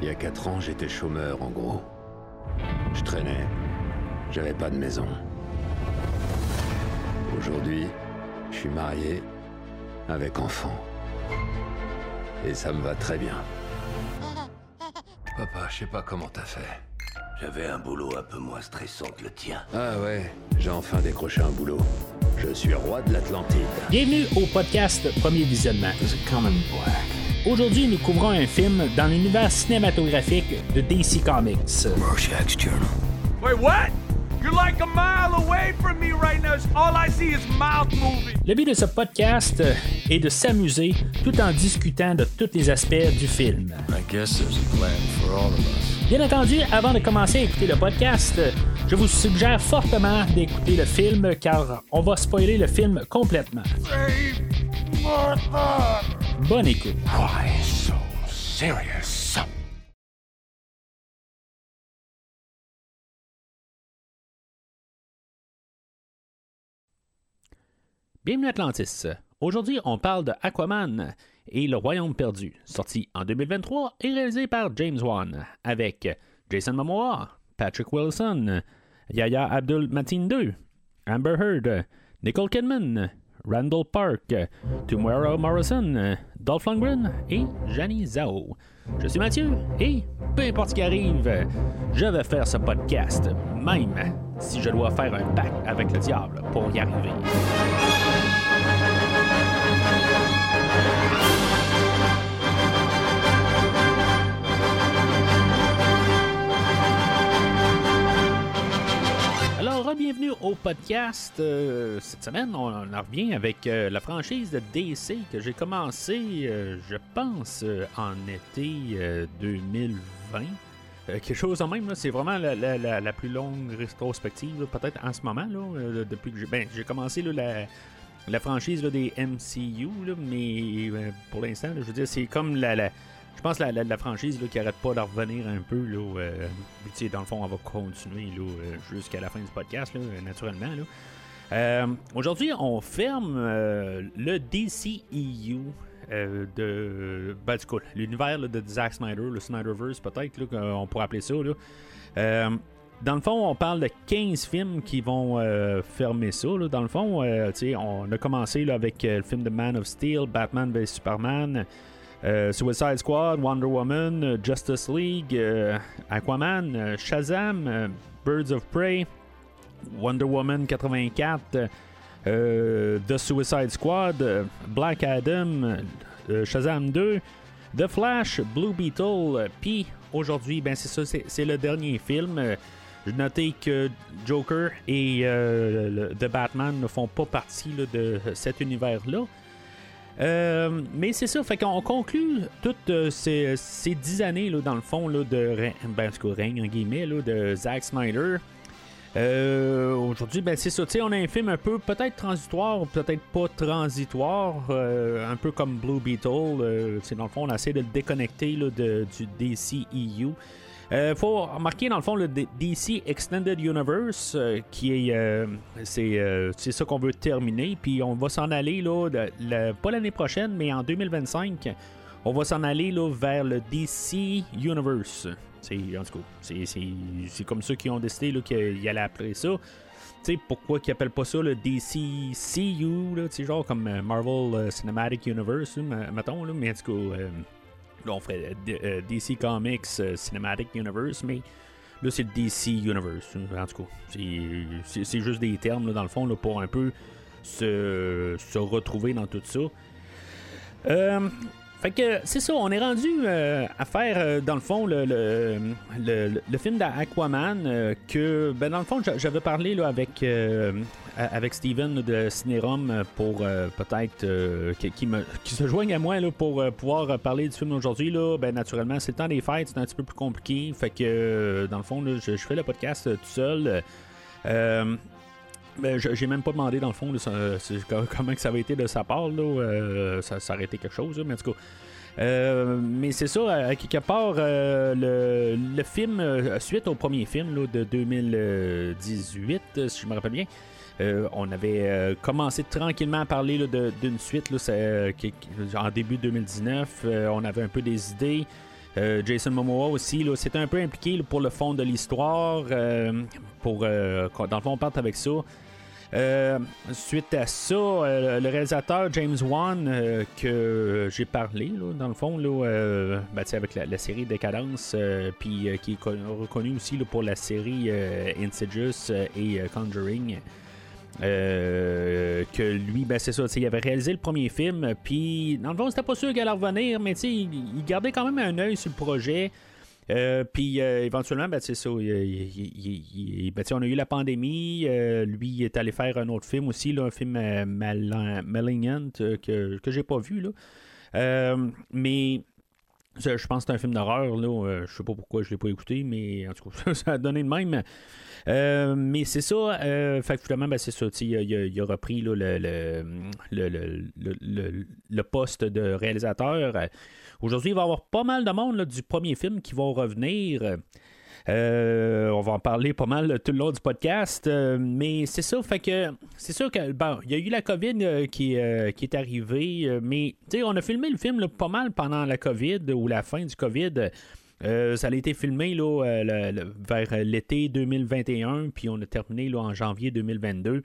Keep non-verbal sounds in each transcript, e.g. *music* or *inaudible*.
Il y a quatre ans, j'étais chômeur, en gros. Je traînais. J'avais pas de maison. Aujourd'hui, je suis marié, avec enfant. Et ça me va très bien. Papa, je sais pas comment t'as fait. J'avais un boulot un peu moins stressant que le tien. Ah ouais, j'ai enfin décroché un boulot. Je suis roi de l'Atlantide. Bienvenue au podcast Premier Visionnement. Aujourd'hui, nous couvrons un film dans l'univers cinématographique de DC Comics. Rorschach's Journal. Wait, what? You're like a mile away from me right now. All I see is mouth moving. Le but de ce podcast est de s'amuser tout en discutant de tous les aspects du film. I guess there's a plan for all of us. Bien entendu, avant de commencer à écouter le podcast, je vous suggère fortement d'écouter le film car on va spoiler le film complètement. Bonne écoute. Why so serious? Bienvenue Atlantis. Aujourd'hui, on parle de Aquaman et le Royaume perdu, sorti en 2023 et réalisé par James Wan, avec Jason Momoa, Patrick Wilson, Yaya Abdul Mateen II, Amber Heard, Nicole Kidman, Randall Park, Tomorrow Morrison, Dolph Lundgren et Jani Zhao. Je suis Mathieu et peu importe ce qui arrive, je vais faire ce podcast, même si je dois faire un pacte avec le diable pour y arriver. Bienvenue au podcast. Euh, cette semaine, on en revient avec euh, la franchise de DC que j'ai commencé, euh, je pense, en été euh, 2020. Euh, quelque chose en même, c'est vraiment la, plus longue rétrospective, peut-être en ce moment, là, depuis que j'ai ben, commencé la, la franchise des MCU, mais pour l'instant, je veux dire, c'est comme la, la- je pense la, la, franchise qui arrête pas de revenir un peu. Là, euh, dans le fond, on va continuer euh, jusqu'à la fin du podcast, là, naturellement. Là. Euh, Aujourd'hui, on ferme euh, le DCEU. euh, de ben, du coup, l'univers de Zack Snyder, le Snyderverse peut-être qu'on pourrait appeler ça. Euh, dans le fond, on parle de 15 films qui vont euh, fermer ça. Dans le fond, euh, on a commencé avec euh, le film de Man of Steel, Batman vs Superman, euh, Suicide Squad, Wonder Woman, euh, Justice League, euh, Aquaman, Shazam, Birds of Prey, Wonder Woman 84, euh, The Suicide Squad, Black Adam, Shazam 2, The Flash, Blue Beetle, puis aujourd'hui, ben c'est le dernier film. J'ai noté que Joker et The Batman ne font pas partie de cet univers-là. Euh, mais c'est ça, fait qu'on conclut toutes euh, ces, ces dix années, là, dans le fond, là, de ben, règne, en guillemets, là, de Zack Snyder. Euh, Aujourd'hui, ben, c'est ça, on a un film un peu peut-être transitoire peut-être pas transitoire, euh, un peu comme Blue Beetle. euh, dans le fond, on essaie de le déconnecter là, de, du DCEU. Euh, faut remarquer dans le fond le DC Extended Universe euh, qui est c'est ça qu'on veut terminer puis on va s'en aller là pas l'année prochaine mais en 2025 on va s'en aller là vers le DC Universe en tout cas c'est- comme ceux qui ont décidé qu'ils allaient appeler ça tu sais, pourquoi qu'ils appellent pas ça le DCCU, là, genre comme euh, Marvel euh, Cinematic Universe, ma- mettons, mais en tout cas, euh, on ferait DC Comics Cinematic Universe, mais là, c'est le DC Universe, hein, en tout cas. c'est- juste des termes, là, dans le fond, là, pour un peu se, se retrouver dans tout ça. Fait que c'est ça, on est rendu euh, à faire euh, dans le fond le, le, le- film d'Aquaman euh, que ben dans le fond j'a- j'avais parlé là, avec avec Steven de Cinérum pour peut-être euh, qui, qui se joigne à moi là, pour pouvoir parler du film d'aujourd'hui là. Ben naturellement c'est le temps des fêtes c'est un petit peu plus compliqué. Fait que dans le fond je, fais le podcast tout seul ben, j'ai même pas demandé dans le fond *laughs* comment que ça avait été de sa part là, euh, ça, aurait été quelque chose mais en tout cas euh, mais c'est ça, à quelque part, euh, le, le film, suite au premier film de 2018, euh, si je me rappelle bien, on avait commencé tranquillement à parler d'une suite en début 2019. euh, on avait un peu des idées. Jason Momoa aussi, c'est un peu impliqué pour le fond de l'histoire. dans le fond, on part avec ça. Euh, suite à ça, euh, le réalisateur James Wan, euh, que j'ai parlé, dans le fond, là, ben, avec la, série Décadence, puis qui est reconnu aussi pour la série Insidious et Conjuring. que lui, ben c'est ça, il avait réalisé le premier film, puis dans le fond, c'était pas sûr qu'elle allait revenir, mais il, il gardait quand même un œil sur le projet. Euh, puis euh, éventuellement, ben, c'est ça. ben, on a eu la pandémie. Euh, lui, il est allé faire un autre film aussi, un film Malignant que, que j'ai pas vu. Là. mais je pense que c'est un film d'horreur. Là. je sais pas pourquoi je l'ai pas écouté, mais en tout cas, *laughs* ça a donné de même. mais c'est ça. fait que finalement, ben, c'est ça. Il a, repris le, le, le, poste de réalisateur. Aujourd'hui, il va y avoir pas mal de monde du premier film qui vont revenir. Euh, on va en parler pas mal tout le long du podcast, euh, mais c'est ça, fait que c'est sûr que bon, il y a eu la COVID euh, qui, est arrivée, mais on a filmé le film pas mal pendant la COVID ou la fin du COVID. ça a été filmé là, vers l'été 2021, puis on a terminé là, en janvier 2022.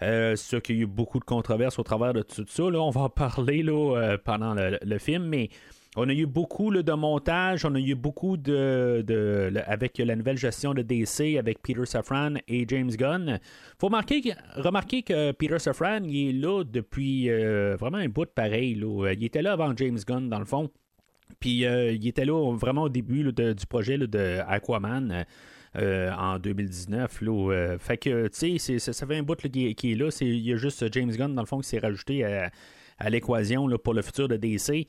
c'est sûr qu'il y a eu beaucoup de controverses au travers de tout ça. Là. On va en parler là, pendant le, film, mais on a eu beaucoup de montage, on a eu beaucoup de, avec la nouvelle gestion de DC avec Peter Safran et James Gunn. Faut remarquer que Peter Safran il est là depuis euh, vraiment un bout de pareil. Il était là avant James Gunn dans le fond. Puis euh, il était là vraiment au début du projet de Aquaman. Euh, en 2019. fait que, tu sais, ça fait un bout qui, est là. Il y a juste James Gunn, dans le fond, qui s'est rajouté à, à l'équation pour le futur de DC.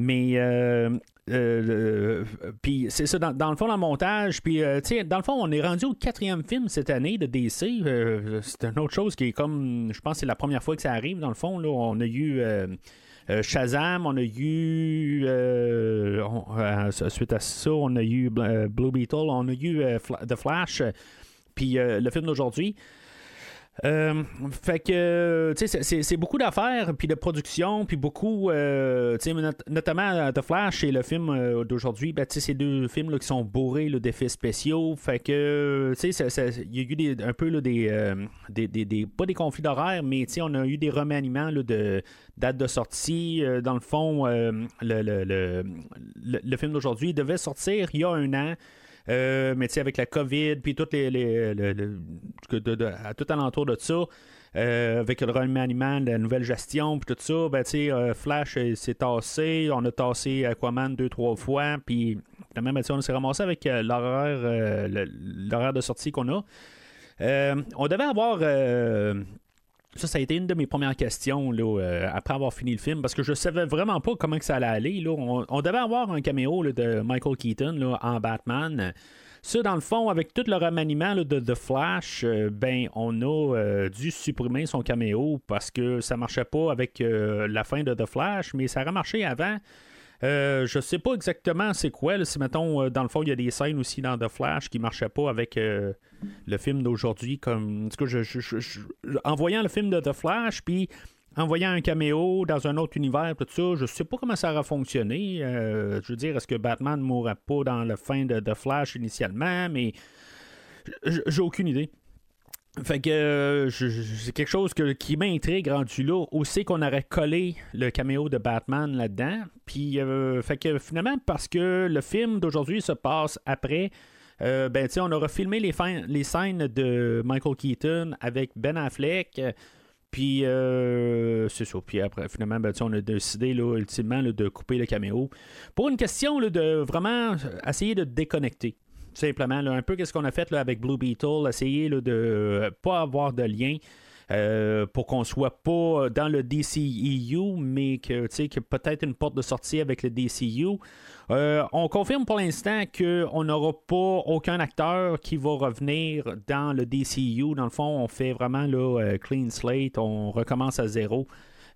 Mais euh, euh, puis c'est ça, dans, le fond, dans le montage, puis euh, dans le fond, on est rendu au quatrième film cette année de DC. c'est une autre chose qui est comme, je pense c'est la première fois que ça arrive, dans le fond. Là, on a eu Shazam, on a eu, suite à ça, on a eu Blue Beetle, on a eu The Flash, puis le film d'aujourd'hui. Euh, fait que, sais, c'est beaucoup d'affaires, puis de production, puis beaucoup, euh, tu sais, notamment euh, The Flash et le film d'aujourd'hui, ben, tu sais, deux films qui sont bourrés d'effets spéciaux. Fait que, tu sais, il y a eu des, un peu là, des, des, des, pas des conflits d'horaire, mais tu sais, on a eu des remaniements de date de sortie. dans le fond, le, le, le, le, film d'aujourd'hui devait sortir il y a un an. Euh, mais avec la COVID, puis tout, les, les, tout alentour de ça, euh, avec le remaniement, la nouvelle gestion, puis tout ça, ben, euh, Flash s'est tassé, on a tassé Aquaman deux, trois fois, puis même, ben, on s'est ramassé avec l'horaire, l'horaire de sortie qu'on a. on devait avoir ça, ça a été une de mes premières questions là, euh, après avoir fini le film parce que je savais vraiment pas comment ça allait aller. Là. On, devait avoir un caméo de Michael Keaton là, en Batman. Ça, dans le fond, avec tout le remaniement de The Flash, euh, ben, on a euh, dû supprimer son caméo parce que ça marchait pas avec la fin de The Flash, mais ça aurait marché avant. Euh, je sais pas exactement c'est quoi. si, mettons, euh, dans le fond, il y a des scènes aussi dans The Flash qui marchaient pas avec euh, le film d'aujourd'hui. En, voyant le film de The Flash, puis en voyant un caméo dans un autre univers, tout ça, je sais pas comment ça aurait fonctionné. je veux dire, est-ce que Batman ne mourrait pas dans la fin de The Flash initialement, mais j'ai aucune idée. Fait que euh, c'est quelque chose qui m'intrigue rendu là. Aussi qu'on aurait collé le caméo de Batman là-dedans. Puis, euh, fait que finalement, parce que le film d'aujourd'hui se passe après, euh, ben, tu on aura filmé les, scènes de Michael Keaton avec Ben Affleck. Puis, c'est ça. Puis après, finalement, ben, on a décidé, là, ultimement, de couper le caméo. Pour une question de vraiment essayer de déconnecter simplement. un peu qu'est-ce qu'on a fait là, avec Blue Beetle, essayer là, de euh, pas avoir de lien. Euh, pour qu'on soit pas dans le DCEU, mais que, que peut-être une porte de sortie avec le DCU. Euh, on confirme pour l'instant qu'on n'aura pas aucun acteur qui va revenir dans le DCU. Dans le fond, on fait vraiment là, clean slate, on recommence à zéro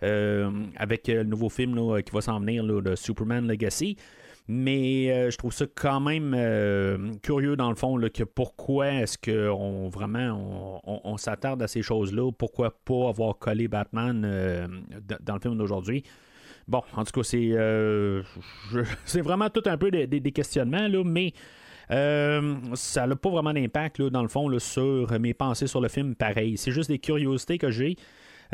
avec le nouveau film qui va s'en venir, le Superman Legacy. Mais euh, je trouve ça quand même euh, curieux dans le fond que pourquoi est-ce qu'on vraiment on, s'attarde à ces choses-là, pourquoi pas avoir collé Batman euh, dans le film d'aujourd'hui? Bon, en tout cas, c'est, *laughs* c'est vraiment tout un peu des, questionnements, là, mais ça n'a pas vraiment d'impact, dans le fond, sur mes pensées sur le film, pareil. C'est juste des curiosités que j'ai.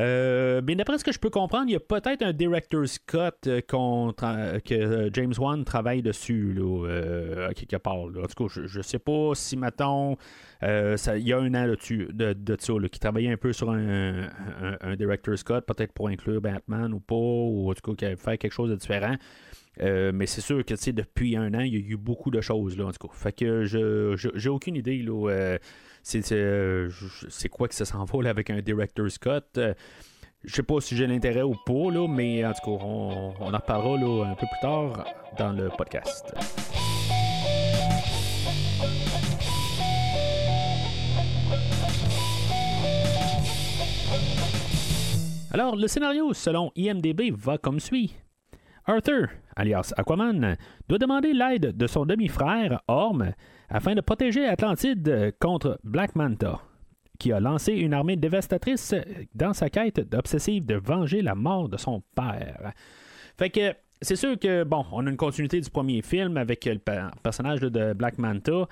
Euh, mais d'après ce que je peux comprendre, il y a peut-être un director's cut euh, que euh, James Wan travaille dessus, là, quelque part. En tout cas, je ne sais pas si, mettons, il y a un an là-dessus, de, de ça, qui travaillait un peu sur un, director's cut, peut-être pour inclure Batman ou pas, ou en tout cas, faire quelque chose de différent. Mais c'est sûr que depuis un an, il y a eu beaucoup de choses là, en tout cas. Fait que je j'ai aucune idée là, euh, c'est quoi que ça s'en va avec un director's cut. Euh, je sais pas si j'ai l'intérêt ou pas, là, mais en tout cas, on, en reparlera un peu plus tard dans le podcast. Alors, le scénario, selon IMDB, va comme suit. Arthur, alias Aquaman, doit demander l'aide de son demi-frère, Orm, afin de protéger Atlantide contre Black Manta, qui a lancé une armée dévastatrice dans sa quête obsessive de venger la mort de son père. Fait que c'est sûr que, bon, on a une continuité du premier film avec le personnage de Black Manta.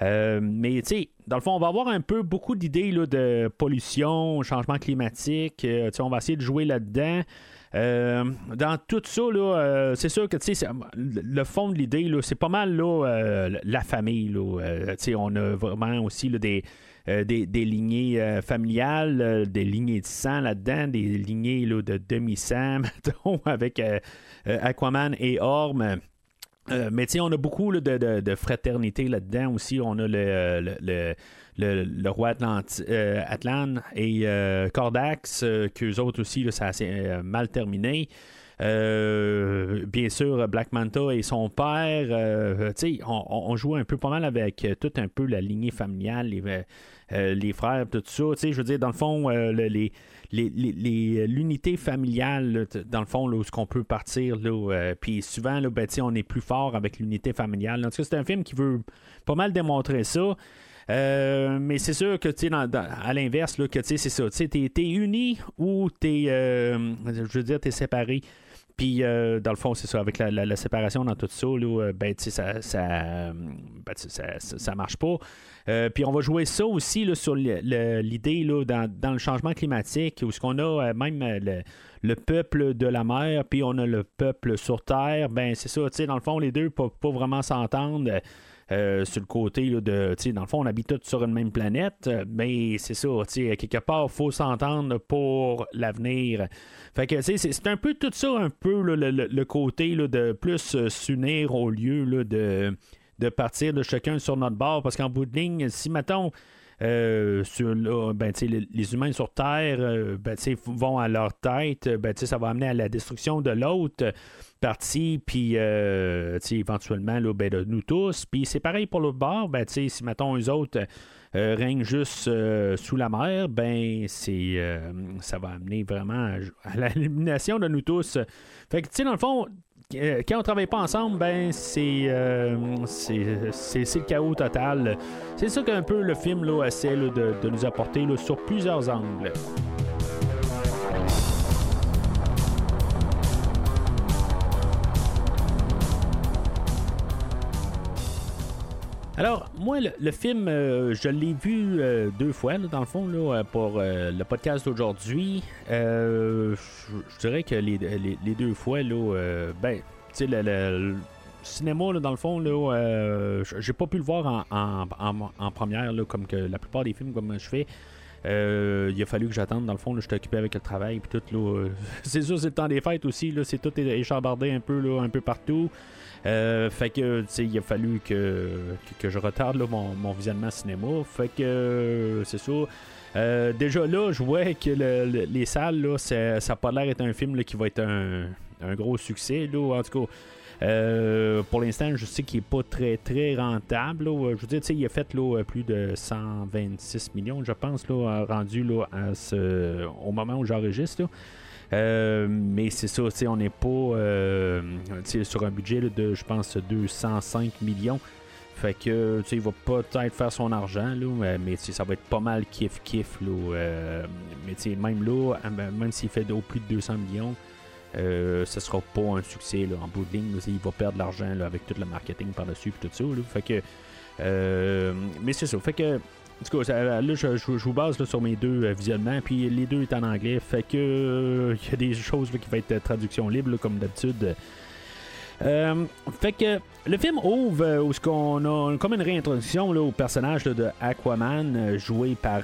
Euh, mais tu sais, dans le fond, on va avoir un peu beaucoup d'idées de pollution, changement climatique. Euh, on va essayer de jouer là-dedans. Euh, dans tout ça, euh, c'est sûr que le fond de l'idée, c'est pas mal euh, la famille. on a vraiment aussi des, des, lignées familiales, des lignées de sang là-dedans, des lignées de demi-sang, *laughs* avec Aquaman et Orm. mais on a beaucoup de, fraternité là-dedans aussi. On a le le, roi Atlant euh, Atlan et euh, Cordax, euh, qu'eux autres aussi, ça a assez mal terminé. bien sûr, Black Manta et son père, on, on, joue un peu pas mal avec tout un peu la lignée familiale, les, frères, tout ça. Je veux dire, dans le fond, l'unité familiale, dans le fond, là, où ce qu'on peut partir, puis souvent, ben, on est plus fort avec l'unité familiale. En tout cas, c'est un film qui veut pas mal démontrer ça. Euh, mais c'est sûr que, tu à l'inverse, que, c'est ça. Tu es, es, uni ou tu es, euh, je veux dire, séparé. Puis, euh, dans le fond, c'est ça, avec la, séparation dans tout ça, ben, ça, ça, ben, ça, ça, marche pas. puis, on va jouer ça aussi sur l'idée dans, dans, le changement climatique, où ce qu'on a même le, peuple de la mer, puis on a le peuple sur Terre. Ben, c'est ça, tu sais, dans le fond, les deux ne peuvent pas vraiment s'entendre. Euh, sur le côté de, dans le fond, on habite tous sur une même planète, mais c'est ça, quelque part, faut s'entendre pour l'avenir. Fait que, c'est un peu tout ça, un peu le, côté de plus euh, s'unir au lieu de, de partir de chacun sur notre bord, parce qu'en bout de ligne, si, mettons, euh, sur, ben, les, humains sur Terre ben, vont à leur tête, ben, ça va amener à la destruction de l'autre partie, puis euh, éventuellement là, ben, de nous tous. Puis c'est pareil pour l'autre bord, ben, si mettons eux autres euh, règnent juste euh, sous la mer, ben c'est ça va amener vraiment à, *laughs* l'élimination de nous tous. Fait que tu sais, dans le fond, quand on travaille pas ensemble, ben c'est c'est le chaos total. C'est ça qu'un peu le film là, essaie de, de, nous apporter là, sur plusieurs angles. Alors, moi, le, film, euh, je l'ai vu euh, deux fois, dans le fond, là, pour euh, le podcast d'aujourd'hui. je dirais que les, deux fois, là, ben, tu sais, le, cinéma, dans le fond, là, j'ai pas pu le voir en, première, comme que la plupart des films, comme je fais. il a fallu que j'attende, dans le fond, je suis occupé avec le travail, puis tout, là. *laughs* c'est sûr, c'est le temps des fêtes aussi, là, c'est tout échambardé un peu, là, un peu partout. Euh, fait que, il a fallu que, que, je retarde mon, visionnement cinéma. Fait que, c'est ça. Euh, déjà là, je vois que les salles, là, ça n'a pas l'air d'être un film qui va être un, gros succès. Là, en tout cas, euh, pour l'instant, je sais qu'il n'est pas très très rentable. Je veux dire, il a fait là, plus de 126 millions, je pense, là, rendu là, au moment où j'enregistre. Euh, mais c'est ça, on n'est pas euh, sur un budget de, je pense, 205 millions. Fait que, il va peut-être faire son argent, là, mais ça va être pas mal kiff-kiff. Euh, mais même là, même s'il fait au plus de 200 millions, euh, ce sera pas un succès en bout de ligne. il va perdre de l'argent avec tout le marketing par-dessus et tout ça. Fait que, mais c'est ça. Fait que, du coup, là, je, vous base sur mes deux visionnements, puis les deux est en anglais. Fait que, il y a des choses qui vont être traduction libre, comme d'habitude. fait que le film ouvre où on a comme une réintroduction au personnage de Aquaman joué par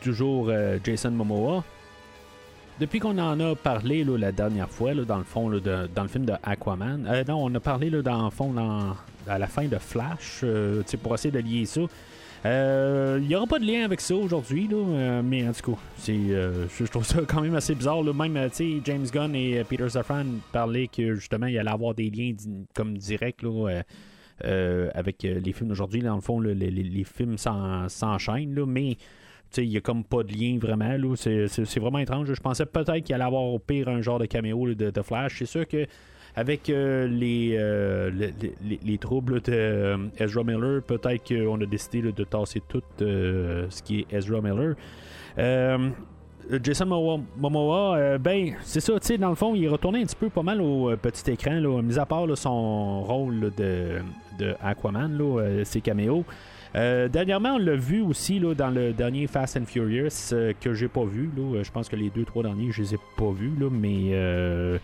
toujours Jason Momoa. Depuis qu'on en a parlé la dernière fois, dans le fond, dans le film de Aquaman, euh, non, on a parlé dans le fond à la fin de Flash, euh, pour essayer de lier ça. Euh, il n'y aura pas de lien avec ça aujourd'hui, mais en tout cas, je trouve ça quand même assez bizarre. Même James Gunn et Peter Safran parlaient que justement il allait avoir des liens comme directs avec les films d'aujourd'hui. Dans le fond, les, les, films s'enchaînent, mais il n'y a comme pas de lien vraiment. C'est vraiment étrange. Je pensais peut-être qu'il allait avoir au pire un genre de caméo de, Flash. C'est sûr que avec euh, euh, les, les, troubles de euh, Ezra Miller, peut-être qu'on a décidé de tasser tout ce qui est Ezra Miller. Jason Momoa, ben, c'est ça, tu sais, dans le fond, il est retourné un petit peu pas mal au petit écran, là, mis à part son rôle de, de Aquaman, là, ses caméos. Dernièrement, on l'a vu aussi là, dans le dernier Fast and Furious que j'ai pas vu. Là. Je pense que les deux, trois derniers, je les ai pas vus, là, mais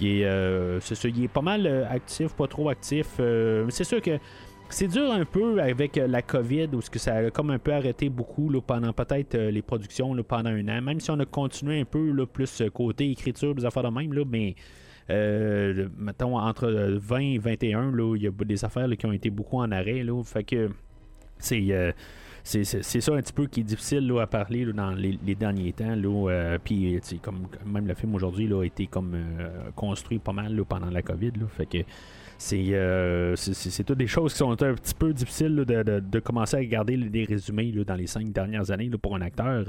il, est, c'est il est pas mal actif, pas trop actif. c'est sûr que c'est dur un peu avec la COVID, où que ça a comme un peu arrêté beaucoup pendant peut-être les productions pendant un an, même si on a continué un peu plus côté écriture, des affaires de même, là, mais. mettons entre 20 et 21, il y a des affaires qui ont été beaucoup en arrêt. Fait que euh, c'est c'est ça un petit peu qui est difficile à parler dans les, derniers temps. Euh, puis comme même le film aujourd'hui a été comme euh, construit pas mal pendant la COVID. fait que c'est toutes des choses qui sont un petit peu difficiles de, commencer à regarder des résumés dans les cinq dernières années pour un acteur.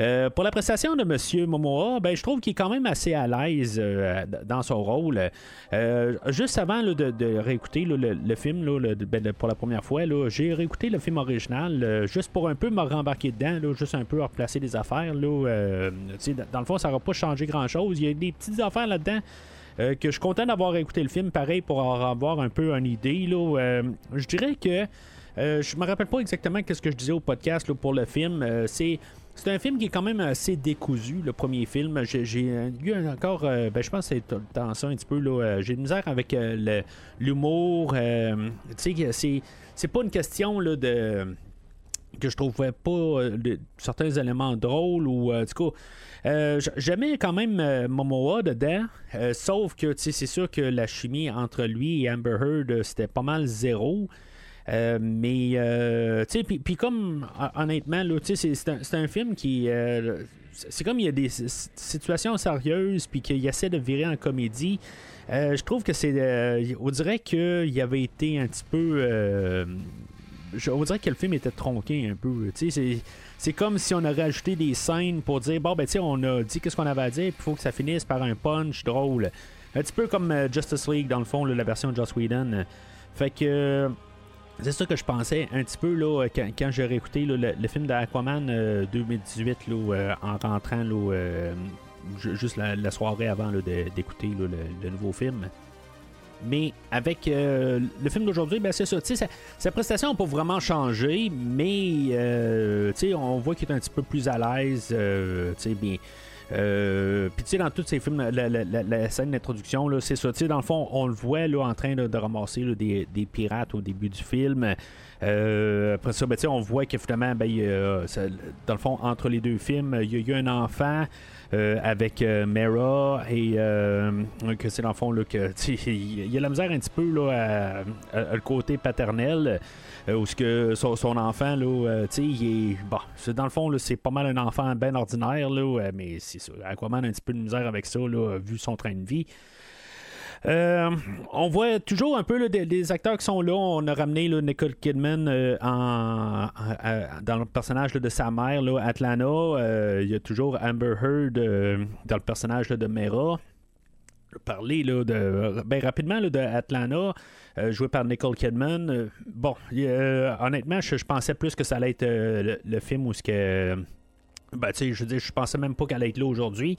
Euh, pour la prestation de M. Momoa, ben, je trouve qu'il est quand même assez à l'aise euh, dans son rôle. Euh, juste avant de, réécouter le, film ben, pour la première fois, j'ai réécouté le film original juste pour un peu me rembarquer dedans, juste un peu replacer des affaires. dans le fond, ça n'aura pas changé grand-chose. Il y a des petites affaires là-dedans. Que je suis content d'avoir écouté le film, pareil, pour avoir un peu une idée. je dirais que je me rappelle pas exactement ce que je disais au podcast pour le film. c'est c'est un film qui est quand même assez décousu, le premier film. J'ai eu encore, euh, ben, je pense que c'est un petit peu, euh, j'ai de misère avec euh, l'humour. tu sais, c'est pas une question là, de que je trouvais pas certains éléments drôles ou en tout cas j'aimais quand même Momoa dedans sauf que c'est sûr que la chimie entre lui et Amber Heard c'était pas mal zéro euh, mais, euh, tu sais, puis comme, honnêtement, c'est un, un, film qui. Euh, c'est comme il y a des situations sérieuses, puis qu'il essaie de virer en comédie. je trouve que c'est. on dirait qu'il avait été un petit peu. On dirait que le film était tronqué un peu. C'est comme si on aurait ajouté des scènes pour dire bon, ben, tu on a dit qu'est-ce qu'on avait à dire, puis il faut que ça finisse par un punch drôle. Un petit peu comme Justice League, dans le fond, la version de Joss Whedon. Fait que. C'est ça que je pensais un petit peu là, quand, j'ai réécouté le, film d'Aquaman 2018 euh, euh, en rentrant euh, juste la, soirée avant d'écouter le, nouveau film. Mais avec le film d'aujourd'hui, ben c'est ça. Sa, prestation n'a pas vraiment changé, mais on voit qu'il est un petit peu plus à l'aise. bien euh, puis tu sais, dans tous ces films, la, scène d'introduction, c'est ça. Tu sais, dans le fond, on le voit là, en train de ramasser des, pirates au début du film. Euh, après ça, ben, on voit qu'effectivement, ben, dans le fond, entre les deux films, il y, a eu un enfant. Euh, avec Mera et que c'est dans le fond là, que *laughs* il y a la misère un petit peu là, à, le côté paternel euh, où ce que son, enfant, là, euh, tu il est. Bon, dans le fond, c'est pas mal un enfant bien ordinaire, là, euh, mais c'est. Aquaman a un petit peu de misère avec ça, là, vu son train de vie. On voit toujours un peu des, acteurs qui sont là. On a ramené Nicole Kidman en, dans le personnage de sa mère, Atlanta. Il y a toujours Amber Heard dans le personnage de Mera. Parler là, de, ben, rapidement de Atlanta. Euh, joué par Nicole Kidman. Euh, bon, euh, honnêtement, je, pensais plus que ça allait être le, film où ce que Ben, tu sais, je je pensais même pas qu'elle allait être là aujourd'hui.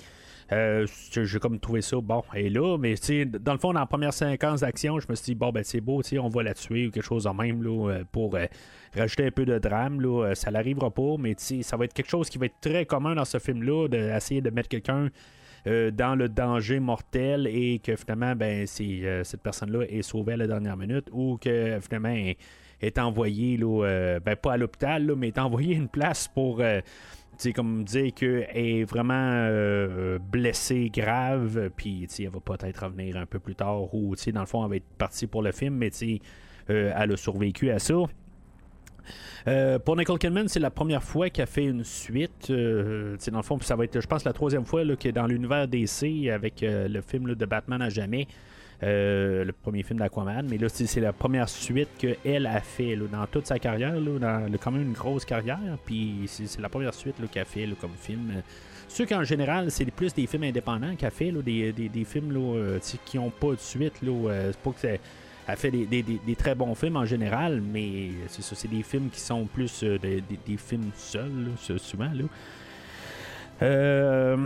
Euh, j'ai comme trouvé ça, bon, est là, mais dans le fond, dans la première séquence d'action, je me suis dit, bon, ben c'est beau, on va la tuer ou quelque chose en même là, euh, pour euh, rajouter un peu de drame. Là, ça n'arrivera pas, mais ça va être quelque chose qui va être très commun dans ce film-là, d'essayer de mettre quelqu'un dans le danger mortel et que finalement, ben, cette personne-là est sauvée à la dernière minute ou que finalement est, est envoyée, là, ben, pas à l'hôpital, mais est envoyée à une place pour c'est comme dire qu'elle est vraiment euh, blessée grave, puis elle va peut-être revenir un peu plus tard, ou dans le fond, elle va être partie pour le film, mais euh, elle a survécu à ça. Euh, pour Nicole Kidman, c'est la première fois qu'elle fait une suite. Euh, dans le fond, ça va être, je pense, la troisième fois est dans l'univers DC avec le film de Batman à jamais. Euh, le premier film d'Aquaman, mais là, c'est la première suite qu'elle a fait dans toute sa carrière, là, dans quand même une grosse carrière, puis c'est la première suite qu'elle a fait comme film. Ceux qu'en général, c'est plus des films indépendants qu'elle fait, des, films là, qui n'ont pas de suite. Euh, c'est pas que elle fait des, très bons films en général, mais c'est ça, c'est des films qui sont plus euh, des, films seuls, souvent. Là. Euh,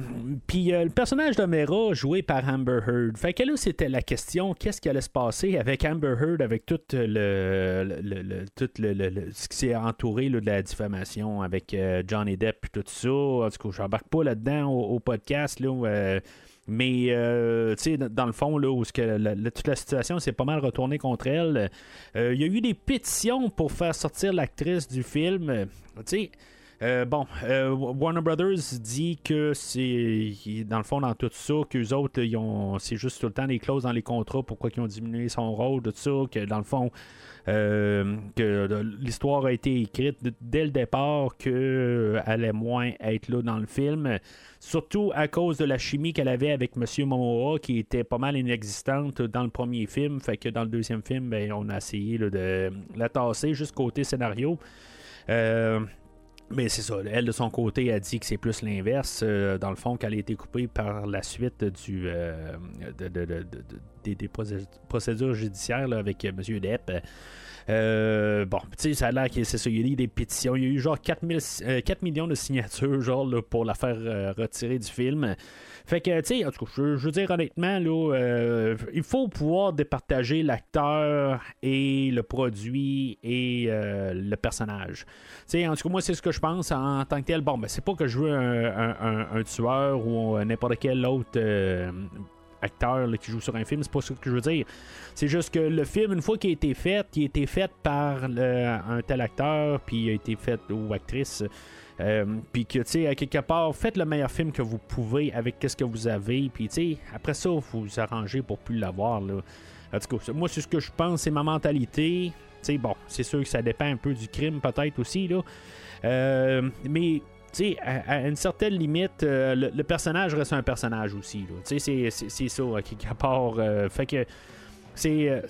puis euh, le personnage de Mera joué par Amber Heard. Fait que là, c'était la question qu'est-ce qui allait se passer avec Amber Heard, avec tout le, tout le, ce qui s'est entouré de la diffamation avec euh, Johnny Depp et tout ça. En tout cas, j'embarque pas là-dedans au, podcast. Là, mais, tu sais, dans le fond, là, où que toute la situation s'est pas mal retournée contre elle, il y a eu des pétitions pour faire sortir l'actrice du film. Tu sais, euh, bon, euh, Warner Brothers dit que c'est dans le fond dans tout ça qu'eux autres ils ont c'est juste tout le temps des clauses dans les contrats pourquoi ils ont diminué son rôle tout ça que dans le fond euh, que l'histoire a été écrite dès le départ qu'elle allait moins être là dans le film. Surtout à cause de la chimie qu'elle avait avec Monsieur Momoa qui était pas mal inexistante dans le premier film. Fait que dans le deuxième film ben, on a essayé de la tasser juste côté scénario. Euh, mais c'est ça. Elle, de son côté, a dit que c'est plus l'inverse. Euh, dans le fond, qu'elle a été coupée par la suite du, euh, des, procédures judiciaires avec M. Depp. Euh, bon, tu sais, ça a l'air que c'est ça. Il y a eu des pétitions. Il y a eu genre 4, 4 millions de signatures genre, pour la faire retirer du film. Fait que, tu sais, en tout cas, je, veux dire honnêtement, là, euh, il faut pouvoir départager l'acteur et le produit et euh, le personnage. Tu sais, en tout cas, moi, c'est ce que je pense en, tant que tel. Bon, ben, c'est pas que je veux un, tueur ou n'importe quel autre. Euh, acteur qui joue sur un film, c'est pas ce que je veux dire. C'est juste que le film, une fois qu'il a été fait, il a été fait par un tel acteur, puis il a été fait ou actrice. Euh, puis que, tu sais, à quelque part, faites le meilleur film que vous pouvez avec ce que vous avez. Puis, tu sais, après ça, vous vous arrangez pour plus l'avoir. Là. En tout cas, moi, c'est ce que je pense, c'est ma mentalité. Tu sais, bon, c'est sûr que ça dépend un peu du crime, peut-être aussi. Là. Euh, mais tu sais, à, une certaine limite, euh, le, personnage reste un personnage aussi. Tu sais, c'est ça, à quelque *laughs* part. fait que c'est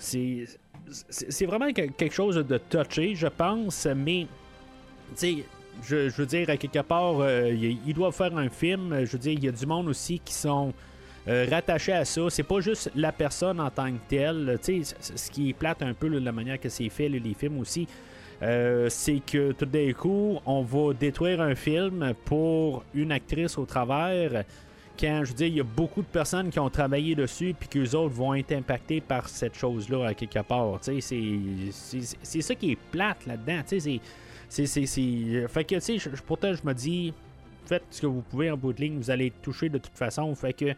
c'est vraiment quelque chose de touché, je pense, mais tu sais, je, veux dire, à quelque part, euh, il, doit faire un film. Je veux dire, il y a du monde aussi qui sont euh, rattachés à ça. C'est pas juste la personne en tant que telle. Tu sais, ce qui est plate un peu, la manière que c'est fait, les films aussi. Euh, c'est que tout d'un coup, on va détruire un film pour une actrice au travers. Quand je dire, il y a beaucoup de personnes qui ont travaillé dessus, puis qu'eux autres vont être impactés par cette chose-là à quelque part. C'est ça qui est plate là-dedans. C'est. Fait que, pourtant, je me dis, faites ce que vous pouvez en bout de ligne, vous allez être touché de toute façon. Fait que.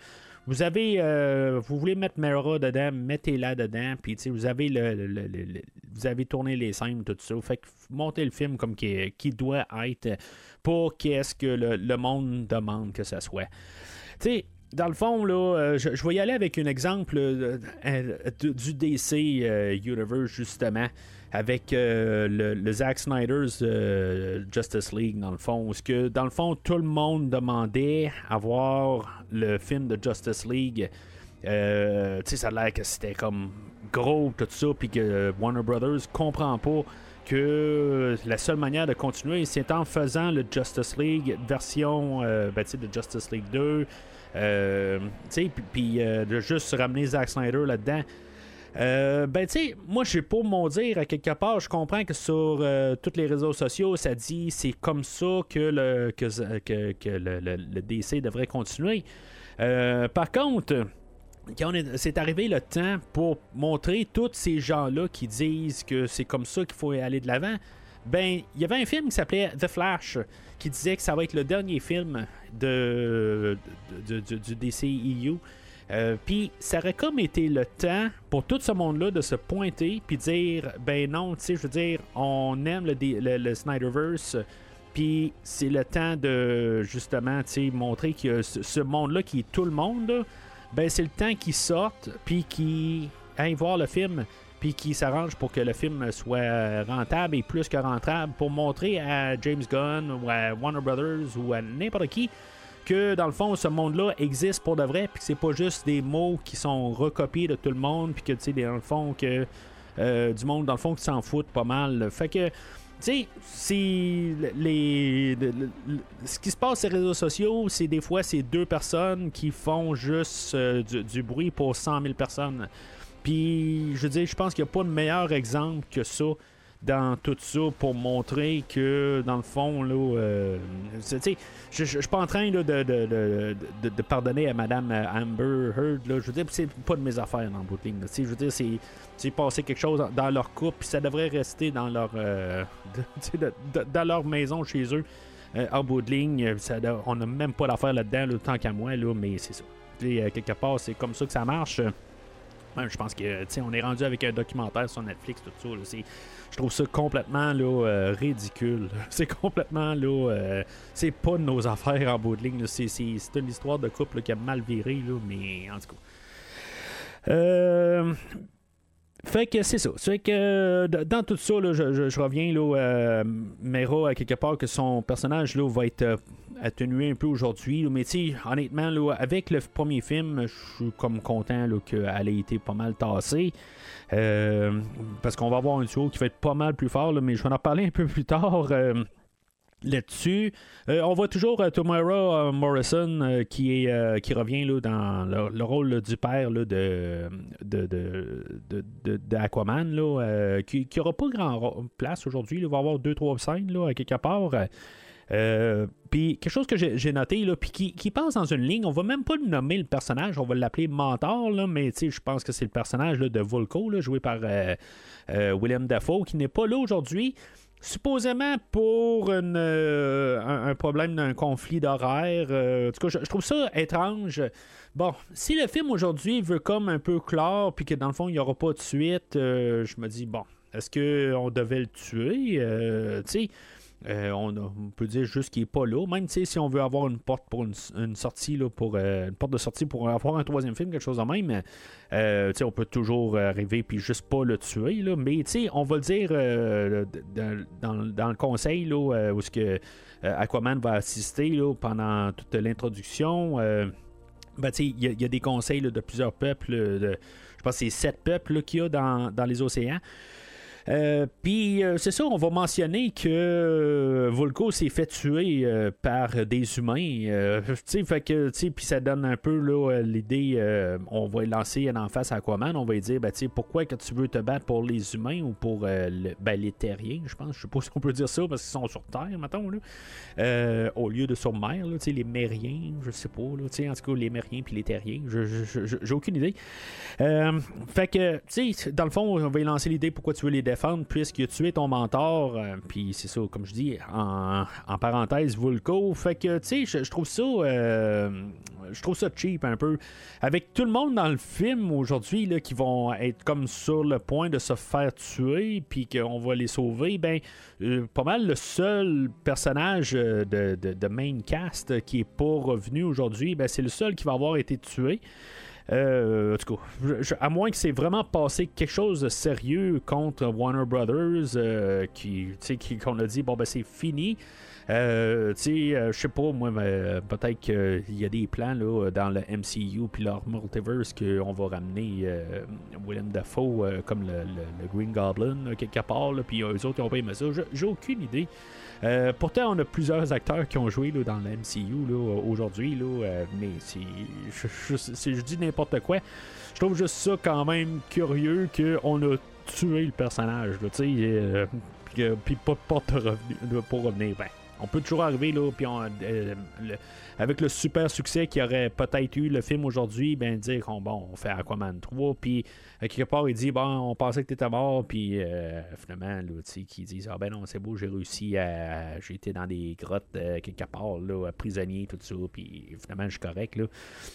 Vous avez, euh, vous voulez mettre Mera dedans, mettez-la dedans, puis vous avez le, vous avez tourné les scènes, tout ça. Fait que montez le film comme qui, qui doit être pour qu'est-ce que le, monde demande que ça soit. Tu sais, dans le fond, là, euh, je, vais y aller avec un exemple euh, du DC Universe, justement avec euh, le, Zack Snyder's euh, Justice League, dans le fond. Parce que, dans le fond, tout le monde demandait à voir le film de Justice League. Euh, tu sais, ça a l'air que c'était comme gros, tout ça, puis que Warner Brothers comprend pas que la seule manière de continuer, c'est en faisant le Justice League version ben, de Justice League 2. puis de juste ramener Zack Snyder là-dedans. Euh, ben, tu sais, moi, j'ai pour mon dire, à quelque part, je comprends que sur euh, tous les réseaux sociaux, ça dit c'est comme ça que le, que, que, le, le, devrait continuer. Euh, par contre, c'est arrivé le temps pour montrer tous ces gens-là qui disent que c'est comme ça qu'il faut aller de l'avant, ben, il y avait un film qui s'appelait The Flash qui disait que ça va être le dernier film de, de, de du DCEU. Euh, puis ça aurait comme été le temps pour tout ce monde-là de se pointer puis dire ben non, tu sais, je veux dire, on aime le, le, le Snyderverse. Puis c'est le temps de justement tu sais, montrer que ce, monde-là qui est tout le monde, ben c'est le temps qu'ils sortent puis qu'ils aillent voir le film puis qu'ils s'arrangent pour que le film soit rentable et plus que rentable pour montrer à James Gunn ou à Warner Brothers ou à n'importe qui que dans le fond ce monde-là existe pour de vrai puis c'est pas juste des mots qui sont recopiés de tout le monde puis que tu sais dans le fond que euh, du monde dans le fond qui s'en foutent pas mal fait que tu sais les, ce qui se passe sur les réseaux sociaux c'est des fois c'est deux personnes qui font juste euh, du, du, bruit pour 100 000 personnes. Puis je veux dire je pense qu'il n'y a pas de meilleur exemple que ça dans tout ça pour montrer que, dans le fond, là, euh, je ne suis pas en train là, de, de, de, pardonner à Madame Amber Heard. Là. Je veux dire, c'est pas de mes affaires dans le bout. Je veux dire, c'est passé quelque chose dans leur couple, puis ça devrait rester dans leur, euh, *laughs* dans leur maison chez eux. Euh, en bout de ligne, ça, on n'a même pas d'affaire là-dedans, là, tant qu'à moi, là, mais c'est ça. quelque part, c'est comme ça que ça marche. Même, je pense que on est rendu avec un documentaire sur Netflix, tout ça. Là, je trouve ça complètement là, euh, ridicule. *laughs* C'est complètement là. Euh, c'est pas de nos affaires en bout de ligne. C'est, une histoire de couple qui a mal viré, là, mais en tout cas. Euh, fait que c'est ça. C'est que dans tout ça, là, je, reviens là, euh, Mera à quelque part que son personnage là, va être atténué un peu aujourd'hui. Mais tu honnêtement, là, avec le premier film, je suis comme content qu'elle ait été pas mal tassée. Euh, parce qu'on va avoir un duo qui va être pas mal plus fort, mais je vais en parler un peu plus tard. Là-dessus. Euh, on voit toujours euh, Tomara euh, Morrison qui, est, qui revient là, dans le, le rôle du père là, de, de, de, de, Aquaman, là, qui n'aura pas grand place aujourd'hui. Il va avoir deux, trois scènes à quelque part. Puis quelque chose que j'ai noté, puis qui, qui, passe dans une ligne, on va même pas nommer le personnage, on va l'appeler Mentor, mais je pense que c'est le personnage de Volko, joué par William Dafoe, qui n'est pas là aujourd'hui. Supposément pour une, un, problème d'un conflit d'horaire. en tout cas, je, trouve ça étrange. Bon, si le film aujourd'hui veut comme un peu clore, puis que dans le fond, il n'y aura pas de suite, je me dis, bon, est-ce qu'on devait le tuer? tu sais euh, on, peut dire juste qu'il n'est pas là. Même si on veut avoir une porte pour une, une sortie, là, pour, euh, une porte de sortie pour avoir un troisième film, quelque chose de même, euh, on peut toujours arriver puis juste pas le tuer. Là. Mais on va le dire dans, dans, le conseil là, où ce que Aquaman va assister là, pendant toute l'introduction. Ben, il y, a des conseils de plusieurs peuples. Je pense que c'est sept peuples qu'il y a dans, dans les océans. Euh, puis euh, c'est ça, on va mentionner que euh, Volko s'est fait tuer par des humains. fait que, puis ça donne un peu l'idée, on va lancer en face à Aquaman, on va lui dire, ben, pourquoi que tu veux te battre pour les humains ou pour ben, les terriens, je pense, je sais pas *laughs* si on peut dire ça parce qu'ils sont sur Terre, mettons, là, au lieu de sur mer, là, les mériens, je sais pas, là, en tout cas, les mériens puis les terriens, j'ai aucune idée. fait que, tu sais, dans le fond, on va lui lancer l'idée pourquoi tu veux les défendre puisqu'il a tué ton mentor. Euh, puis c'est ça, comme je dis, en, en parenthèse, Vulco. Fait que, tu sais, je, trouve ça. Euh, je trouve ça cheap un peu. Avec tout le monde dans le film aujourd'hui qui vont être comme sur le point de se faire tuer, puis qu'on va les sauver, ben, euh, pas mal le seul personnage de, de, de main cast qui est pas revenu aujourd'hui, ben, c'est le seul qui va avoir été tué. Euh, en tout cas, à moins que c'est vraiment passé quelque chose de sérieux contre Warner Brothers, euh, qui, qu'on a dit, bon, ben c'est fini. Euh, tu sais, je sais pas, moi, peut-être qu'il y a des plans là, dans le MCU puis leur multiverse qu'on va ramener William Dafoe comme le, Green Goblin quelque part, puis eux autres ils ont pas aimé ça. J'ai aucune idée. Euh, pourtant, on a plusieurs acteurs qui ont joué là, dans le MCU aujourd'hui, euh, mais si je, dis n'importe quoi. Je trouve juste ça quand même curieux qu'on a tué le personnage, tu sais, euh, puis pas pour revenir. Ben, on peut toujours arriver là, puis euh, avec le super succès qu'il aurait peut-être eu le film aujourd'hui, ben dire qu'on bon, on fait Aquaman 3, puis euh, quelque part il dit bon, on pensait que t'étais mort, puis euh, finalement, là, qui disent ah ben non, c'est beau, j'ai réussi à, j'ai été dans des grottes quelque part là, prisonnier tout ça, puis finalement je suis correct là.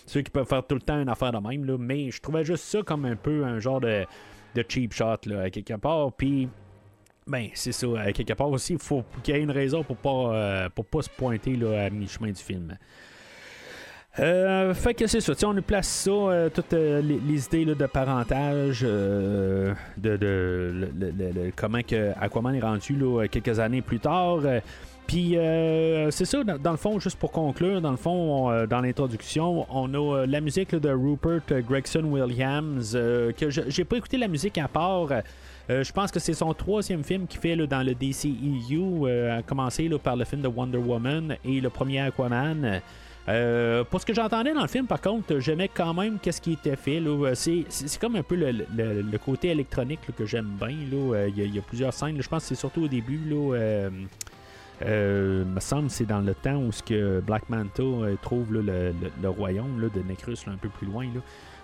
Ceux qui peuvent faire tout le temps une affaire de même là, mais je trouvais juste ça comme un peu un genre de, cheap shot là, quelque part, puis ben, c'est ça. quelque part aussi, il faut qu'il y ait une raison pour pas, euh, pour pas se pointer là, à mi-chemin du film. Euh, fait que c'est ça, on nous place ça, euh, toutes les, idées de parentage, de, de, comment que Aquaman est rendu là, quelques années plus tard. Puis c'est ça, dans, le fond, juste pour conclure, dans le fond, dans l'introduction, on a la musique de Rupert Gregson Williams, que j'ai pas écouté la musique à part. Euh, je pense que c'est son troisième film qu'il fait dans le DCEU, euh, à commencer par le film de Wonder Woman et le premier Aquaman. Euh, pour ce que j'entendais dans le film, par contre, j'aimais quand même qu'est-ce qui était fait. C'est, comme un peu le, côté électronique que j'aime bien. Il y, a plusieurs scènes. je pense que c'est surtout au début. Là, me semble c'est dans le temps où ce que Black Manta trouve le, royaume de Necrus un peu plus loin.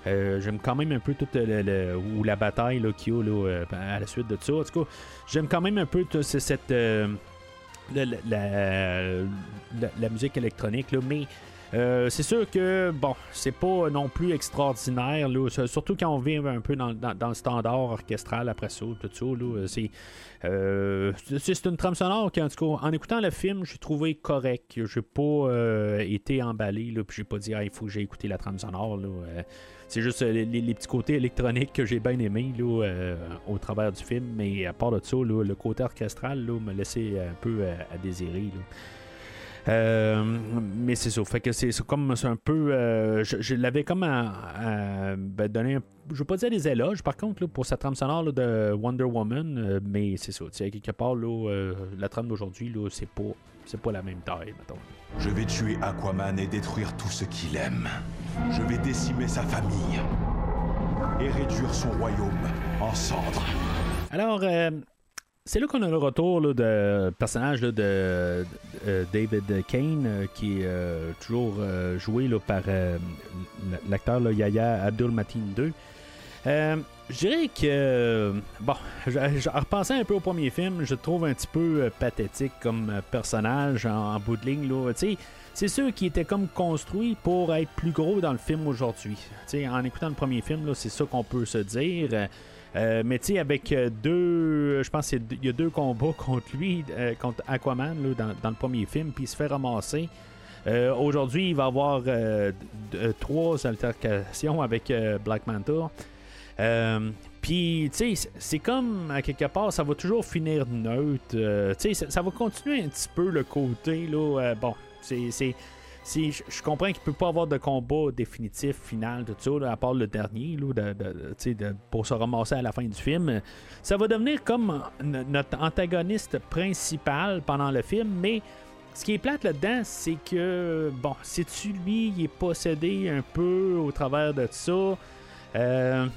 Là. Euh, j'aime quand même un peu toute le, ou la bataille qu'il y a euh, à la suite de ça. En tout cas, j'aime quand même un peu cette euh, la, musique électronique, là, mais c'est sûr que bon, c'est pas non plus extraordinaire, surtout quand on vit un peu dans, le standard orchestral après ça, tout ça. c'est, c'est une trame sonore qui, en tout cas, en écoutant le film, j'ai trouvé correct. J'ai pas été emballé, là, puis j'ai pas dit, ah, il faut que j'ai écouté la trame sonore. Là, c'est juste euh, les, petits côtés électroniques que j'ai bien aimés euh, au travers du film. Mais à part de ça, le côté orchestral là, me laissait un peu euh, à, désirer. mais c'est ça. Fait que c'est comme c'est un peu. je, l'avais comme à, ben, donné. Je veux pas dire des éloges, par contre, pour cette trame sonore de Wonder Woman. mais c'est ça. Quelque part, la trame d'aujourd'hui, c'est pas, c'est pas la même taille, mettons. Je vais tuer Aquaman et détruire tout ce qu'il aime. Je vais décimer sa famille et réduire son royaume en cendres. Alors, euh, c'est là qu'on a le retour de personnage de, euh, David Kane, euh, qui est toujours joué par l'acteur Yaya Abdul Matin 2. Je dirais que, bon, en repensant un peu au premier film, je trouve un petit peu pathétique comme personnage en, bout de ligne. Là. C'est sûr qui était comme construit pour être plus gros dans le film aujourd'hui. En écoutant le premier film, c'est ça qu'on peut se dire. Euh, mais tu sais, avec euh, deux, je pense qu'il y a deux combats contre lui, euh, contre Aquaman dans, le premier film, puis il se fait ramasser. Aujourd'hui, il va avoir trois altercations avec Black Manta. Puis, tu sais, c'est comme, à quelque part, ça va toujours finir neutre. tu sais, ça, va continuer un petit peu le côté, là, bon, c'est. je comprends qu'il peut pas avoir de combat définitif, final, tout ça, à part le dernier, pour se ramasser à la fin du film. Ça va devenir comme notre antagoniste principal pendant le film, mais ce qui est plate là-dedans, c'est que, bon, c'est-tu lui, il est possédé un peu au travers de ça? Euh,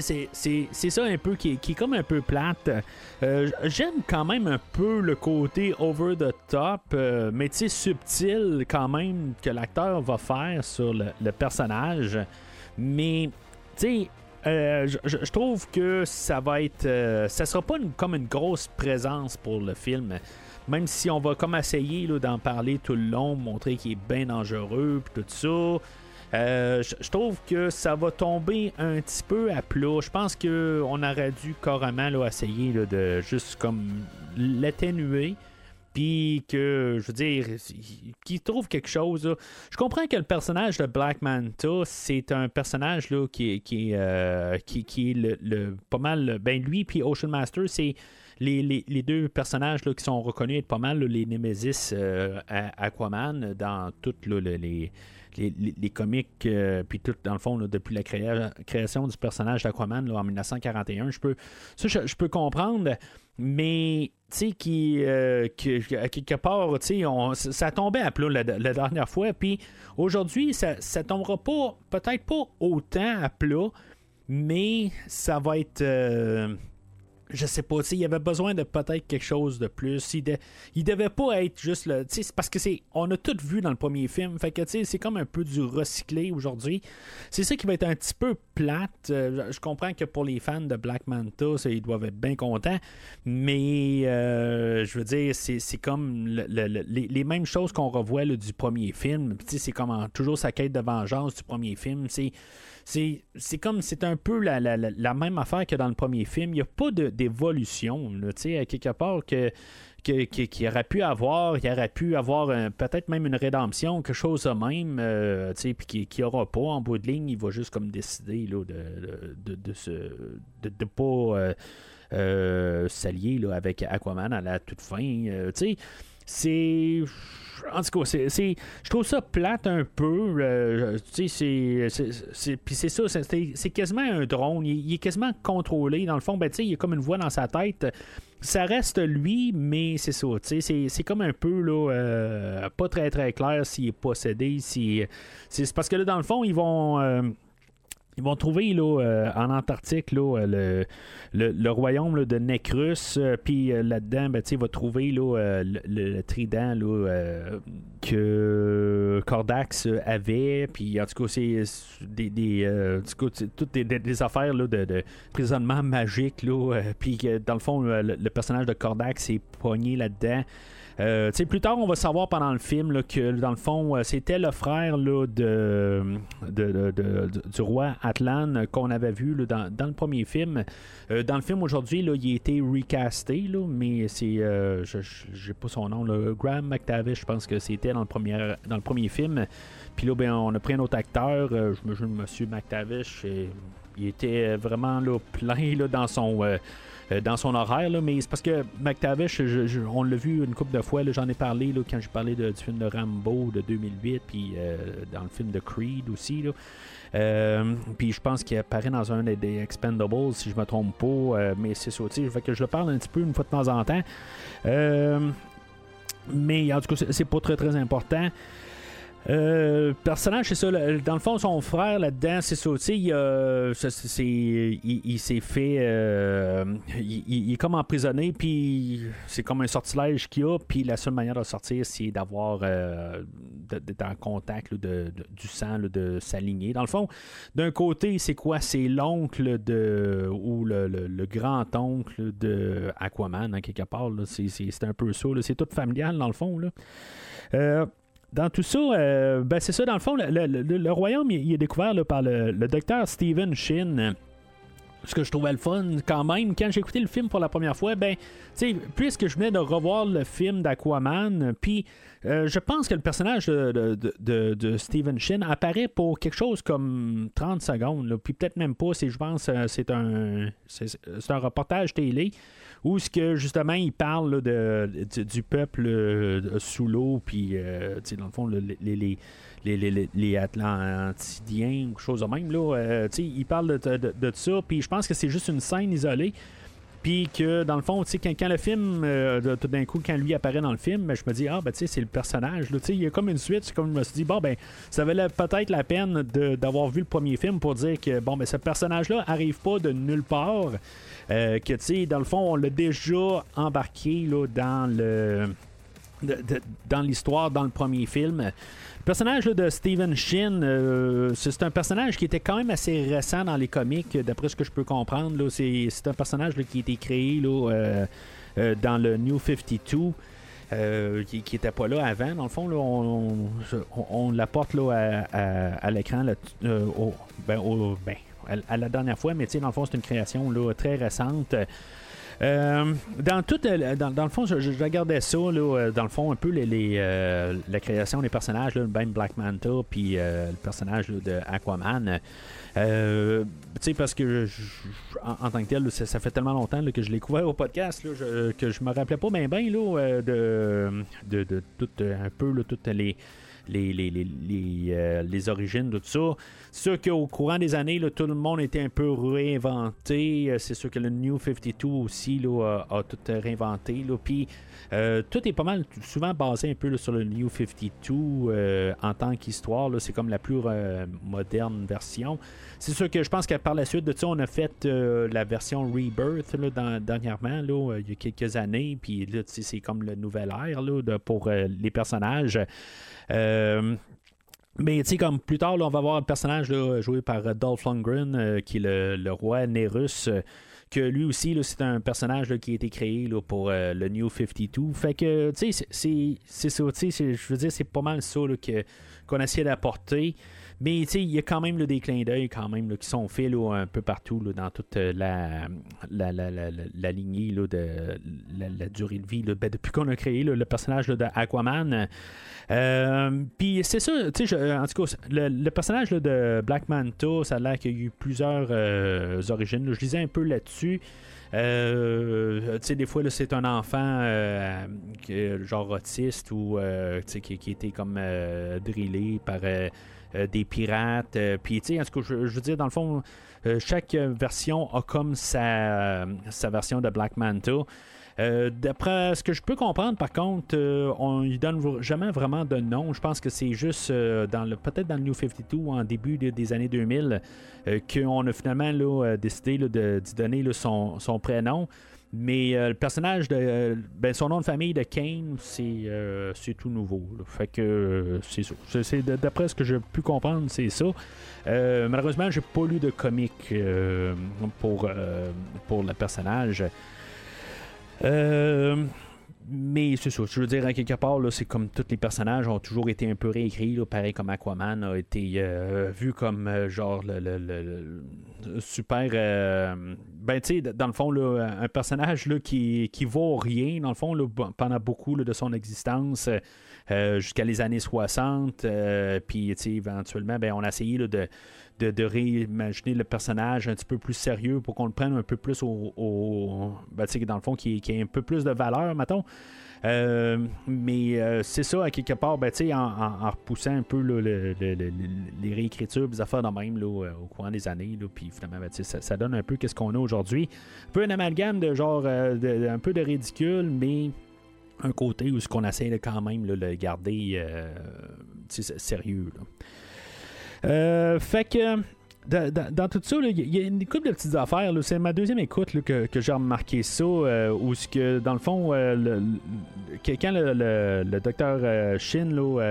c'est ça un peu qui, est comme un peu plate. Euh, j'aime quand même un peu le côté over the top, euh, mais tu subtil quand même que l'acteur va faire sur le, personnage. Mais tu sais, euh, je trouve que ça va être. ça sera pas comme une grosse présence pour le film. Même si on va comme essayer d'en parler tout le long, montrer qu'il est bien dangereux, tout ça. Euh, je trouve que ça va tomber un petit peu à plat. Je pense qu'on aurait dû carrément essayer de juste comme l'atténuer. Puis que, je veux dire, qu'il trouve quelque chose. Je comprends que le personnage de Black Manta, c'est un personnage là, qui, qui, euh, qui, qui est le, pas mal. Ben lui, puis Ocean Master, c'est les, deux personnages là, qui sont reconnus être pas mal les Nemesis euh, Aquaman dans toutes les les, les, comics, puis tout, dans le fond, depuis la création du personnage d'Aquaman en 1941, je peux, ça, je, peux comprendre, mais tu sais, qui, à quelque part, tu sais, ça tombait à plat la, dernière fois, puis aujourd'hui, ça, ça tombera pas, peut-être pas autant à plat, mais ça va être je sais pas, il y avait besoin de peut-être quelque chose de plus. Il, devait pas être juste le. C'est parce que c'est. On a tout vu dans le premier film. Fait que c'est comme un peu du recyclé aujourd'hui. C'est ça qui va être un petit peu plate. Euh, je comprends que pour les fans de Black Manta, ils doivent être bien contents. Mais euh, je veux dire, c'est comme les, mêmes choses qu'on revoit du premier film. C'est comme toujours sa quête de vengeance du premier film. C'est c'est comme c'est un peu la, même affaire que dans le premier film. Il n'y a pas d'évolution. À quelque part que qu'il aurait pu avoir, il aurait pu avoir peut-être même une rédemption, quelque chose de même, euh, puis qu'il n'y aura pas en bout de ligne, il va juste comme décider là, de, de, de, se, de, de pas euh, euh, s'allier avec Aquaman à la toute fin. C'est en tout cas, c'est, je trouve ça plate un peu. Euh, tu sais, c'est, puis c'est ça, c'est, quasiment un drone. Il, est quasiment contrôlé. Dans le fond, ben, tu sais, il a comme une voix dans sa tête. Ça reste lui, mais c'est ça. C'est, comme un peu, là, euh, pas très très clair s'il est possédé. C'est parce que là, dans le fond, ils vont. Euh, ils vont trouver là, euh, en Antarctique là, euh, le, le, royaume de Necrus. Euh, puis là-dedans, ben, il va trouver là, le, trident que Cordax avait. Puis en tout cas, c'est des, des, toutes des, affaires de, de, prisonnement magique. puis dans le fond, le, personnage de Cordax est poigné là-dedans. Euh, plus tard, on va savoir pendant le film que, dans le fond, euh, c'était le frère de, du roi Atlan qu'on avait vu dans, le premier film. Euh, dans le film aujourd'hui, il a été recasté, mais c'est. je n'ai pas son nom. Graham McTavish, je pense que c'était dans, le premier, film. Puis là, ben, on a pris un autre acteur. je me jume Monsieur McTavish. Et, il était vraiment plein dans son euh, dans son horaire. mais c'est parce que McTavish, on l'a vu une couple de fois, j'en ai parlé quand j'ai parlé du film de Rambo de 2008, puis euh, dans le film de Creed aussi. Euh, puis je pense qu'il apparaît dans un des Expendables, si je me trompe pas, mais c'est ça, fait que je le parle un petit peu une fois de temps en temps. mais en tout cas, c'est pas très très important. Euh, personnage, c'est ça. Dans le fond, son frère là-dedans, c'est ça. Il, il, s'est fait. Euh, il, est comme emprisonné, puis c'est comme un sortilège qu'il a. Puis la seule manière de sortir, c'est d'avoir. Euh, d'être en contact de, du sang, de s'aligner. Dans le fond, d'un côté, c'est quoi? C'est l'oncle de. ou le, grand-oncle de Aquaman, hein, quelque part. C'est un peu ça. C'est tout familial, dans le fond. Là. Dans tout ça, euh, ben c'est ça, dans le fond, le, royaume, il, est découvert par le, docteur Stephen Shin. Ce que je trouvais le fun quand même, quand j'ai écouté le film pour la première fois, ben, tu puisque je venais de revoir le film d'Aquaman, puis euh, je pense que le personnage de, de, Stephen Shin apparaît pour quelque chose comme 30 secondes, puis peut-être même pas, je pense euh, c'est un, c'est, un reportage télé où ce que justement il parle de, du peuple euh, sous l'eau, puis euh, dans le fond, les, les, les, les, Atlantidiens ou chose de même. Là, euh, il parle de, de, ça, puis je pense que c'est juste une scène isolée. Puis que dans le fond, quand, quand le film, tout d'un coup, quand lui apparaît dans le film, ben, je me dis, ah, ben, tu sais, c'est le personnage. Il y a comme une suite. Comme je me suis dit, bon, ben, ça valait peut-être la peine d'avoir vu le premier film pour dire que, bon, ben, ce personnage-là arrive pas de nulle part. Euh, que, tu sais, dans le fond, on l'a déjà embarqué là, dans le. dans l'histoire, dans le premier film. Le personnage de Stephen Shin, euh, c'est un personnage qui était quand même assez récent dans les comics, d'après ce que je peux comprendre. C'est un personnage qui a été créé là, euh, dans le New 52. qui n'était pas là avant. Dans le fond, on, l'apporte à, l'écran ben, ben, à, la dernière fois, mais dans le fond, c'est une création très récente. Euh, dans tout, euh, dans, le fond, je, regardais ça, là, euh, dans le fond, un peu les, la création des personnages, là, ben Black Manta, puis le personnage de Aquaman. tu sais, parce que en, tant que tel, ça, fait tellement longtemps que je l'ai couvert au podcast que je me rappelais pas bien, bien de, de, de, tout, un peu toutes les les, les, les, les, les origines de tout ça. C'est sûr qu'au courant des années, là, tout le monde était un peu réinventé. C'est sûr que le New 52 aussi là, a, tout réinventé. Puis euh, tout est pas mal souvent basé un peu là, sur le New 52 euh, en tant qu'histoire. C'est comme la plus euh, moderne version. C'est sûr que je pense que par la suite de ça, on a fait la version Rebirth là, dernièrement, là, il y a quelques années. Puis là, c'est comme le nouvel air là, pour les personnages. Mais tu sais, comme plus tard, on va voir un personnage joué par Dolph Lundgren, qui est le, le roi Nerus que lui aussi, c'est un personnage qui a été créé pour euh, le New 52. Fait que, tu sais, c'est ça, je veux dire, c'est pas mal ça qu'on essaie d'apporter. Mais il y a quand même des clins d'œil quand même qui sont faits un peu partout dans toute euh, la, la, la, la lignée de la, durée de vie. Ben, depuis qu'on a créé le personnage de Aquaman. Euh, puis c'est ça, sais, en tout cas, le, personnage de Black Manta, ça a l'air qu'il y a eu plusieurs euh, origines. Je lisais un peu là-dessus. Euh, tu sais, des fois, c'est un enfant genre autiste ou qui, qui était comme drillé par des pirates. Puis, tu sais, en tout cas, je, veux dire, dans le fond, chaque version a comme sa, sa version de Black Manta. Euh, d'après ce que je peux comprendre, par contre, euh, on lui donne jamais vraiment de nom. Je pense que c'est juste euh, dans peut-être dans le New 52 ou en début des années 2000 qu'on a finalement là, décidé de, d'y donner son, prénom. Mais le personnage de. ben, son nom de famille de Kane, c'est, c'est tout nouveau. Fait que c'est ça. D'après ce que j'ai pu comprendre, c'est ça. malheureusement, j'ai pas lu de comic pour, pour le personnage. Euh, mais c'est ça, je veux dire, à quelque part, c'est comme tous les personnages ont toujours été un peu réécrits, pareil comme Aquaman a été euh, vu comme euh, genre le, super. ben, tu sais, dans le fond, un personnage là, qui, qui vaut rien, dans le fond, pendant beaucoup de son existence. jusqu'à les années 60. puis, éventuellement, ben, on a essayé de, de, réimaginer le personnage un petit peu plus sérieux pour qu'on le prenne un peu plus au. ben, dans le fond, qui, qui ait un peu plus de valeur, mettons. Euh, mais euh, c'est ça, à quelque part, ben, en, en, repoussant un peu les réécritures, les affaires dans même là, au courant des années, puis finalement, ben, ça, ça, donne un peu qu'est-ce qu'on a aujourd'hui. Un peu un amalgame de genre, euh, un peu de ridicule, mais un côté où ce qu'on essaie de quand même le garder sérieux. Euh, fait que. Dans, tout ça, il y, a une couple de petites affaires. C'est ma deuxième écoute que, j'ai remarqué ça, euh, ce que, dans le fond, euh, quand le, docteur Shin,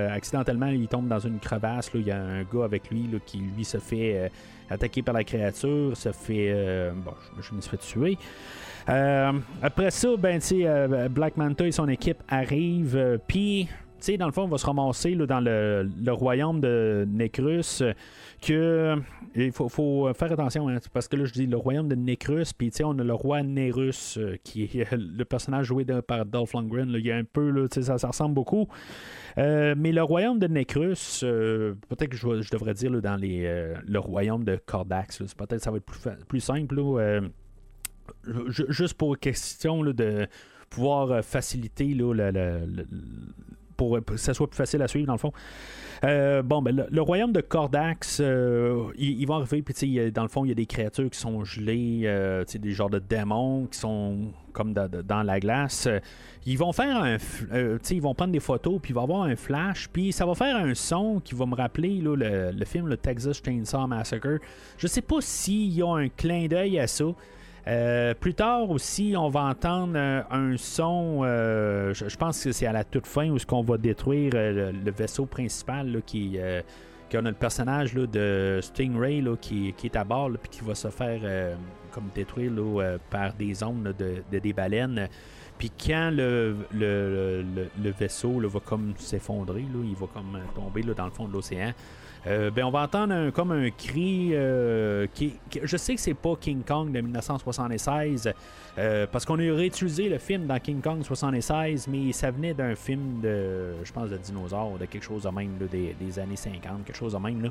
accidentellement, il tombe dans une crevasse, il y a un gars avec lui qui, lui, se fait attaquer par la créature, se fait... bon, je, me suis fait tuer. après ça, ben, Black Manta et son équipe arrivent, puis dans le fond, on va se ramasser dans le, royaume de Necrus que il faut, faire attention hein, parce que là je dis le royaume de Necrus puis on a le roi Nerus euh, qui est le personnage joué par Dolph Lundgren il y a un peu là, ça, ça ressemble beaucoup. Euh, mais le royaume de Necrus euh, peut-être que je, devrais dire dans les, le royaume de Cordax peut-être ça va être plus, plus simple juste pour question de pouvoir faciliter là, le, pour que ça soit plus facile à suivre, dans le fond. Euh, bon, ben, le, royaume de Cordax, euh, ils, vont arriver, puis dans le fond, il y a des créatures qui sont gelées, euh, des genres de démons qui sont comme dans la glace. Ils vont faire un. ils vont prendre des photos, puis il va y avoir un flash, puis ça va faire un son qui va me rappeler le, le, film le Texas Chainsaw Massacre. Je sais pas s'il y a un clin d'œil à ça. Euh, plus tard aussi, on va entendre euh, un son, euh, je, pense que c'est à la toute fin où ce qu'on va détruire le, vaisseau principal qui, qui a le personnage de Stingray qui, est à bord puis qui va se faire comme détruire par des ondes de, des baleines. Puis quand le, le, vaisseau va comme s'effondrer, il va comme tomber dans le fond de l'océan. Euh, ben on va entendre un, comme un cri euh, je sais que c'est pas King Kong de 1976 euh, parce qu'on a réutilisé le film dans King Kong 76 mais ça venait d'un film de je pense de dinosaures de quelque chose de même des, des années 50 quelque chose de même là.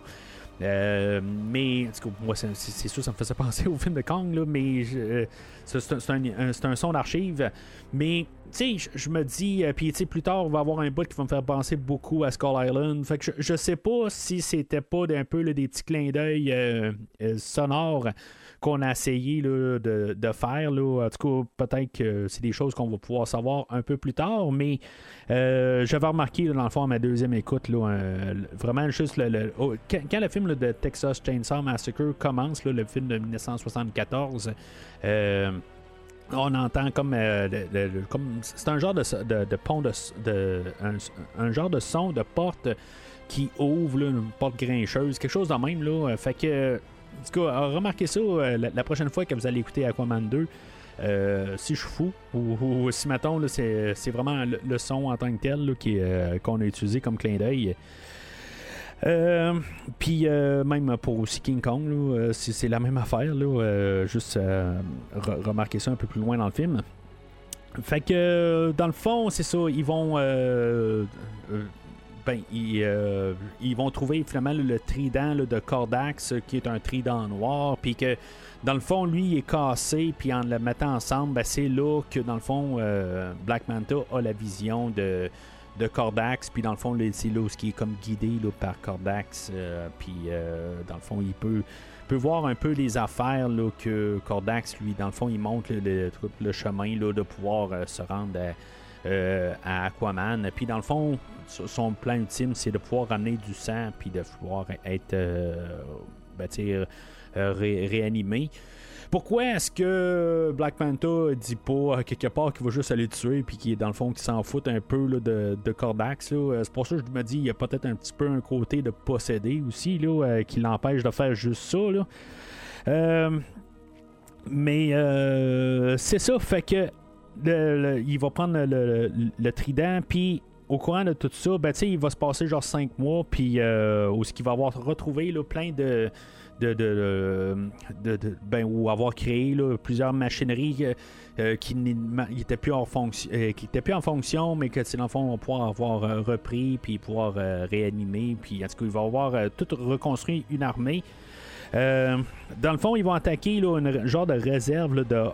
Euh, mais moi c'est sûr ça me faisait *laughs* penser au film de Kong là, mais euh, c'est un, un- un- un son d'archive mais tu sais, je- me dis, euh, puis tu sais, plus tard, on va avoir un bout qui va me faire penser beaucoup à Skull Island. Fait que je, je sais pas si c'était pas d'un peu là, des petits clins d'œil euh, sonores qu'on a essayé là, de, de faire. Là. En tout cas, peut-être que c'est des choses qu'on va pouvoir savoir un peu plus tard, mais euh, j'avais remarqué là, dans le fond à ma deuxième écoute, là, vraiment juste le, oh, quand, le film de Texas Chainsaw Massacre commence, le film de 1974, euh, on entend comme, euh, comme c'est un genre de, de, pont de, un, genre de son de porte qui ouvre une porte grincheuse quelque chose de même fait que en tout cas remarquez ça euh, la, prochaine fois que vous allez écouter Aquaman 2 euh, si je suis fou ou, si mettons c'est, vraiment le, son en tant que tel euh, qu'on a utilisé comme clin d'œil puis même pour aussi King Kong, c'est, la même affaire, juste re- remarquer ça un peu plus loin dans le film. Fait que dans le fond, c'est ça, ils vont ben ils, euh, ils vont trouver finalement le trident de Cordax euh, qui est un trident noir, puis que dans le fond, lui, il est cassé, puis en le mettant ensemble, ben, c'est là que dans le fond, euh, Black Manta a la vision de de Cordax, puis dans le fond, c'est là où il est comme guidé là, par Cordax, euh, puis euh, dans le fond, il peut, peut voir un peu les affaires là, que Cordax, lui, dans le fond, il montre le, le, chemin là, de pouvoir se rendre à, Aquaman. Puis dans le fond, son plan ultime, c'est de pouvoir ramener du sang, puis de pouvoir être euh, ben, euh, ré- réanimé. Pourquoi est-ce que Black Manta dit pas euh, quelque part qu'il va juste aller le tuer puis est dans le fond qu'il s'en fout un peu là, de, de Cordax? Euh, C'est pour ça que je me dis il y a peut-être un petit peu un côté de posséder aussi là, euh, qui l'empêche de faire juste ça. Là. Euh, mais euh, c'est ça, fait que il va prendre le- le trident puis au courant de tout ça, ben, il va se passer genre 5 mois, puis euh, où ce qu'il va avoir retrouvé plein de, de, de, ben, ou avoir créé plusieurs machineries euh, euh, qui n'étaient plus, en fonction, euh, plus en fonction, mais que dans le fond, on va pouvoir avoir repris, puis pouvoir réanimer, puis en tout cas, il va avoir tout reconstruit une armée. Dans le fond, ils vont attaquer là, une genre de réserve là, de.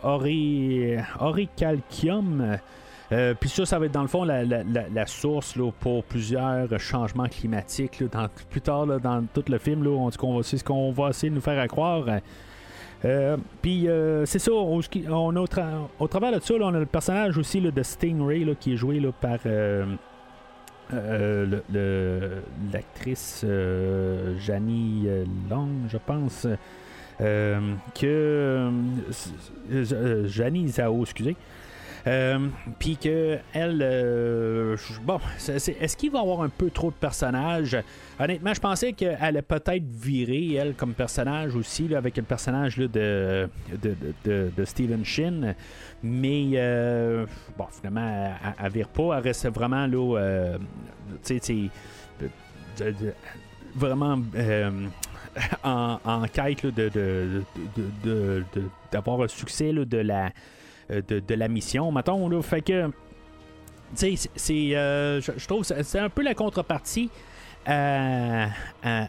Euh, Puis ça, ça va être dans le fond la, source pour plusieurs changements climatiques. plus tard, dans tout le film, on va, c'est ce qu'on va essayer de nous faire à croire. Euh, Puis euh, c'est ça, on, au, tra- au travers de ça, on a le personnage aussi de Stingray qui est joué par l'actrice Janie Long, je pense. que Janie Zhao, excusez. Euh, Puis que elle, euh, bon, est-ce qu'il va avoir un peu trop de personnages? Honnêtement, je pensais qu'elle allait peut-être virer elle comme personnage aussi avec le personnage de, de, de, de- Stephen Shin, mais euh, bon, finalement, elle, elle vire pas, elle reste vraiment là, euh, tu sais, vraiment *laughs* en, quête de, d'avoir le succès de la de, de la mission, mettons. Là, fait que, tu sais, c'est- euh, je, trouve, que c'est un peu la contrepartie à, à,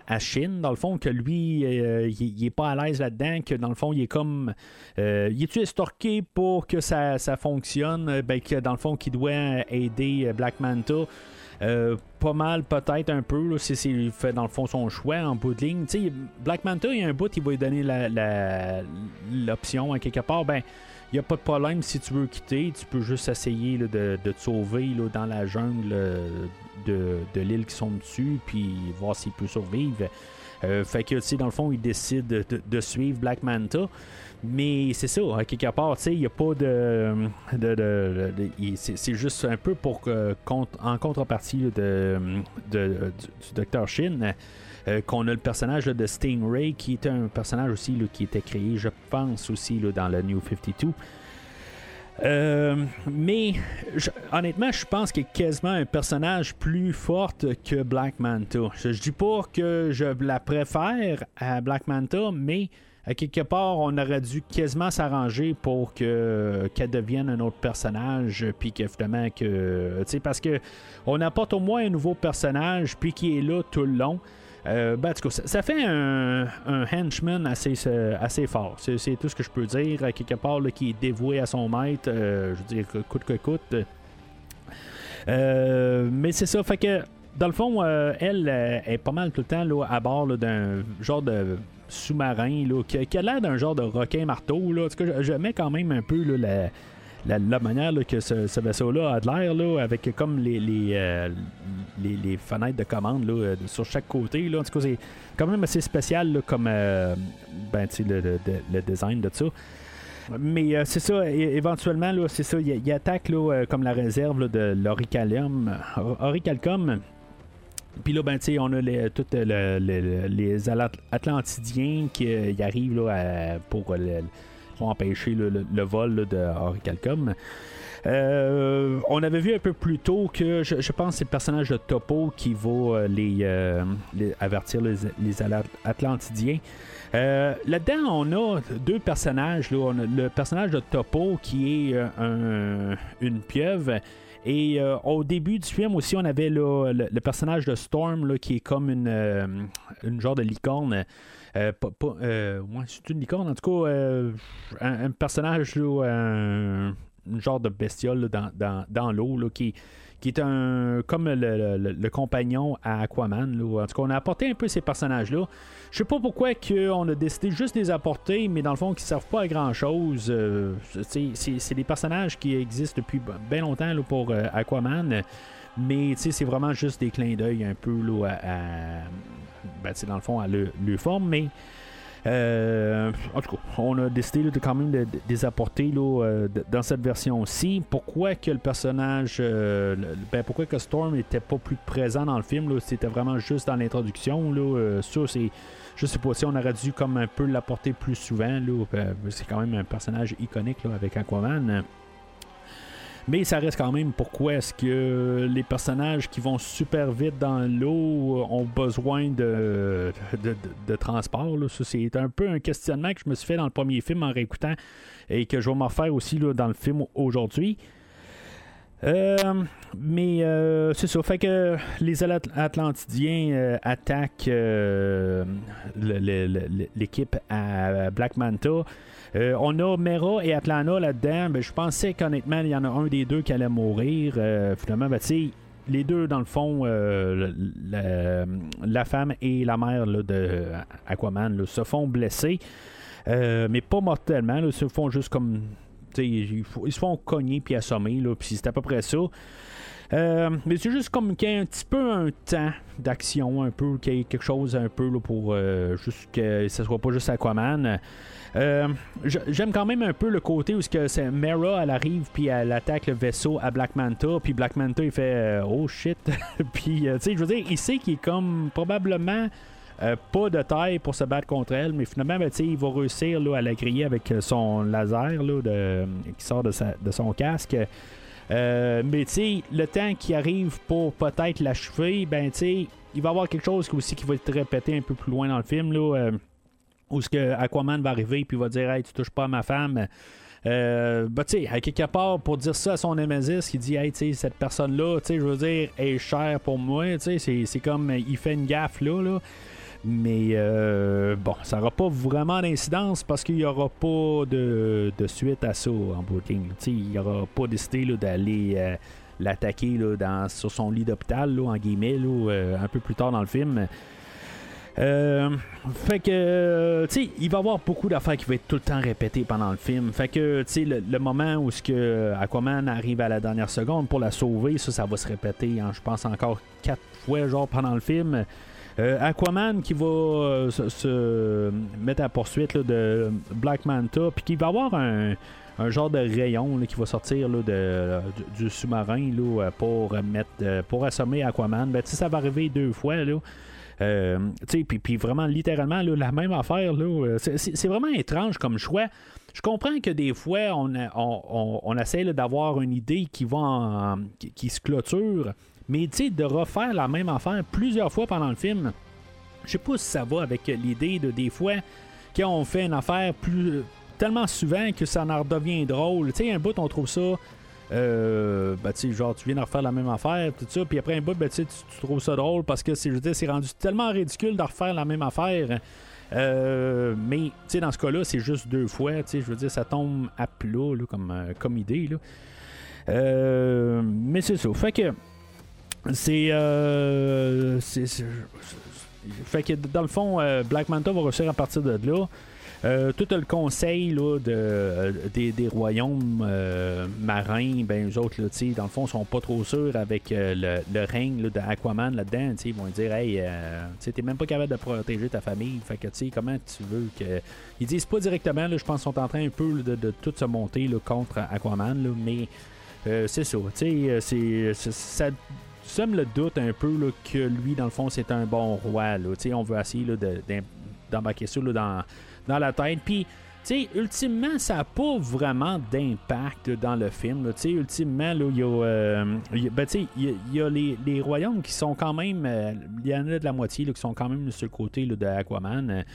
dans le fond, que lui, euh, il, il est pas à l'aise là-dedans, que dans le fond, il est comme. Euh, il est-tu estorqué pour que ça, fonctionne? Euh, Ben, que dans le fond, qu'il doit aider euh, Black Manta. Euh, pas mal, peut-être un peu, si c'est fait dans le fond son choix en bout de ligne. Black Manta, il y a un bout, il va lui donner l'option à quelque part. Ben, il n'y a pas de problème si tu veux quitter, tu peux juste essayer de, de te sauver là, dans la jungle euh, de, de l'île qui sont dessus, puis voir s'il peut survivre. Euh, fait que, dans le fond, il décide de, de- suivre Black Manta. Mais c'est ça, quelque part, il n'y a pas de. de, de- c'est, juste un peu pour contre- en contrepartie de, du, du Dr. Shin, euh, qu'on a le personnage là, de Stingray, qui était un personnage aussi qui était créé, je pense, aussi dans le New 52. Euh, mais honnêtement, je pense qu'il est quasiment un personnage plus fort que Black Manta. Je, je dis pas que je la préfère à Black Manta, mais à quelque part, on aurait dû quasiment s'arranger pour que qu'elle devienne un autre personnage, puis que que, tu sais, parce que on apporte au moins un nouveau personnage, puis qui est là tout le long. Euh, ben, ça, fait un, henchman assez, assez fort. C'est, tout ce que je peux dire. Quelque part, qui est dévoué à son maître. Euh, je veux dire, coûte que coûte. Euh, mais c'est ça, fait que dans le fond, elle est pas mal tout le temps là, à bord d'un genre de sous-marin là, qui, a l'air d'un genre de requin marteau. Là. En tout cas, je, mets quand même un peu la, la, manière que ce, vaisseau-là a de l'air, avec comme les, les, euh, les, fenêtres de commande là, euh, sur chaque côté. Là. En tout cas, c'est quand même assez spécial comme euh, ben, le, le, design de ça. Mais c'est ça, éventuellement, c'est ça, il, attaque là, comme la réserve de l'Oricalcum. Oricalcum puis là, ben, on a les, tous les Atlantidiens qui euh, arrivent là, pour, empêcher le, vol de Oricalcom. Euh, on avait vu un peu plus tôt que je, pense que c'est le personnage de Topo qui va euh, les, avertir les, Atlantidiens. Là-dedans, on a deux personnages. Le personnage de Topo qui est une pieuvre et euh, au début du film aussi, on avait le, personnage de Storm qui est comme une, euh, une genre de licorne. Euh, c'est une licorne, en tout cas, un, personnage, un, genre de bestiole dans, dans l'eau qui qui est un comme le, compagnon à Aquaman. En tout cas, on a apporté un peu ces personnages-là. Je sais pas pourquoi on a décidé juste de les apporter, mais dans le fond, qui servent pas à grand chose. Euh, c'est des personnages qui existent depuis bien longtemps pour euh, Aquaman. Mais c'est vraiment juste des clins d'œil un peu là, à, ben, dans le fond à le, forme. Mais euh, en tout cas, on a décidé de quand même de, les apporter euh, dans cette version-ci. Pourquoi que le personnage, euh, ben, pourquoi que Storm n'était pas plus présent dans le film C'était vraiment juste dans l'introduction. Là, ça, c'est, je sais pas si on aurait dû comme un peu l'apporter plus souvent. c'est quand même un personnage iconique avec Aquaman. Mais ça reste quand même pourquoi est-ce que les personnages qui vont super vite dans l'eau ont besoin de, de, transport. c'est un peu un questionnement que je me suis fait dans le premier film en réécoutant et que je vais m'en faire aussi là, dans le film aujourd'hui. Euh, mais euh, c'est ça. Fait que les Atlantidiens euh, attaquent l'équipe à Black Manta. Euh, on a Mera et Atlanta là-dedans. Ben, je pensais qu'honnêtement, il y en a un des deux qui allait mourir. Euh, finalement, ben, les deux, dans le fond, euh, la, femme et la mère de Aquaman se font blesser. mais pas mortellement. ils se font juste comme. Ils, se font cogner puis assommer. Puis c'est à peu près ça. mais c'est juste comme qu'il y ait un petit peu un temps d'action, un peu, qu'il y ait quelque chose un peu pour juste que ce soit pas juste Aquaman. Euh, j'aime quand même un peu le côté où c'est Mera elle arrive puis elle attaque le vaisseau à Black Manta puis Black Manta il fait euh, oh shit *laughs* puis euh, tu sais je veux dire il sait qu'il est comme probablement pas de taille pour se battre contre elle, mais finalement, ben, il va réussir là, à la griller avec son laser là, qui sort de, de son casque. mais tu le temps qui arrive pour peut-être l'achever, ben il va y avoir quelque chose aussi qui va être répété un peu plus loin dans le film. Là, où ce que Aquaman va arriver puis va dire Hey, tu touches pas à ma femme. Euh, bah, tu sais, à quelque part, pour dire ça à son Nemesis, qui dit Hey, tu cette personne-là, tu je veux dire, est chère pour moi, tu c'est comme il fait une gaffe là, là. Mais euh, bon, ça n'aura pas vraiment d'incidence parce qu'il n'y aura pas de, de, suite à ça en de ligne. Il n'aura pas décidé d'aller euh, l'attaquer sur son lit d'hôpital, en guillemets, là, un peu plus tard dans le film. Euh, fait que, euh, tu sais, il va y avoir beaucoup d'affaires qui vont être tout le temps répétées pendant le film. Fait que, tu sais, le, moment où ce que Aquaman arrive à la dernière seconde pour la sauver, ça, ça va se répéter, hein, je pense, encore quatre fois, genre, pendant le film. Euh, Aquaman qui va se, mettre à poursuite de Black Manta, puis qui va avoir un, genre de rayon qui va sortir de, du, sous-marin pour mettre pour assommer Aquaman. Ben, ça va arriver deux fois. Là. Puis, puis vraiment, littéralement, la même affaire. Là, c'est, vraiment étrange comme choix. Je comprends que des fois, on, on, on, essaie d'avoir une idée qui va qui, se clôture, mais de refaire la même affaire plusieurs fois pendant le film, je sais pas si ça va avec l'idée de des fois quand on fait une affaire plus tellement souvent que ça en redevient drôle. Tu un bout, on trouve ça. Euh, ben, genre, tu viens de refaire la même affaire, tout ça, puis après un bout, ben, tu, tu trouves ça drôle parce que c'est rendu tellement ridicule de refaire la même affaire. Euh, mais, dans ce cas-là, c'est juste deux fois, je veux dire, ça tombe à plat, comme, euh, comme idée, là. Euh, mais c'est ça. Fait que, c'est, fait que, dans le fond, Black Manta va réussir à partir de là. Euh, tout le conseil de, euh, des, royaumes euh, marins, ben eux autres, là, dans le fond, sont pas trop sûrs avec le, règne d'Aquaman là-dedans. Ils vont dire Hey, tu t'es même pas capable de protéger ta famille. Fait que comment tu veux que. Ils disent pas directement, je pense qu'ils sont en train un peu de, tout se monter contre Aquaman, mais c'est ça. c'est, ça sème le doute un peu que lui, dans le fond, c'est un bon roi. On veut essayer d'embarquer ça dans dans la tête. Puis, tu sais, ultimement, ça n'a pas vraiment d'impact dans le film. Tu sais, ultimement, il y a, euh, ben, y, a les, les, royaumes qui sont quand même. Euh, il y en a de la moitié qui sont quand même sur le côté de Aquaman.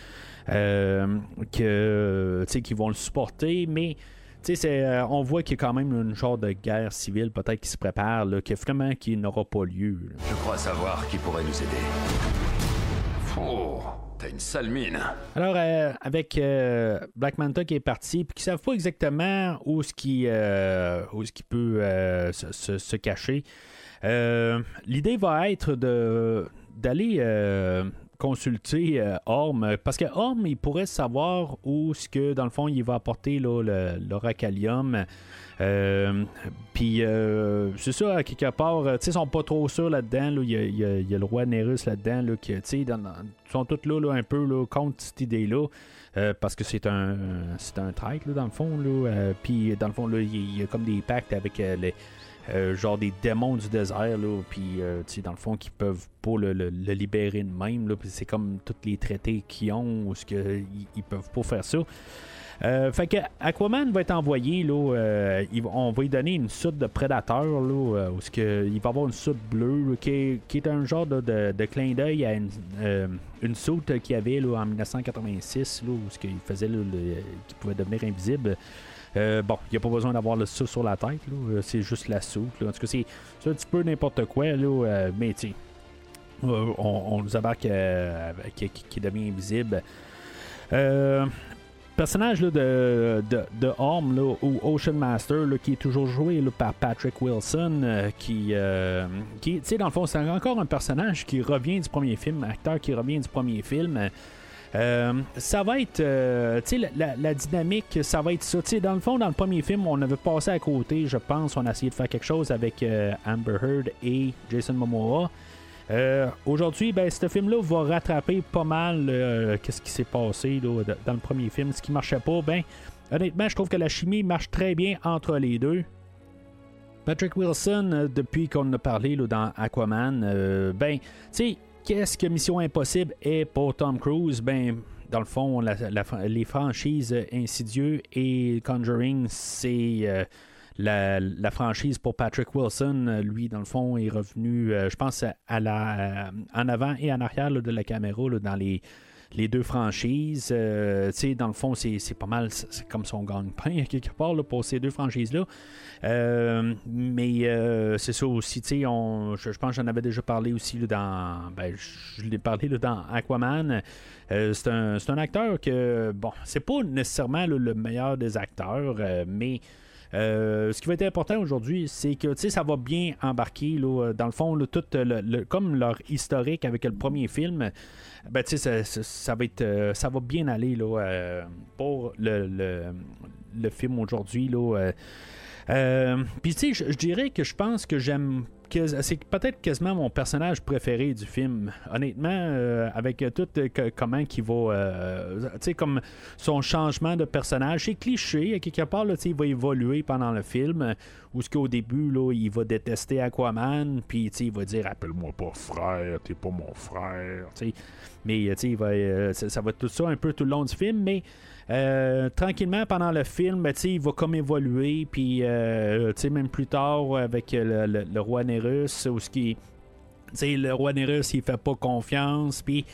Euh, que, qui vont le supporter, mais. C'est, on voit qu'il y a quand même une genre de guerre civile peut-être qui se prépare, là, que vraiment qui n'aura pas lieu. Je crois savoir qui pourrait nous aider. Oh une sale mine. Alors, euh, avec euh, Black Manta qui est parti, puis qui savent pas exactement où ce qui, euh, où ce qui peut se, cacher, l'idée va être d'aller consulter Orm, parce que Orm, il pourrait savoir où ce que, dans le fond, il va apporter l'oracalium. Euh, puis euh, c'est ça, quelque part, euh, ils sont pas trop sûrs là-dedans. Il y, a le roi Nérus là-dedans, là, qui, sont tous là, un peu là, contre cette idée-là. parce que c'est un c'est un traître dans le fond là puis dans le fond il y, a comme des pactes avec les genre des démons du désert là puis dans le fond qui peuvent pas le, libérer de même là c'est comme tous les traités qu'ils ont ou ce ils peuvent pas faire ça euh, fait que Aquaman va être envoyé, là, euh, on va lui donner une soute de prédateur, là, euh, où que, il va avoir une soute bleue, qui, est, un genre de, clin d'œil à une, soute qu'il avait là, en 1986, là, où ce qu'il faisait, qui pouvait devenir invisible. bon, il n'y a pas besoin d'avoir le soute sur la tête, c'est juste la soute. En tout cas, c'est, un petit peu n'importe quoi, là, mais tu on, nous embarque qui, qui, devient invisible. Personnage là, de, de, de Orm ou Ocean Master qui est toujours joué par Patrick Wilson euh, qui, euh, qui tu sais dans le fond c'est encore un personnage qui revient du premier film acteur qui revient du premier film euh, ça va être, tu sais, la, la, dynamique, ça va être ça. Tu sais, dans le fond, dans le premier film, on avait passé à côté, je pense, on a essayé de faire quelque chose avec Amber Heard et Jason Momoa. Euh, aujourd'hui, ben, ce film-là va rattraper pas mal euh, qu'est-ce qui s'est passé dans le premier film. Ce qui marchait pas, ben, honnêtement, je trouve que la chimie marche très bien entre les deux. Patrick Wilson, euh, depuis qu'on a parlé dans Aquaman, ben, qu'est-ce que Mission Impossible est pour Tom Cruise? Ben, dans le fond, les franchises Insidieux et Conjuring, c'est la, franchise pour Patrick Wilson, euh, lui, dans le fond, est revenu, euh, je pense, à la, euh, en avant et en arrière de la caméra dans les, les deux franchises. dans le fond, c'est, pas mal, c'est comme son gagne-pain quelque part pour ces deux franchises-là. mais c'est ça aussi, je, je, pense que j'en avais déjà parlé aussi dans. Ben, je l'ai parlé dans Aquaman. c'est, un, un, acteur que, bon, c'est pas nécessairement le meilleur des acteurs, mais euh, ce qui va être important aujourd'hui, c'est que ça va bien embarquer, là, dans le fond, tout le, comme leur historique avec le premier film. Ben, ça, ça, va être, euh, ça va bien aller là, euh, pour le, le, film aujourd'hui. Puis, tu sais, je dirais que je pense que j'aime c'est peut-être quasiment mon personnage préféré du film. Honnêtement, avec tout comment qu'il va. tu sais, comme son changement de personnage. C'est cliché, quelque part, là, il va évoluer pendant le film. Où ce qu'au début, là, il va détester Aquaman, puis il va dire Appelle-moi pas frère, t'es pas mon frère. Mais il va, ça, ça, va être tout ça un peu tout le long du film, mais euh, tranquillement, pendant le film, ben, il va comme évoluer, puis euh, même plus tard avec le, roi Nérus, où ce qui, le roi Nérus, il fait pas confiance, puis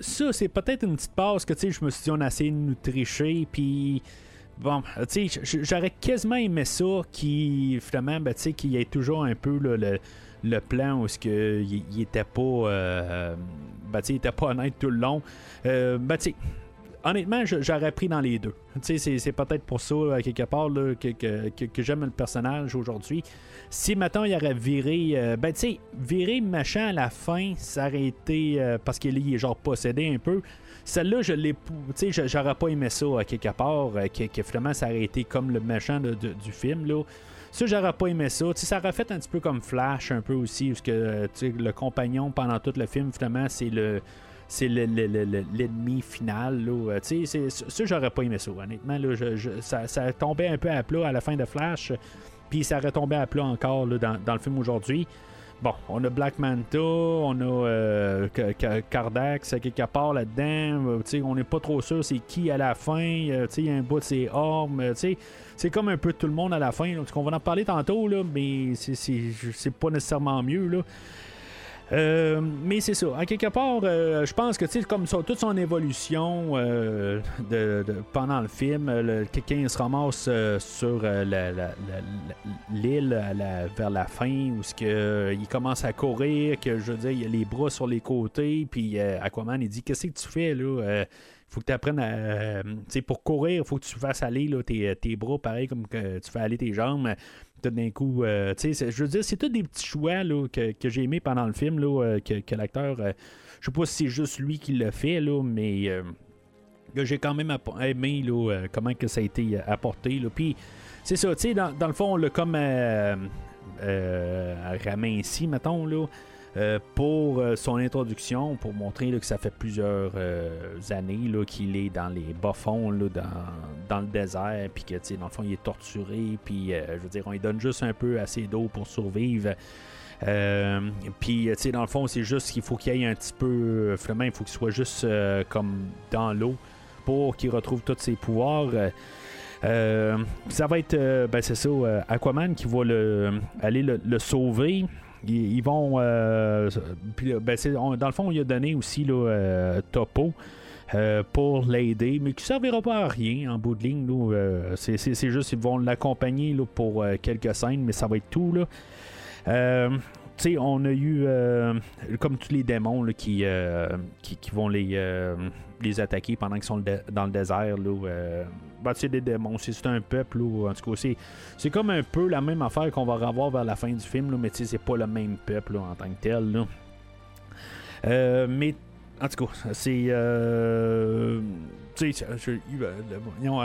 ça, c'est peut-être une petite passe que je me suis dit, on a essayé de nous tricher, puis bon, j'aurais quasiment aimé ça qui, finalement, ben, qu'il y ait toujours un peu le, plan où ce que il, était pas euh, ben, il était pas honnête tout le long. Euh, honnêtement, j'aurais pris dans les deux. C'est peut-être pour ça, à quelque part, que, j'aime le personnage aujourd'hui. Si maintenant il aurait viré, euh, ben tu sais, viré machin à la fin, ça aurait été euh, parce qu'il est genre possédé un peu. Celle-là, je l'ai, tu sais, j'aurais pas aimé ça à quelque part, euh, que, finalement ça aurait été comme le machin du film là. Ça, j'aurais pas aimé ça. ça aurait fait un petit peu comme Flash, un peu aussi, parce que le compagnon pendant tout le film, finalement, c'est le c'est l'ennemi final. Là. Ça, j'aurais pas aimé ça, honnêtement. Là, ça, ça tombait un peu à plat à la fin de Flash, puis ça tombé à plat encore là, dans, le film aujourd'hui. Bon, on a Black Manta, on a euh, Cardax quelque part là-dedans. Euh, on n'est pas trop sûr c'est qui à la fin. Euh, il y a un bout de ses armes. c'est comme un peu tout le monde à la fin. On va en parler tantôt, là, mais c'est pas nécessairement mieux. Là. Euh, mais c'est ça. À quelque part, euh, je pense que comme ça, toute son évolution euh, de, pendant le film, quelqu'un se ramasse sur l'île vers la fin où ce que, il commence à courir, que je veux dire, il a les bras sur les côtés, puis Aquaman il dit Qu'est-ce que tu fais là faut que tu apprennes à. pour courir, il faut que tu fasses aller tes, tes, bras pareil comme que tu fais aller tes jambes tout d'un coup. Euh, je veux dire, c'est tous des petits choix là, que, j'ai aimé pendant le film, là, euh, que, l'acteur. Euh, je sais pas si c'est juste lui qui le fait, là, mais que j'ai quand même aimé là, comment que ça a été apporté. Puis c'est ça, tu sais, dans, dans, le fond, comme ici mettons, là. Euh, pour euh, son introduction, pour montrer que ça fait plusieurs euh, années qu'il est dans les bas-fonds, dans, le désert, puis que dans le fond il est torturé, puis je veux dire, on lui donne juste un peu assez d'eau pour survivre. puis, tu dans le fond, c'est juste qu'il faut qu'il ait un petit peu. Finalement, il faut qu'il soit juste comme dans l'eau pour qu'il retrouve tous ses pouvoirs. ça va être, ben c'est ça, Aquaman qui va aller le sauver. Ils, vont. Euh, ben, dans le fond, il a donné aussi là, euh, Topo. Euh, pour l'aider, mais qui ne servira pas à rien en bout de ligne. c'est, juste qu'ils vont l'accompagner pour quelques scènes, mais ça va être tout. Là. on a eu comme tous les démons qui, qui, vont les, les attaquer pendant qu'ils sont dans le désert. Là, c'est des démons, c'est un peuple, ou en tout cas, c'est comme un peu la même affaire qu'on va revoir vers la fin du film, mais c'est pas le même peuple en tant que tel. Euh, mais en tout cas, c'est. Euh,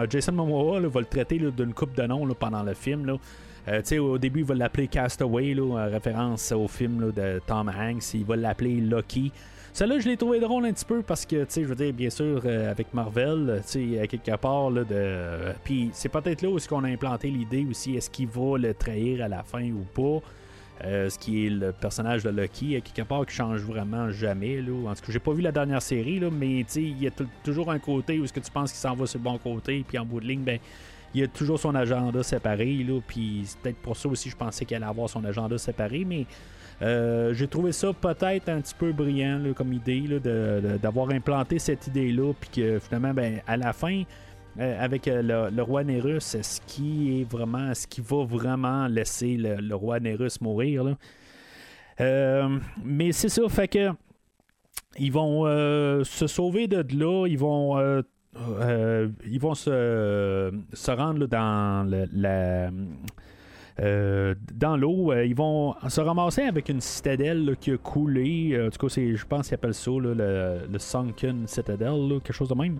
Jason Momoa va le traiter d'une coupe de noms pendant le film. Là. Euh, au début, il va l'appeler Castaway, en référence au film de Tom Hanks. Il va l'appeler Lucky. Celle-là, je l'ai trouvé drôle un petit peu parce que, tu sais, je veux dire, bien sûr, euh, avec Marvel, tu sais, à quelque part, là, de. Puis c'est peut-être là où est-ce qu'on a implanté l'idée aussi, est-ce qu'il va le trahir à la fin ou pas. Euh, ce qui est le personnage de Lucky, à quelque part, qui change vraiment jamais. Là. En tout cas, j'ai pas vu la dernière série, là, mais il y a toujours un côté où est-ce que tu penses qu'il s'en va sur le bon côté, puis en bout de ligne, ben, il y a toujours son agenda séparé. Là, puis c'est peut-être pour ça aussi je pensais qu'elle allait avoir son agenda séparé, mais euh, j'ai trouvé ça peut-être un petit peu brillant comme idée d'avoir implanté cette idée-là, puis que finalement, ben, à la fin, euh, avec euh, le, roi Nérus, ce qui est vraiment, ce qui va vraiment laisser le, roi Nérus mourir. mais c'est ça, fait que ils vont se sauver de là, ils vont ils vont se, se rendre dans la, euh, dans l'eau. Euh, ils vont se ramasser avec une citadelle qui a coulé. Euh, en tout cas, je pense qu'ils appellent ça le, Sunken Citadel, quelque chose de même.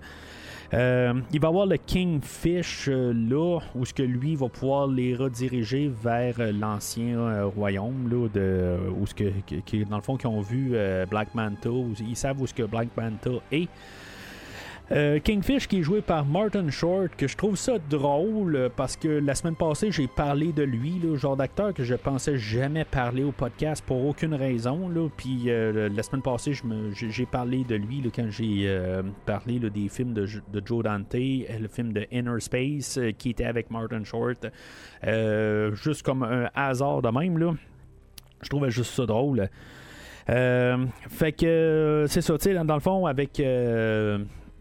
Euh, il va avoir le Kingfish là, où ce que lui va pouvoir les rediriger vers l'ancien royaume, là, où ce que, dans le fond, qui ont vu Black Manta, ils savent où ce que Black Manta est. Euh, Kingfish qui est joué par Martin Short, que je trouve ça drôle parce que la semaine passée j'ai parlé de lui, le genre d'acteur que je pensais jamais parler au podcast pour aucune raison. Là. Puis euh, la semaine passée j'ai parlé de lui quand j'ai euh, parlé des films de, Joe Dante, le film de Inner Space qui était avec Martin Short. juste comme un hasard de même. Là. Je trouvais juste ça drôle. fait que c'est ça, tu sais, dans, le fond, avec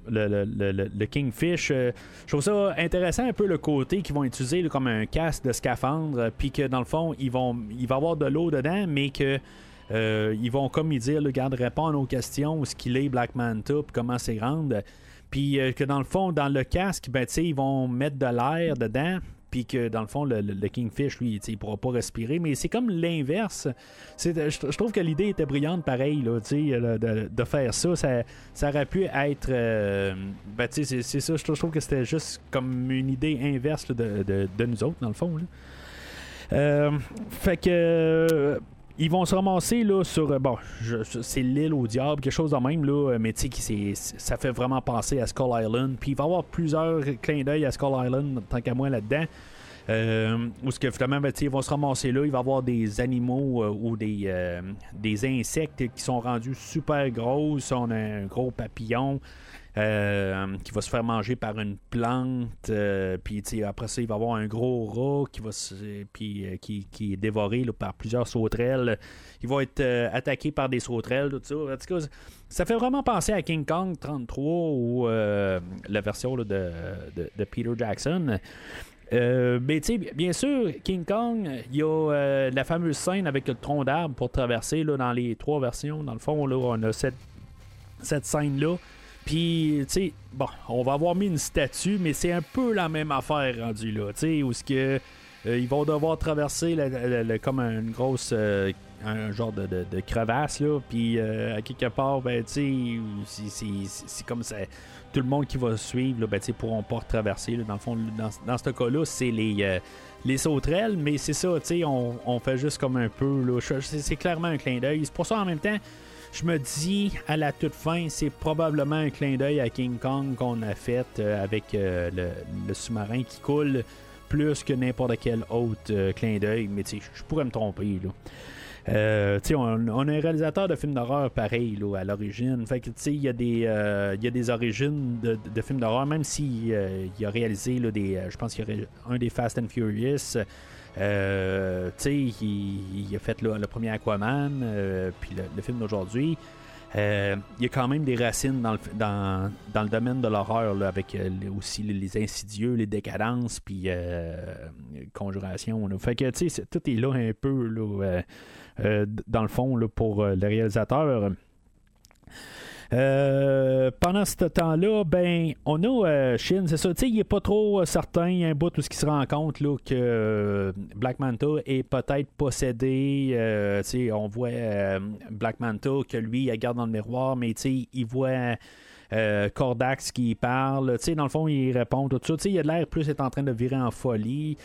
le, Kingfish. Euh, je trouve ça intéressant un peu le côté qu'ils vont utiliser comme un casque de scaphandre, puis que dans le fond, ils vont, il va y avoir de l'eau dedans, mais que euh, ils vont comme ils dire, le garde répondre aux questions, ce qu'il est Black Manta, puis comment c'est grand. Puis euh, que dans le fond, dans le casque, ben, ils vont mettre de l'air dedans, puis que dans le fond, le, Kingfish, lui, il pourra pas respirer. Mais c'est comme l'inverse. Je, trouve que l'idée était brillante, pareil, là, de, de, faire ça. Ça, aurait pu être. Euh, ben, c'est, ça, je trouve que c'était juste comme une idée inverse de, nous autres, dans le fond. Euh, fait que ils vont se ramasser là, sur. Bon, c'est l'île au diable, quelque chose de même, là, mais tu sais, ça fait vraiment penser à Skull Island. Puis il va y avoir plusieurs clins d'œil à Skull Island, tant qu'à moi là-dedans. Euh, ce que finalement, ben, ils vont se ramasser là, il va y avoir des animaux euh, ou des, euh, des insectes qui sont rendus super gros. On a un gros papillon. Euh, qui va se faire manger par une plante. Euh, puis après ça, il va avoir un gros rat qui va puis, euh, qui, est dévoré par plusieurs sauterelles. Il va être attaqué par des sauterelles, tout ça. ça fait vraiment penser à King Kong 33 ou la version de, de, Peter Jackson. mais tu bien sûr, King Kong, il y a la fameuse scène avec le tronc d'arbre pour traverser là, dans les trois versions. Dans le fond, là, on a cette, cette scène-là. Puis, tu sais, bon, on va avoir mis une statue, mais c'est un peu la même affaire rendue là, tu sais, où ce que euh, vont devoir traverser comme une grosse euh, un genre de, crevasse là, puis euh, à quelque part, ben tu sais, c'est comme ça. Tout le monde qui va suivre, là, ben, tu pourront pas traverser. dans le fond, dans, ce cas-là, c'est les, les sauterelles, mais c'est ça, tu sais, on, on, fait juste comme un peu, là, c'est clairement un clin d'œil. C'est pour ça en même temps, je me dis, à la toute fin, c'est probablement un clin d'œil à King Kong qu'on a fait euh, avec euh, le, sous-marin qui coule plus que n'importe quel autre euh, clin d'œil. Mais je pourrais me tromper. Là. on, on, a un réalisateur de films d'horreur pareil à l'origine. Fait que il y, a des, y a des origines de, films d'horreur, même s'il il a réalisé des. je pense qu'il y un des Fast and Furious. Euh, il, a fait le premier Aquaman, euh, puis le, film d'aujourd'hui. Euh, il y a quand même des racines dans le, domaine de l'horreur, avec aussi les, insidieux, les décadences, puis conjuration. Fait que, tout est là un peu, là, dans le fond, là, pour le réalisateur. Euh, pendant ce temps-là, ben, on a euh, Shin, c'est ça. Il n'est pas trop euh, certain. Il y a un bout où ce qui se rend compte là, que Black Manta est peut-être possédé. on voit Black Manta que lui, il regarde dans le miroir, mais il voit. Cordax qui parle, dans le fond, il répond tout ça. il a l'air plus est en train de virer en folie.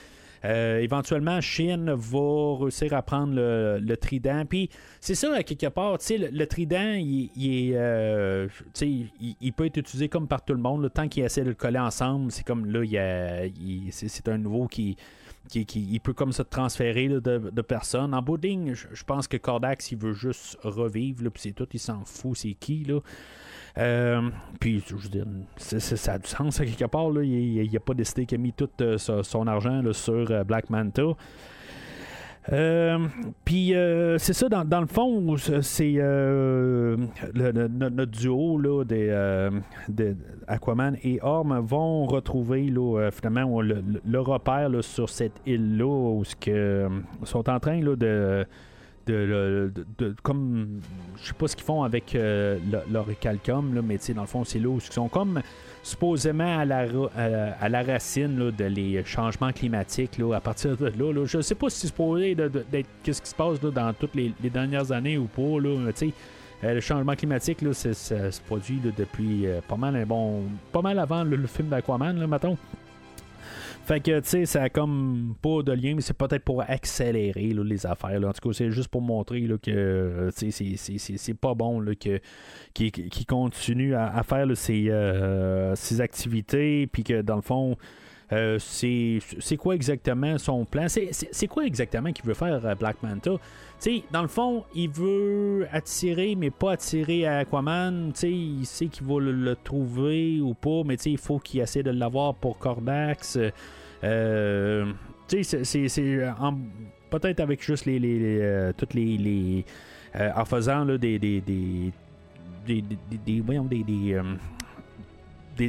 Euh, éventuellement, Shin va réussir à prendre le, trident. Puis c'est ça, quelque part, le, le, trident, il, euh, il, peut être utilisé comme par tout le monde. Le tant qu'il essaie de le coller ensemble, c'est comme là, il, c'est un nouveau qui, qui, peut comme ça transférer de, de, personnes. En bout je, pense que Cordax, il veut juste revivre, puis c'est tout, il s'en fout, c'est qui, là. Euh, puis, je veux dire, ça a du sens à quelque part. Là. Il n'a pas décidé qu'il a mis tout euh, son argent sur euh, Black Manta. puis c'est ça, dans, le fond, c'est notre duo là, des, Aquaman et Orm vont retrouver là, finalement le, repère sur cette île-là où ils sont en train là, de de, comme je sais pas ce qu'ils font avec euh, leur calcum là, mais dans le fond c'est là où ils sont comme supposément à la, à, la racine de les changements climatiques là, à partir de là, je sais pas si c'est supposé d'être qu'est-ce qui se passe dans toutes les, dernières années ou pas là, le changement climatique, là, ça se produit depuis pas mal un bon. pas mal avant le, film d'Aquaman, là, mettons. Fait que, tu sais, ça a comme pas de lien, mais c'est peut-être pour accélérer les affaires. En tout cas, c'est juste pour montrer là, que c'est pas bon là, que, qui, continue à, faire ces, ces activités, puis que dans le fond, euh, c'est quoi exactement son plan? C'est quoi exactement qu'il veut faire euh, Black Manta? Sais, dans le fond, il veut attirer, mais pas attirer à Aquaman. sais, il sait qu'il va le, trouver ou pas, mais il faut qu'il essaie de l'avoir pour Cordax. Euh, c'est peut-être avec juste les, les, toutes les, en faisant des des, des, des, des, voyons, des,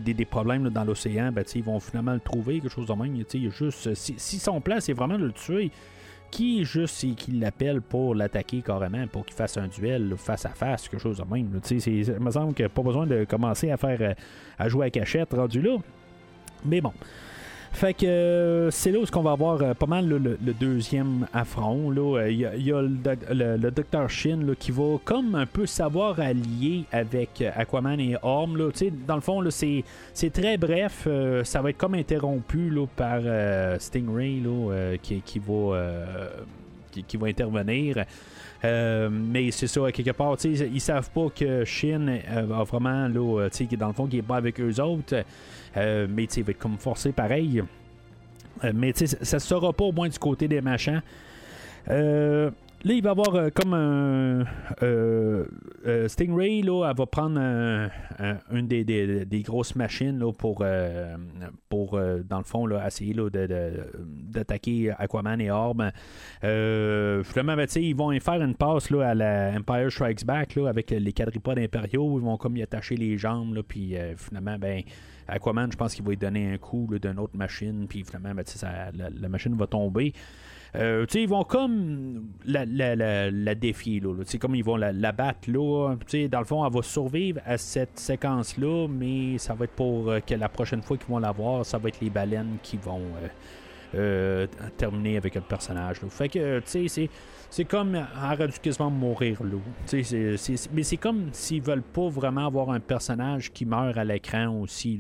des, problèmes dans l'océan, ben, ils vont finalement le trouver, quelque chose de même. juste, si, si, son plan, c'est vraiment de le tuer, qui juste qui l'appelle pour l'attaquer carrément, pour qu'il fasse un duel face à face, quelque chose de même. Il me semble qu'il n'y a pas besoin de commencer à faire à jouer à cachette rendu là. Mais bon. Fait que euh, c'est là où qu'on va avoir euh, pas mal le, deuxième affront. Il y a, le, Dr. Shin qui va comme un peu savoir allier avec Aquaman et Orm. Dans le fond, c'est, très bref. Euh, ça va être comme interrompu par Stingray qui, qui, va, qui, va intervenir. mais c'est ça, quelque part, ils savent pas que Shin a vraiment, là, dans le fond, qui est pas avec eux autres. Euh, mais il va être comme forcé pareil. Euh, mais ça ne sera pas au moins du côté des machins. Euh, là, il va avoir comme un. Stingray, là, elle va prendre une des, grosses machines là, pour, pour dans le fond, là, essayer d'attaquer Aquaman et Orb. finalement, ben, ils vont y faire une passe là, à la Empire Strikes Back là, avec les quadripodes impériaux. Ils vont comme y attacher les jambes, puis finalement, ben Aquaman, je pense qu'il va lui donner un coup d'une autre machine, puis finalement, ben, la, machine va tomber. Euh, ils vont comme la, la, défier, là, comme ils vont la, battre. Là, dans le fond, elle va survivre à cette séquence-là, mais ça va être pour euh, que la prochaine fois qu'ils vont la voir, ça va être les baleines qui vont euh, terminer avec le personnage. Fait que, tu sais, c'est c'est comme aurait dû quasiment mourir là. mais c'est comme s'ils veulent pas vraiment avoir un personnage qui meurt à l'écran aussi.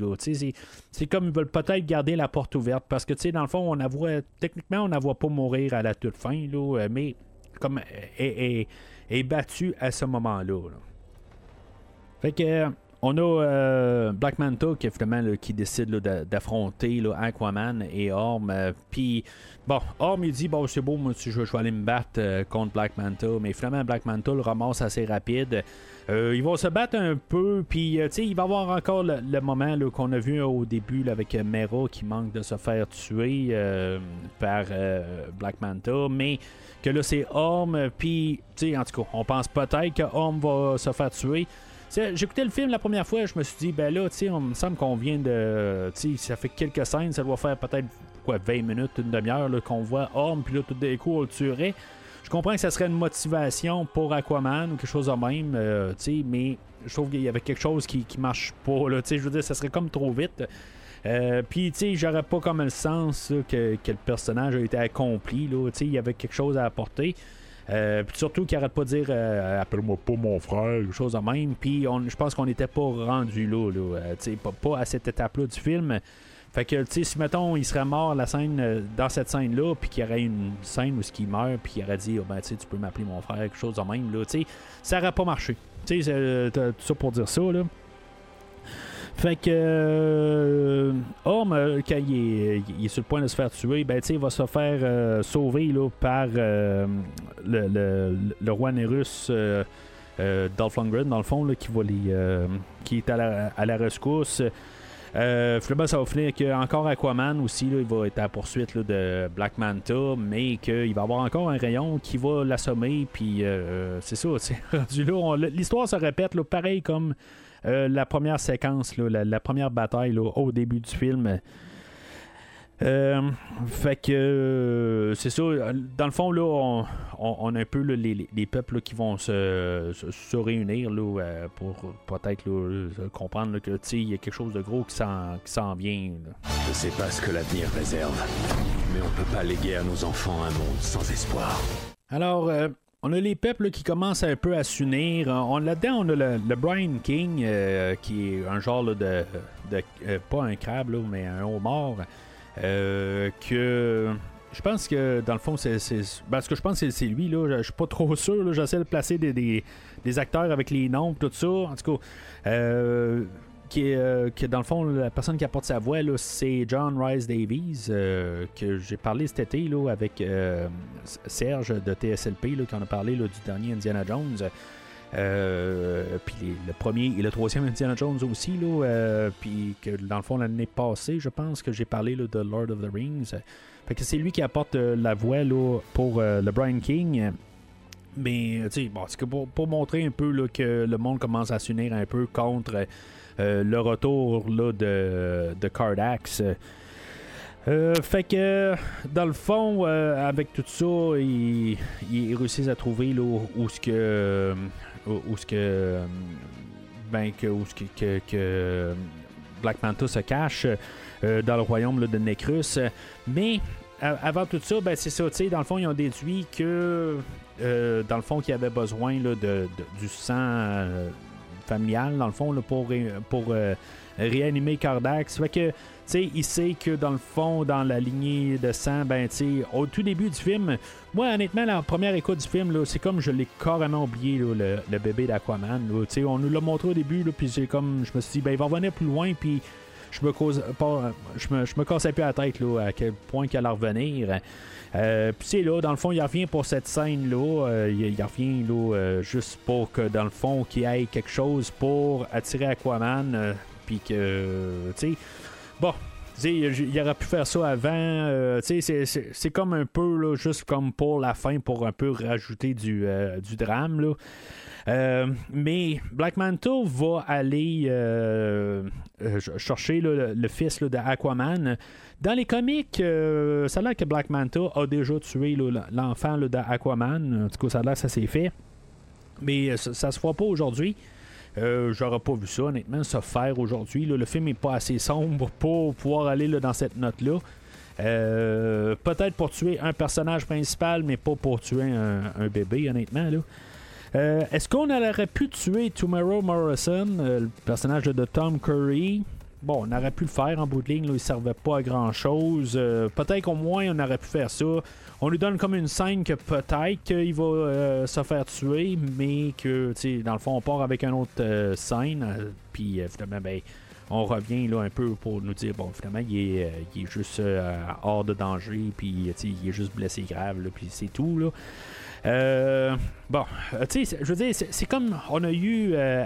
C'est comme ils veulent peut-être garder la porte ouverte parce que dans le fond, on voit techniquement on ne voit pas mourir à la toute fin, là, euh, mais comme est, est, battu à ce moment-là. Fait que on a euh, Black Manta qui, qui décide d'affronter Aquaman et Orm. Euh, puis, bon, Orm il dit Bon, c'est beau, moi, je, je vais aller me battre euh, contre Black Manta. Mais finalement, Black Manta le ramasse assez rapide. ils vont se battre un peu, puis il va y avoir encore le, moment qu'on a vu au début avec Mera qui manque de se faire tuer par Black Manta, mais que là c'est Orm, puis en tout cas, on pense peut-être que Orm va se faire tuer. J'écoutais le film la première fois, je me suis dit, ben là, tu sais, on me semble qu'on vient de. Tu sais, ça fait quelques scènes, ça doit faire peut-être quoi, 20 minutes, une demi-heure qu'on voit Orm, puis là, tout d'un coup, on le tuerait. Je comprends que ça serait une motivation pour Aquaman ou quelque chose de même, euh, tu sais, mais je trouve qu'il y avait quelque chose qui, qui marche pas, là, tu sais, je veux dire, ça serait comme trop vite. Euh, puis, tu sais, j'aurais pas comme le sens que, que, le personnage a été accompli, là, tu sais, il y avait quelque chose à apporter. Euh, puis surtout qu'il arrête pas de dire euh, appelle-moi pas mon frère, quelque chose de même. Puis je pense qu'on n'était pas rendu là, là euh, pas, pas, à cette étape-là du film. Fait que, tu sais, si mettons, il serait mort la scène, dans cette scène-là, puis qu'il y aurait une scène où il meurt, puis qu'il aurait dit, oh, ben, tu peux m'appeler mon frère, quelque chose de même, là, tu sais, ça aurait pas marché. Tu sais, tout ça pour dire ça, là. Fait que euh, Orm, euh, quand il est, sur le point de se faire tuer, ben, il va se faire euh, sauver là, par le, le, roi Nerus Dolph Lundgren, dans le fond, là, qui, va les, qui est à la, à la rescousse. Euh, finalement, ça va finir qu'encore Aquaman aussi, là, il va être à la poursuite de Black Manta, mais qu'il va avoir encore un rayon qui va l'assommer, puis c'est ça, *laughs* rendu là, l'histoire se répète, là, pareil comme euh, la première séquence, la, première bataille au début du film. Euh, fait que euh, c'est ça. Dans le fond, là, on, a un peu les, peuples qui vont se, se, réunir là, pour peut-être comprendre que il y a quelque chose de gros qui s'en vient. Je sais pas ce que l'avenir réserve, mais on peut pas léguer à nos enfants un monde sans espoir. Alors, on a les peuples qui commencent un peu à s'unir. On, là-dedans, on a le, Brian King, qui est un genre de. pas un crabe, mais un homard. que je pense que dans le fond, c'est. Parce que je pense que c'est lui, là. Je suis pas trop sûr. J'essaie de placer des, acteurs avec les noms, tout ça. En tout cas, euh, qui, euh, dans le fond, la personne qui apporte sa voix, c'est John Rice Davies, euh, que j'ai parlé cet été là, avec Serge de TSLP, là, qui en a parlé du dernier Indiana Jones. puis le premier et le troisième Indiana Jones aussi, là, puis que dans le fond l'année passée, je pense que j'ai parlé de Lord of the Rings. Fait que c'est lui qui apporte euh, la voix là, pour euh, le Brian King. Mais, tu sais, bon, pour, pour, montrer un peu là, que le monde commence à s'unir un peu contre euh, le retour là, de, de Cardax. fait que, dans le fond, avec tout ça, ils il réussissent à trouver là, où ce que. où ce que. Ben, où ce que, Black Manta se cache. Euh, dans le royaume de Necrus. Mais avant tout ça, ben, c'est ça, dans le fond, ils ont déduit que, euh, dans le fond, qu'il y avait besoin de, du sang euh, familial, dans le fond, pour, pour réanimer Cardax. Fait que, tu sais, il sait que, dans le fond, dans la lignée de sang, ben, tu au tout début du film, moi, honnêtement, la première écoute du film, c'est comme je l'ai carrément oublié, le, bébé d'Aquaman. On nous l'a montré au début, puis j'ai comme, je me suis dit, ben, il va revenir plus loin, puis je me cause je me, je me cassais plus la tête là, à quel point qu'elle allait revenir. Euh, puis c'est là, dans le fond, il revient pour cette scène-là. Euh, il, revient là, euh, juste pour que, dans le fond, qu'il ait quelque chose pour attirer Aquaman. Puis que, tu sais, bon, il aurait pu faire ça avant. c'est comme un peu, là, juste comme pour la fin, pour un peu rajouter du, du drame. Là. Euh, mais Black Manta va aller euh, euh, chercher le, fils d'Aquaman. Dans les comics, ça a l'air que Black Manta a déjà tué l'enfant d'Aquaman. En tout cas, ça a l'air que ça s'est fait. Mais ça, se voit pas aujourd'hui. J'aurais pas vu ça, honnêtement, se faire aujourd'hui. Le film est pas assez sombre pour pouvoir aller dans cette note-là. Peut-être pour tuer un personnage principal, mais pas pour tuer un, bébé, honnêtement. Euh, est-ce qu'on aurait pu tuer Tomorrow Morrison, euh, le personnage de Tom Curry? Bon, on aurait pu le faire en bout de ligne, là, il servait pas à grand chose. Euh, peut-être qu'au moins on aurait pu faire ça. On lui donne comme une scène que peut-être qu'il va se faire tuer, mais que, dans le fond, on part avec une autre scène. Puis finalement, ben, on revient là un peu pour nous dire bon finalement il est, il est juste hors de danger puis il est juste blessé grave puis c'est tout là euh, bon, euh, tu sais, je veux dire, c'est comme on a eu euh,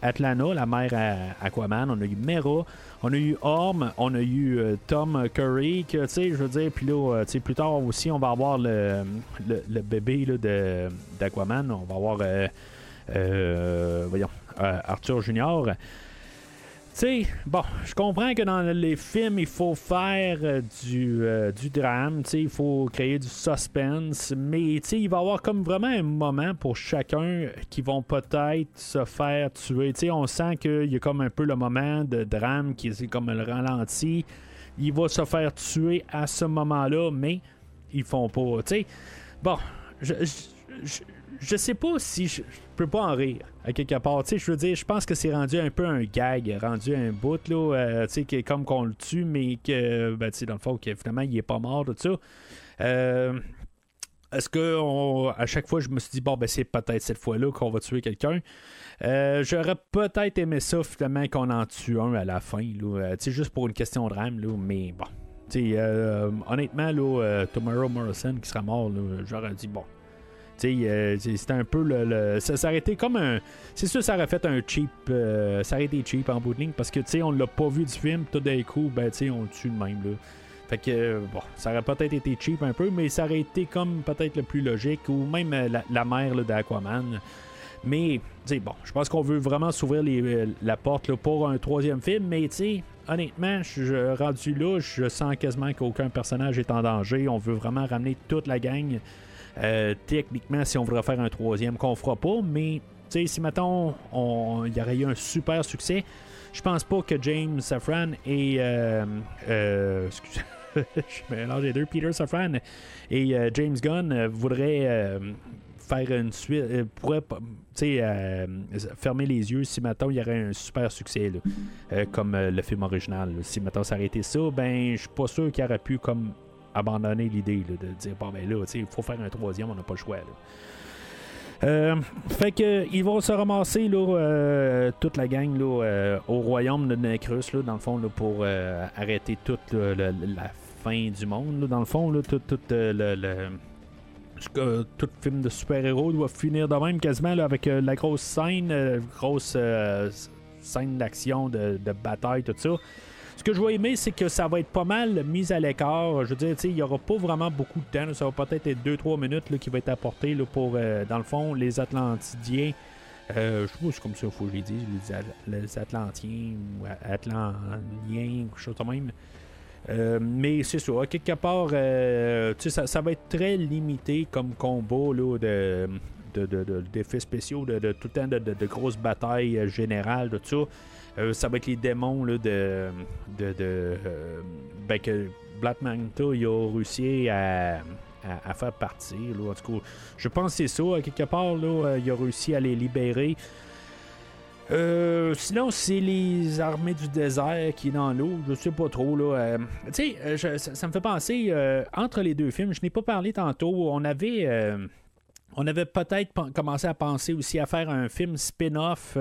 Atlanta, la mère à Aquaman, on a eu Mera, on a eu Orm, on a eu Tom Curry, tu sais, je veux dire, puis là, tu sais, plus tard aussi, on va avoir le, le, bébé d'Aquaman, on va avoir, voyons, Arthur Junior. Sais, bon, je comprends que dans les films, il faut faire euh, du, euh, du drame, il faut créer du suspense, mais tu sais, il va y avoir comme vraiment un moment pour chacun qui vont peut-être se faire tuer. Tu sais, on sent qu'il y a comme un peu le moment de drame qui est comme le ralenti. Il va se faire tuer à ce moment-là, mais ils font pas. Tu sais, bon, je, je sais pas si je, peux pas en rire à quelque part. je veux dire, je pense que c'est rendu un peu un gag, rendu un bout, là, euh, tu sais, comme qu'on le tue, mais que, ben, dans le fond, que finalement, il est pas mort, tout ça. Euh, est-ce que à chaque fois, je me suis dit, bon, ben, c'est peut-être cette fois-là qu'on va tuer quelqu'un. Euh, j'aurais peut-être aimé ça, finalement, qu'on en tue un à la fin, là, tu sais, juste pour une question de rame, là, mais bon. honnêtement, là, Tomorrow Morrison qui sera mort, j'aurais dit, bon, euh, c'était un peu le. Ça, aurait été comme un. C'est sûr, ça aurait fait un cheap. Euh, ça aurait été cheap en bout de ligne parce que, tu sais, on l'a pas vu du film, tout d'un coup, ben, tu sais, on tue de même, là. Fait que, bon, ça aurait peut-être été cheap un peu, mais ça aurait été comme peut-être le plus logique, ou même euh, la, mère d'Aquaman. Mais, tu sais, bon, je pense qu'on veut vraiment s'ouvrir la porte pour un troisième film, mais, tu sais, honnêtement, je rendu là, je sens quasiment qu'aucun personnage est en danger. On veut vraiment ramener toute la gang euh, techniquement, si on voudrait faire un troisième, qu'on fera pas, mais si mettons, il y aurait eu un super succès, je pense pas que James Safran et. Euh, euh, *laughs* je mélange les deux, Peter Safran et James Gunn voudraient faire une suite, euh, pourrait euh, fermer les yeux si maintenant il y aurait un super succès là, comme le film original. Si maintenant ça ça, ben je suis pas sûr qu'il aurait pu comme abandonner l'idée de dire bon ben là, il faut faire un troisième, on n'a pas le choix. fait que ils vont se ramasser là, toute la gang là, au royaume de Necrus, dans le fond, pour arrêter toute la fin du monde. dans le fond, là, tout, le que tout film de super-héros doit finir de même quasiment avec euh, la grosse scène, euh, grosse euh, scène d'action, de, bataille, tout ça. Ce que je vais aimer, c'est que ça va être pas mal mis à l'écart. Je veux dire, il n'y aura pas vraiment beaucoup de temps. Ça va peut-être être 2-3 minutes qui va être apporté là, pour, dans le fond, les Atlantidiens. je sais pas c'est comme ça qu'il faut que je les dise, les, Atlantiens ou Atlantiens, quelque chose de même. Euh, mais c'est ça, quelque part, euh, ça, ça, va être très limité comme combat là, de, d'effets spéciaux, de, tout le temps de, grosses batailles euh, générales, tout ça. Ça va être les démons de, de, ben, que Black Manta il a réussi à, à, faire partir. En tout cas, je pense que c'est ça. Quelque part, là, il a réussi à les libérer. Euh, sinon, c'est les armées du désert qui est dans l'eau. Je sais pas trop. Euh, tu sais, euh, ça, me fait penser, entre les deux films, je n'ai pas parlé tantôt, on avait... on avait peut-être commencé à penser aussi à faire un film spin-off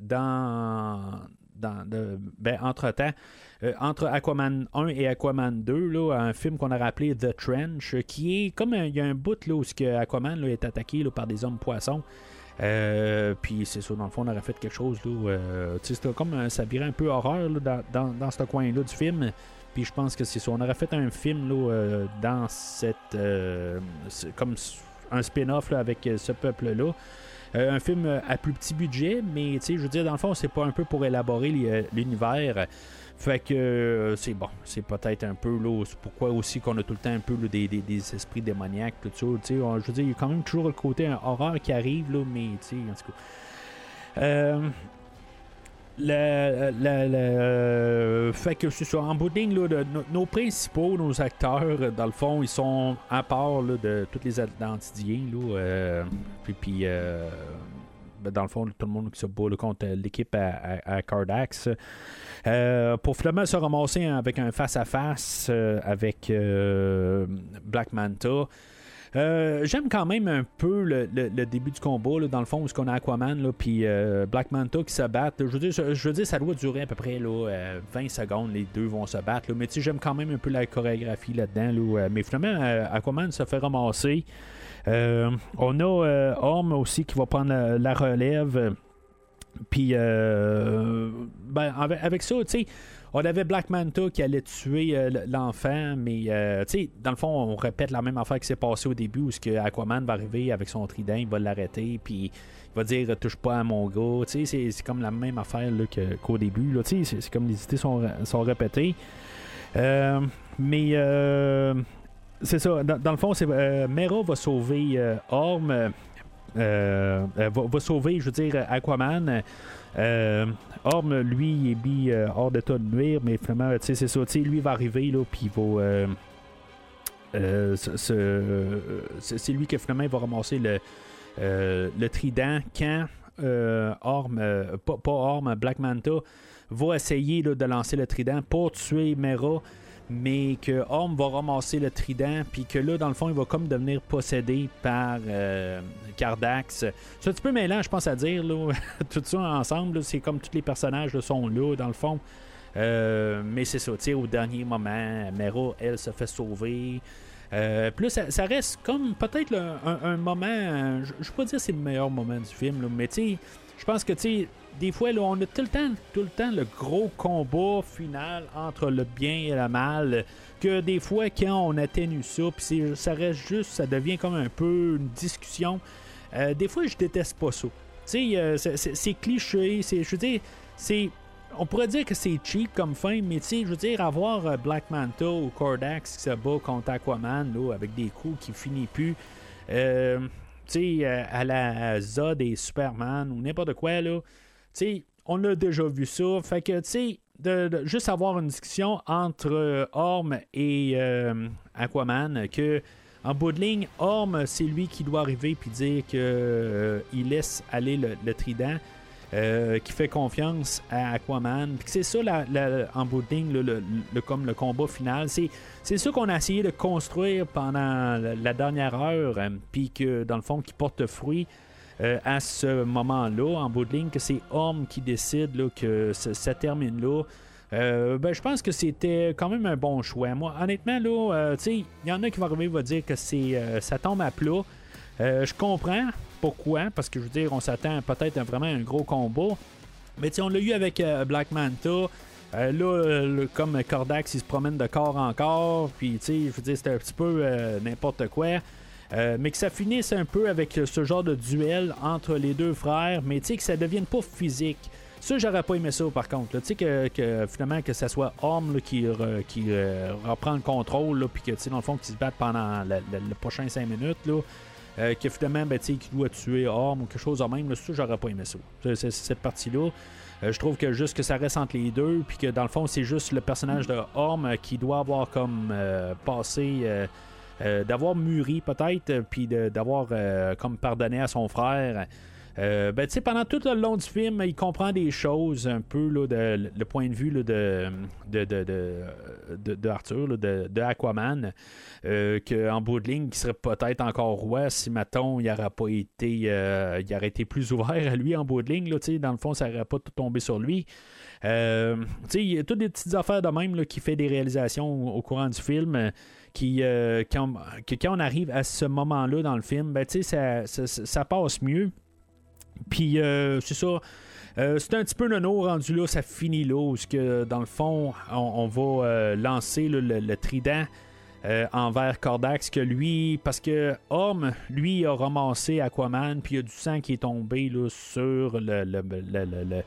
dans, dans ben, entre-temps, entre Aquaman 1 et Aquaman 2, là, un film qu'on a rappelé The Trench, qui est comme il y a un bout là, où Aquaman là, est attaqué là, par des hommes poissons. Euh, puis c'est ça, dans le fond, on aurait fait quelque chose. Là, euh, c'était comme ça virait un peu horreur là, dans, dans, ce coin-là du film. Puis je pense que c'est ça. On aurait fait un film là, euh, dans cette. comme un spin-off avec ce peuple-là. un film à plus petit budget, mais je veux dire, dans le fond, c'est pas un peu pour élaborer l'univers. Fait que euh, c'est bon, c'est peut-être un peu là, c'est pourquoi aussi qu'on a tout le temps un peu des, esprits démoniaques, tout ça. je veux dire, il y a quand même toujours le côté horreur qui arrive, là, mais tu sais, en tout cas. Euh, le, fait que c'est ça, en bout de nos principaux, nos acteurs, dans le fond, ils sont à part de tous les Atlantidiens. Là, euh, puis, puis ben, dans le fond, tout le monde qui se bat contre l'équipe à, Cardax. Euh, pour finalement se ramasser avec un face-à-face euh, avec euh, Black Manta. J'aime quand même un peu le, début du combat, dans le fond, où on a Aquaman, puis Black Manta qui se battent. Je veux, dire, ça doit durer à peu près là, 20 secondes, les deux vont se battre. mais j'aime quand même un peu la chorégraphie là-dedans. mais finalement, Aquaman se fait ramasser. Euh, on a euh, Orm aussi qui va prendre la, relève. Puis, euh, ben, avec, ça, tu sais, on avait Black Manta qui allait tuer l'enfant, mais tu sais, dans le fond, on répète la même affaire qui s'est passée au début où ce que Aquaman va arriver avec son trident, il va l'arrêter, puis il va dire touche pas à mon gars. Tu sais, c'est comme la même affaire qu'au début. Tu sais, c'est comme les idées sont, sont répétées. mais c'est ça. Dans, le fond, c'est euh, Mera va sauver euh, Orm. Euh, va, sauver, je veux dire, Aquaman. Orm, lui, il est mis hors d'état de nuire, mais finalement, c'est ça. Lui va arriver, là, puis il va. c'est lui qui finalement va ramasser le, trident quand Orm, pas, pas, Black Manta va essayer de lancer le trident pour tuer Mera mais que Orm va ramasser le trident, puis que là, dans le fond, il va comme devenir possédé par euh, Cardax. C'est un petit peu mêlant, je pense à dire, là. *laughs* tout ça ensemble, c'est comme tous les personnages sont là, dans le fond. Euh, mais c'est ça, au dernier moment, Mera, elle, se fait sauver. Euh, là, ça, reste comme peut-être un, moment, je ne pas dire c'est le meilleur moment du film, mais tu sais, je pense que tu sais, des fois, là, on a tout le temps, tout le temps le gros combat final entre le bien et le mal. Que des fois, quand on atténue ça, puis ça reste juste, ça devient comme un peu une discussion. Euh, des fois, je déteste pas ça. Tu sais, euh, c'est cliché, c'est, je veux dire, c'est on pourrait dire que c'est cheap comme fin, mais tu sais, je veux dire, avoir euh, Black Manta ou Cordax qui se bat contre Aquaman là, avec des coups qui finissent plus, tu sais, à la Zod et Superman ou n'importe quoi, là, on a déjà vu ça. Fait que, tu sais, de, juste avoir une discussion entre euh, Orm et euh, Aquaman, que en bout de ligne, Orm, c'est lui qui doit arriver puis dire qu'il il laisse aller le, trident. qui fait confiance à Aquaman. C'est ça, en bout de ligne, le, comme le combat final. C'est ça qu'on a essayé de construire pendant la, dernière heure, puis que dans le fond, qui porte fruit. À ce moment-là, en bout de ligne, que c'est Orm qui décide que ça termine là. Euh, ben, je pense que c'était quand même un bon choix. Moi, honnêtement, là, euh, il y en a qui vont arriver vont dire que c'est euh, ça tombe à plat. je comprends pourquoi, parce que je veux dire, on s'attend peut-être à vraiment un gros combat. Mais on l'a eu avec Black Manta. là, comme Cordax, il se promène de corps en corps. Puis, je veux dire, c'était un petit peu n'importe quoi. Mais que ça finisse un peu avec ce genre de duel entre les deux frères, mais que ça devienne pas physique. Ça, j'aurais pas aimé ça par contre. Tu sais, que, finalement, que ce soit Homme qui, qui euh, reprend le contrôle, puis que, tu sais, dans le fond, qu'ils se battent pendant le prochain 5 minutes, là. Euh, que finalement, ben, qu'il doit tuer Orm ou quelque chose de même, là, ça, j'aurais pas aimé ça. cette partie-là. Euh, je trouve que juste que ça reste entre les deux, puis que dans le fond, c'est juste le personnage de Orm qui doit avoir comme passé. D'avoir mûri peut-être, puis d'avoir comme pardonné à son frère. Euh, ben, pendant tout le long du film, il comprend des choses un peu là, de, le point de vue là, de, de, de, de, Arthur, de, Aquaman, euh, qu'en bout de ligne, il serait peut-être encore roi si, Maton il n'aurait pas été, euh, été plus ouvert à lui en bout de ligne. Dans le fond, ça n'aurait pas tout tombé sur lui. Euh, il y a toutes des petites affaires de même qui fait des réalisations au, courant du film. Qui, quand, que quand on arrive à ce moment-là dans le film, ben, ça, ça, passe mieux. Puis euh, c'est ça. Euh, c'est un petit peu nono rendu là, ça finit là, où que, dans le fond, on, va euh, lancer le, trident envers Cordax, que lui, parce que Homme, lui, a ramassé Aquaman, puis il y a du sang qui est tombé sur le,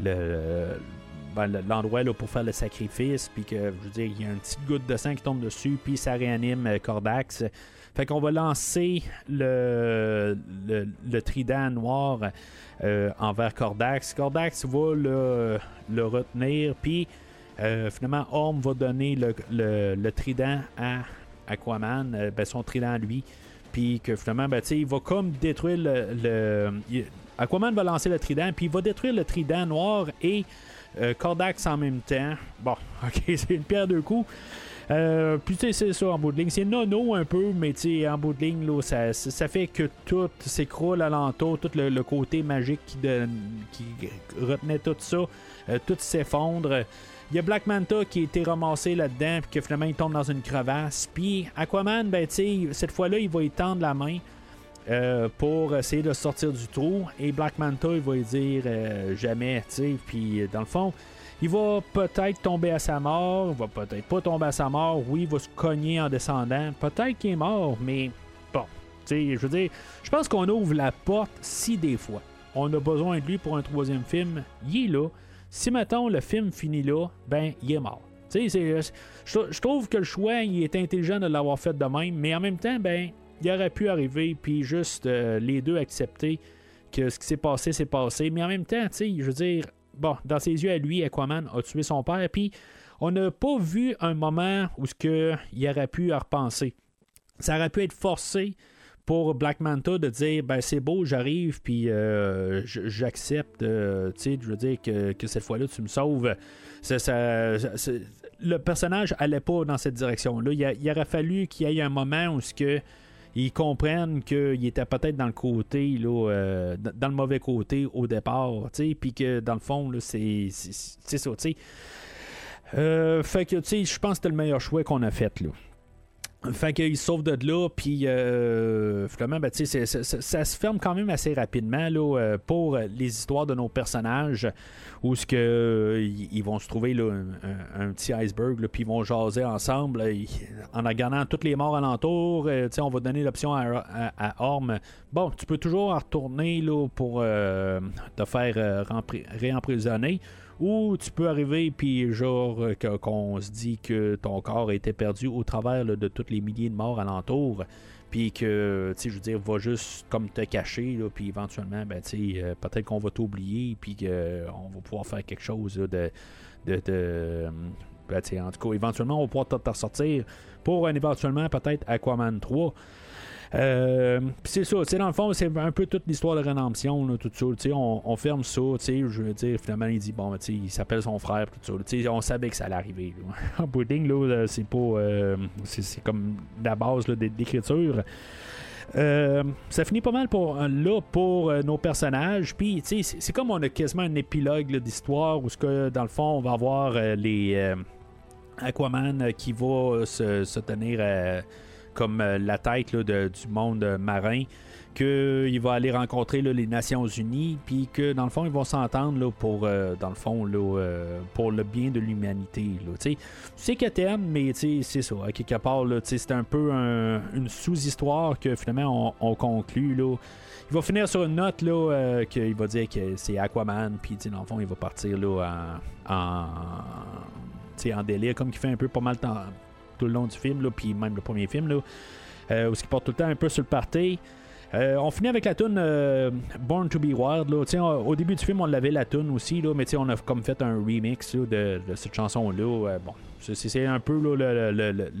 ben, l'endroit pour faire le sacrifice, puis que, je veux dire, il y a une petite goutte de sang qui tombe dessus, puis ça réanime Cordax. Fait qu'on va lancer le, le, trident noir euh, envers Cordax. Cordax va le, le retenir, puis euh, finalement, Orm va donner le, le trident à Aquaman, euh, ben, son trident à lui. Puis que finalement, ben, il va comme détruire le, Aquaman va lancer le trident, puis il va détruire le trident noir et Cordax en même temps. Bon, *laughs* ok, c'est une pierre deux coups. Euh, puis tu sais, c'est ça en bout de ligne. C'est nono un peu, mais tu sais, en bout de ligne, là, ça, ça fait que tout s'écroule alentour, tout le, côté magique qui, retenait tout ça, euh, tout s'effondre. Il y a Black Manta qui a été ramassé là-dedans, puis que finalement il tombe dans une crevasse. Puis Aquaman, ben tu sais, cette fois-là, il va y tendre la main. Euh, pour essayer de sortir du trou et Black Manta il va dire jamais tu puis dans le fond il va peut-être tomber à sa mort, il va peut-être pas tomber à sa mort. Oui, il va se cogner en descendant. Peut-être qu'il est mort, mais bon. Tu sais, je veux dire, je pense qu'on ouvre la porte si des fois on a besoin de lui pour un troisième film, il est là. Si maintenant le film finit là, ben il est mort. Tu sais, je, trouve que le choix, il est intelligent de l'avoir fait de même, mais en même temps, ben, il aurait pu arriver, puis juste euh, les deux accepter que ce qui s'est passé, s'est passé. Mais en même temps, je veux dire, bon, dans ses yeux à lui, Aquaman a tué son père, puis on n'a pas vu un moment où ce que il aurait pu repenser. Ça aurait pu être forcé pour Black Manta de dire ben c'est beau, j'arrive, puis euh, j'accepte, euh, tu sais, je veux dire que, cette fois-là tu me sauves. le personnage allait pas dans cette direction-là. Il, aurait fallu qu'il y ait un moment où ce que ils comprennent qu'il était peut-être dans le côté, là, euh, dans le mauvais côté au départ, puis que dans le fond, c'est ça. Euh, fait que, je pense que c'était le meilleur choix qu'on a fait, là. Fait qu'il sauve de là, puis euh, ben, ça, se ferme quand même assez rapidement là, euh, pour les histoires de nos personnages, où ce que, euh, ils vont se trouver là, un, petit iceberg, puis ils vont jaser ensemble, en regardant toutes les morts alentour. on va donner l'option à, à, Orm. Bon, tu peux toujours retourner là, pour te faire réemprisonner. Ou tu peux arriver, puis genre, euh, qu'on se dit que ton corps été perdu au travers de tous les milliers de morts alentour. Puis que, tu sais, je veux dire, va juste comme te cacher, là, puis éventuellement, ben, tu sais, euh, peut-être qu'on va t'oublier, puis qu'on va pouvoir faire quelque chose de, de, Ben, en tout cas, éventuellement, on va pouvoir te ressortir pour un éventuellement peut-être Aquaman 3. Euh, c'est ça, dans le fond, c'est un peu toute l'histoire de rédemption, tout ça. On, on ferme ça, je veux dire, finalement, il dit, bon, il s'appelle son frère, tout ça. On savait que ça allait arriver. *laughs* en bout là, c'est pas. Euh, c'est comme la base d'écriture. Euh, ça finit pas mal pour là pour nos personnages. Puis, c'est comme on a quasiment un épilogue d'histoire où, que, dans le fond, on va avoir les Aquaman qui va se, se tenir comme euh, la tête du monde marin, qu'il va aller rencontrer les Nations Unies, puis que dans le fond, ils vont s'entendre pour, euh, le euh, pour le bien de l'humanité. Tu sais que t'aimes, mais c'est ça. À quelque part, c'est un peu une sous-histoire que finalement on, conclut. Là. Il va finir sur une note là, qu'il va dire que c'est Aquaman, puis dans le fond, il va partir là, en, en, en délire, comme il fait un peu pas mal de temps tout le long du film, puis même le premier film, là, euh, où il porte tout le temps un peu sur le party. Euh, on finit avec la tune euh, Born to Be Wild. Là. au début du film, on l'avait la tune aussi, là, mais on a comme fait un remix de, cette chanson-là. bon, c'est un peu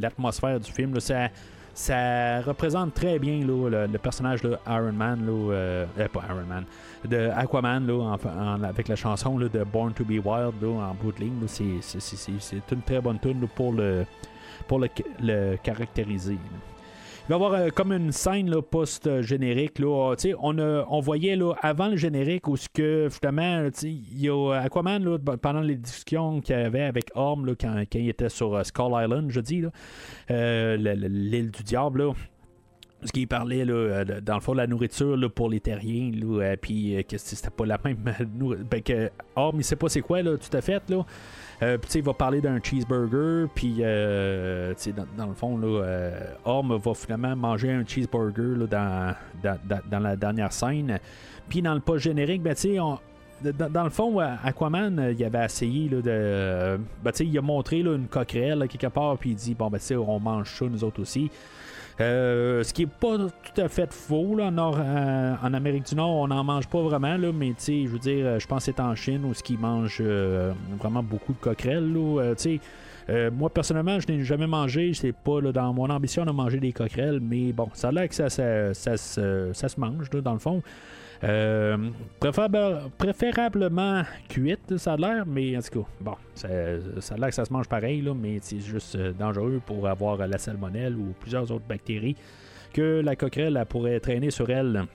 l'atmosphère du film. Ça, ça représente très bien le, personnage de Iron Man, pas Iron Man, de Aquaman avec la chanson de Born to Be Wild en bout. C'est une très bonne tune pour le pour le, caractériser. Il va y avoir euh, comme une scène post-générique. Là, on, on voyait là, avant le générique où ce que il y a Aquaman là, pendant les discussions qu'il y avait avec Orm quand, quand, il était sur euh, Skull Island, je dis, euh, l'île du diable. Là, ce qu'il parlait là, dans le fond de la nourriture là, pour les terriens, là, puis que c'était pas la même *laughs* ben, Orm, il sait pas c'est quoi là, tout à fait là. Euh, il va parler d'un cheeseburger, puis euh, dans, dans, le fond, là, euh, Orm va finalement manger un cheeseburger là, dans, dans, la dernière scène. Puis dans le post-générique, ben, on, dans, le fond, Aquaman, il avait essayé là, de. Ben, il a montré une coquerelle quelque part, puis il dit Bon, ben, on mange ça, nous autres aussi. Euh, ce qui est pas tout à fait faux. Là, en, euh, en Amérique du Nord, on n'en mange pas vraiment, là, mais je veux dire, je pense que c'est en Chine où ils mangent euh, vraiment beaucoup de coquerelles. Moi, personnellement, je n'ai jamais mangé. C'est pas dans mon ambition de manger des coquerelles, mais bon, ça a l'air que ça, ça, ça se mange, dans le fond. Euh, préférablement cuite, ça a l'air, mais en tout cas, bon, ça, a l'air que ça se mange pareil, là, mais c'est juste euh, dangereux pour avoir la salmonelle ou plusieurs autres bactéries que la coquerelle pourrait traîner sur elle.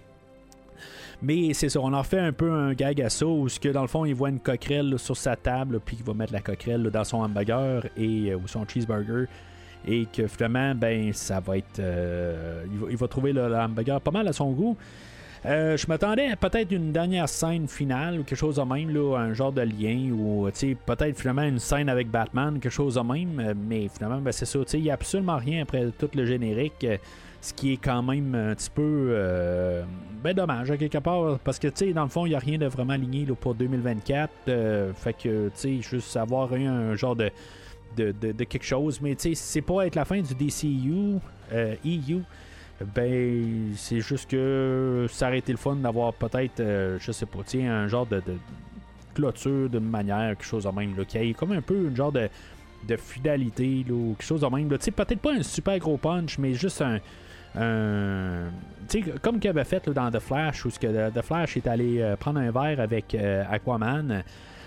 Mais c'est ça, on en fait un peu un gag à ça, où que dans le fond, il voit une coquerelle sur sa table, puis il va mettre la coquerelle dans son hamburger et, euh, ou son cheeseburger. Et que finalement, ben, ça va être. il, va, trouver le, hamburger pas mal à son goût. Euh, je m'attendais à peut-être une dernière scène finale ou quelque chose de même, un genre de lien ou peut-être finalement une scène avec Batman, quelque chose de même, euh, mais finalement ben, c'est ça, il n'y a absolument rien après tout le générique, euh, ce qui est quand même un petit peu ben dommage à quelque part, parce que dans le fond, il n'y a rien de vraiment aligné pour 2024, fait que juste avoir un, genre de, de, de, quelque chose, mais c'est pas être la fin du DCU, EU. Ben, c'est juste que ça aurait été le fun d'avoir peut-être, euh, je sais pas, un genre de, clôture d'une manière, quelque chose de même, là, qui ait comme un peu une genre de, de fidélité, là, ou quelque chose de même. Peut-être pas un super gros punch, mais juste un. un comme qu'il avait fait dans The Flash, où que The Flash est allé euh, prendre un verre avec euh, Aquaman.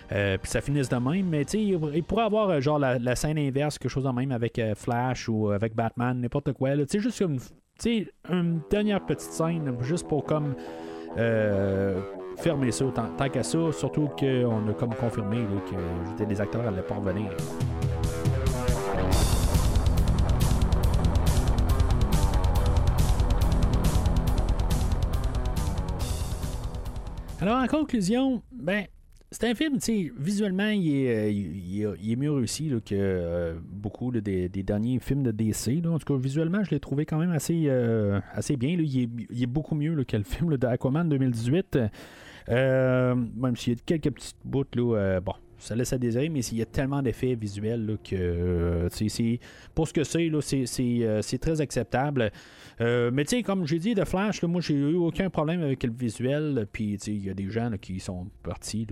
puis ça finisse de même, mais tu il, pourrait avoir genre la, scène inverse, quelque chose de même avec Flash ou avec Batman, n'importe quoi. Tu juste une sais, une dernière petite scène, juste pour comme euh, fermer ça, tant, qu'à ça, surtout qu'on a comme confirmé que les acteurs n'allaient pas revenir. Alors, en conclusion, ben, c'est un film, tu sais, visuellement, il est, euh, il, est, mieux réussi que euh, beaucoup des, derniers films de DC. En tout cas, visuellement, je l'ai trouvé quand même assez, euh, assez bien. Il, est, beaucoup mieux que le film d'Aquaman 2018. même s'il y a quelques petites bouts, là, bon, ça laisse à désirer, mais il y a tellement d'effets visuels que pour ce que c'est, c'est très acceptable. mais tu sais, comme j'ai dit, de Flash, moi j'ai eu aucun problème avec le visuel. Puis il y a des gens qui sont partis,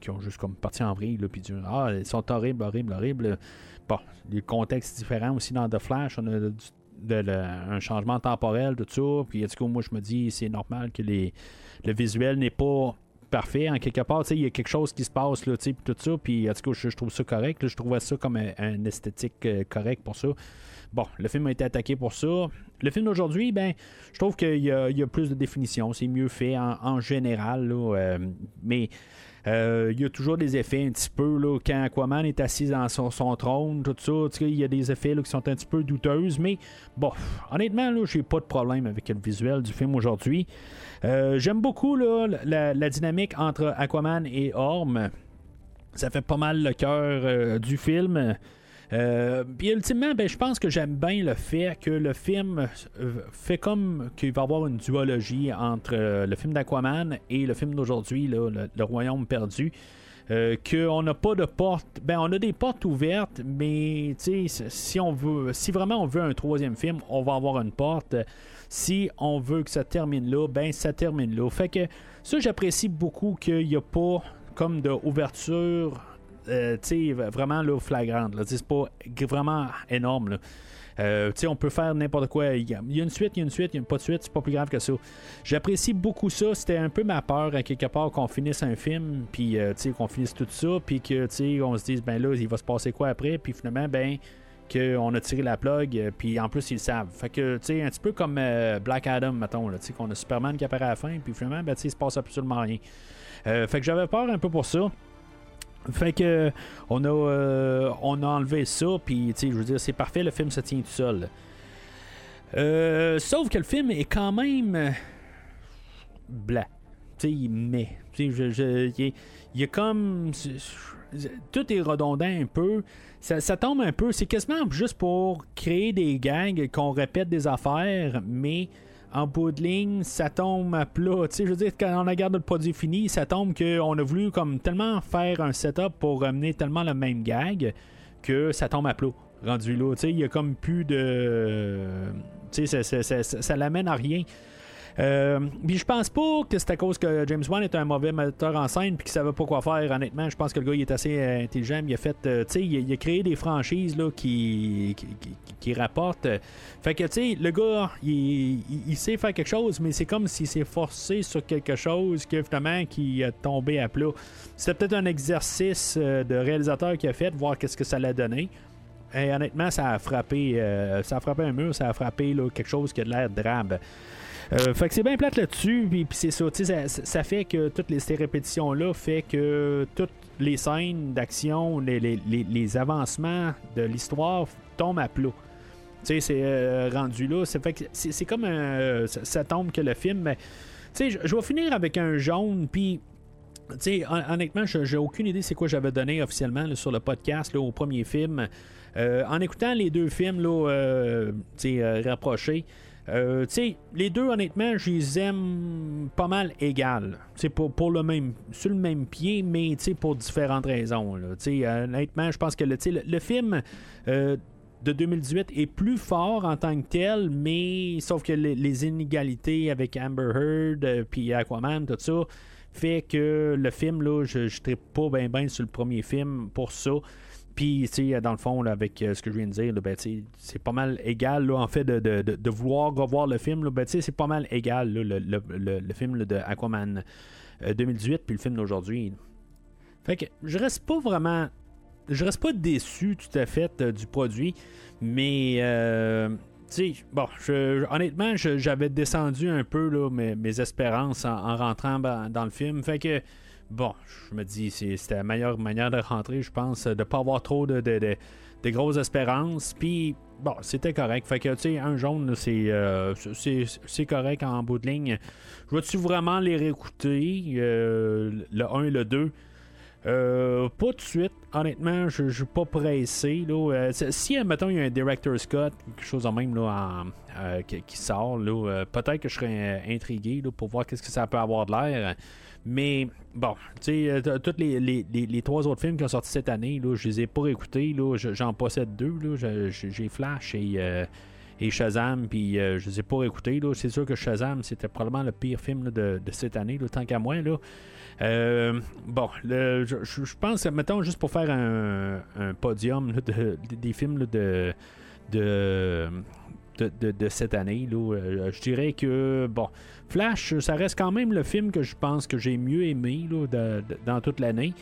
qui ont juste comme parti en vrille, puis Ah, ils sont horribles, horribles, horribles. Bon, les contextes différents aussi dans The Flash. On a un changement temporel, tout ça. Puis, du coup, moi, je me dis, c'est normal que les, le visuel n'est pas parfait en quelque part. Il y a quelque chose qui se passe, là, puis tout ça. Puis, en tout cas, je, trouve ça correct. je trouvais ça comme un, esthétique euh, correct pour ça. Bon, le film a été attaqué pour ça. Le film d'aujourd'hui, ben, je trouve qu'il y, a plus de définition. C'est mieux fait en, général. Euh, mais euh, il y a toujours des effets un petit peu là, quand Aquaman est assis dans son, trône, tout ça. Il y a des effets qui sont un petit peu douteuses, mais bon, honnêtement, là, j'ai pas de problème avec le visuel du film aujourd'hui. Euh, j'aime beaucoup la, dynamique entre Aquaman et Orm. Ça fait pas mal le cœur euh, du film. Euh, puis ultimement, ben, je pense que j'aime bien le fait que le film euh, fait comme qu'il va y avoir une duologie entre euh, le film d'Aquaman et le film d'aujourd'hui, le, Royaume perdu. qu'on n'a pas de porte. Ben, on a des portes ouvertes, mais si on veut, si vraiment on veut un troisième film, on va avoir une porte. Si on veut que ça termine là, ben ça termine là. Fait que ça, j'apprécie beaucoup qu'il n'y a pas comme d'ouverture euh, vraiment là, flagrante. C'est pas vraiment énorme. Euh, on peut faire n'importe quoi. Il y, a, une suite, il y a une suite, il n'y a pas de suite, c'est pas plus grave que ça. J'apprécie beaucoup ça. C'était un peu ma peur à quelque part qu'on finisse un film, puis euh, qu'on finisse tout ça, puis que on se dise ben là, il va se passer quoi après, puis finalement, ben qu'on a tiré la plug, puis en plus ils le savent. Fait que, tu sais, un petit peu comme Black Adam, mettons, là, qu'on a Superman qui apparaît à la fin, puis finalement, ben, il se passe absolument rien. fait que j'avais peur un peu pour ça. Fait que on a, euh, on a enlevé ça, puis je veux dire, c'est parfait, le film se tient tout seul. Euh, sauf que le film est quand même euh, blanc. Tu met. Tu sais, il y a comme. Tout est redondant un peu. Ça, ça tombe un peu. C'est quasiment juste pour créer des gangs, qu'on répète des affaires, mais en bout de ligne, ça tombe à plat. Tu sais, je veux dire, quand on regarde le produit fini, ça tombe qu'on a voulu comme tellement faire un setup pour ramener tellement le même gag que ça tombe à plat. Rendu là, tu sais, il y a comme plus de. Tu sais, ça, ça, ça l'amène à rien. Euh, puis je pense pas que c'est à cause que James Wan est un mauvais metteur en scène puis qu'il savait pas quoi faire. Honnêtement, je pense que le gars il est assez euh, intelligent. Il a fait, euh, tu sais, il, a créé des franchises là, qui, rapportent. Fait que tu sais, le gars, il, sait faire quelque chose, mais c'est comme s'il s'est forcé sur quelque chose que finalement qui a tombé à plat. C'était peut-être un exercice de réalisateur qui a fait, voir qu'est-ce que ça allait donner. Et honnêtement, ça a frappé, ça a frappé un mur, ça a frappé là, quelque chose qui a l'air drabe. Euh, fait que c'est bien plate là-dessus, puis, c'est ça, ça, ça fait que toutes les, ces répétitions-là fait que toutes les scènes d'action, les, les, avancements de l'histoire tombent à plat. Tu sais, c'est euh, rendu là. C'est, fait que c'est, comme un, ça, tombe que le film. Tu sais, je vais finir avec un jaune, puis. Tu sais, honnêtement, j'ai aucune idée c'est quoi j'avais donné officiellement sur le podcast au premier film. Euh, en écoutant les deux films là, rapprochés, euh, les deux, honnêtement, je les aime pas mal égales. Pour, pour le même, sur le même pied, mais pour différentes raisons. honnêtement, je pense que le, le, film euh, de 2018 est plus fort en tant que tel, mais sauf que les, inégalités avec Amber Heard euh, puis Aquaman, tout ça, fait que le film, là, je ne pas bien ben sur le premier film pour ça. Puis, dans le fond, avec euh, ce que je viens de dire, ben, c'est pas mal égal, en fait, de, vouloir revoir le film. Ben, c'est pas mal égal, le, film de Aquaman 2018 euh, puis le film d'aujourd'hui. Fait que je reste pas vraiment. Je reste pas déçu tout à fait euh, du produit, mais. bon, honnêtement, j'avais descendu un peu mes, espérances en, rentrant dans le film. Fait que bon, je me dis, c'était la meilleure manière de rentrer, je pense, de pas avoir trop de, grosses espérances. Puis, bon, c'était correct. Fait que, tu sais, un jaune, euh, c'est, correct en bout de ligne. Je vais-tu vraiment les réécouter, euh, le 1 et le 2? Euh, pas de suite. Honnêtement, je ne suis pas pressé. Là. Euh, si, mettons, il y a un Director Scott, quelque chose en même qui, sort, peut-être que je serais intrigué pour voir qu'est-ce que ça peut avoir de l'air. Mais bon, tu sais, toutes les, les, trois autres films qui ont sorti cette année, là, je les ai pas écoutés. J'en possède deux. J'ai Flash et et Shazam, puis je je les ai pas écoutés. C'est sûr que Shazam, c'était probablement le pire film de, cette année, tant qu'à moi. Là. Euh, bon, je, pense, mettons, juste pour faire un, podium des films de, de, de, cette année, euh, je dirais que, bon, Flash, ça reste quand même le film que je pense que j'ai mieux aimé dans toute l'année.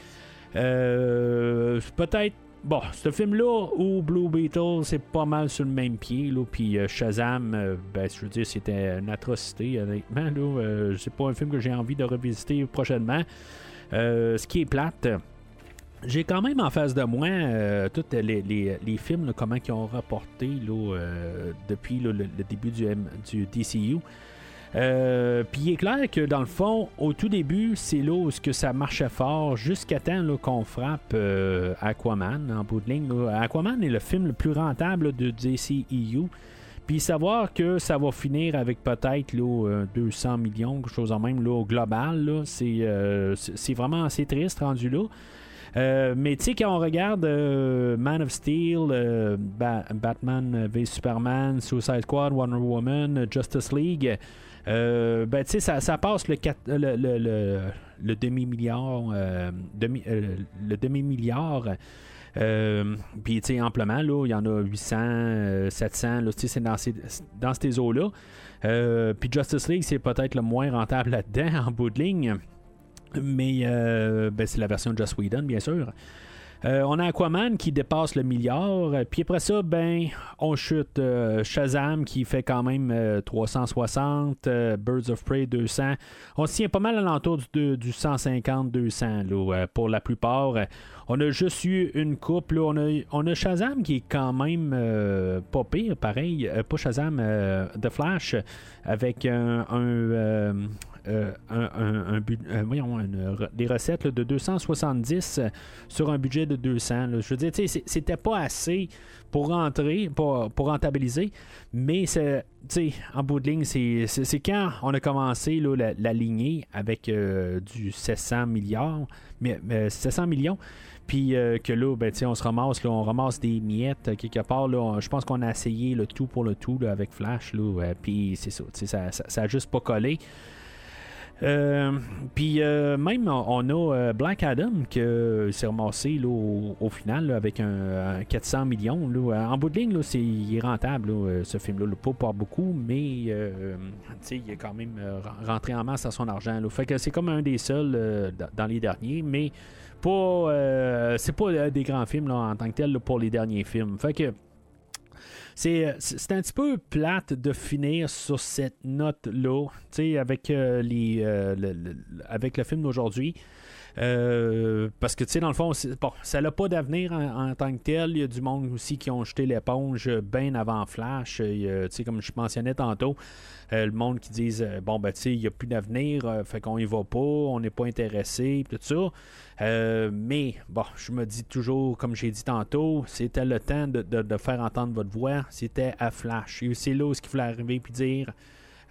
Euh, peut-être Bon, ce film-là ou Blue Beetle, c'est pas mal sur le même pied. Là, puis Shazam, ben, je veux dire, c'était une atrocité, honnêtement. Là, c'est pas un film que j'ai envie de revisiter prochainement. ce qui est plate. J'ai quand même en face de moi tous les, films, comment ils ont rapporté depuis le, début du DCU. Euh, puis il est clair que dans le fond, au tout début, c'est là où que ça marchait fort jusqu'à temps qu'on frappe euh, Aquaman en bout de ligne. Aquaman est le film le plus rentable de DCEU. Puis savoir que ça va finir avec peut-être 200 millions, quelque chose en même là, au global, c'est, vraiment assez triste rendu là. Euh, mais tu sais, quand on regarde Man of Steel, Batman v Superman, Suicide Squad, Wonder Woman, Justice League, euh, ben, tu sais, ça, passe le, le, demi-milliard. Euh, euh, le demi-milliard. Puis, tu sais, amplement, là, il y en a 800, 700, là, c'est dans ces, dans ces eaux-là. Puis Justice League, c'est peut-être le moins rentable là-dedans, *laughs* en bout de ligne. Mais ben, c'est la version de Just Whedon, bien sûr. Euh, on a Aquaman qui dépasse le milliard. Puis après ça, ben, on chute euh, Shazam qui fait quand même 360, euh, Birds of Prey 200. On tient pas mal à l'entour du, du 150-200 pour la plupart. On a juste eu une coupe. On, a, on a Shazam qui est quand même pas pire, pareil. pas Shazam, The Flash, avec un, euh, un, euh, des recettes de 270 sur un budget de 200. Je veux dire, c'était pas assez pour rentrer, pour, pour rentabiliser, mais en bout de ligne, c'est quand on a commencé la, lignée avec euh, du 700 milliards, mais, 700 millions puis que là, ben, on se ramasse, on ramasse des miettes quelque part. je pense qu'on a essayé le tout pour le tout avec Flash, puis c'est ça, ça, ça, ça a juste pas collé. Euh, puis euh, même on a euh, Black Adam qui s'est ramassé au, final avec un, 400 millions. En bout de ligne, c'est, rentable ce film-là. Pas pas beaucoup, mais il est quand même rentré en masse à son argent. Fait que c'est comme un des seuls dans les derniers, mais pas c'est pas des grands films en tant que tel pour les derniers films. Fait que c'est, un petit peu plate de finir sur cette note-là, avec, euh, les, euh, le, avec le film d'aujourd'hui. Euh, parce que, tu sais, dans le fond, bon, ça n'a pas d'avenir en, tant que tel. Il y a du monde aussi qui ont jeté l'éponge bien avant Flash. Tu sais, comme je mentionnais tantôt, le monde qui disent bon, ben, tu sais, il n'y a plus d'avenir, fait qu'on y va pas, on n'est pas intéressé, tout ça. Euh, mais bon, je me dis toujours, comme j'ai dit tantôt, c'était le temps de, faire entendre votre voix. C'était à Flash. Et c'est là où il fallait arriver et dire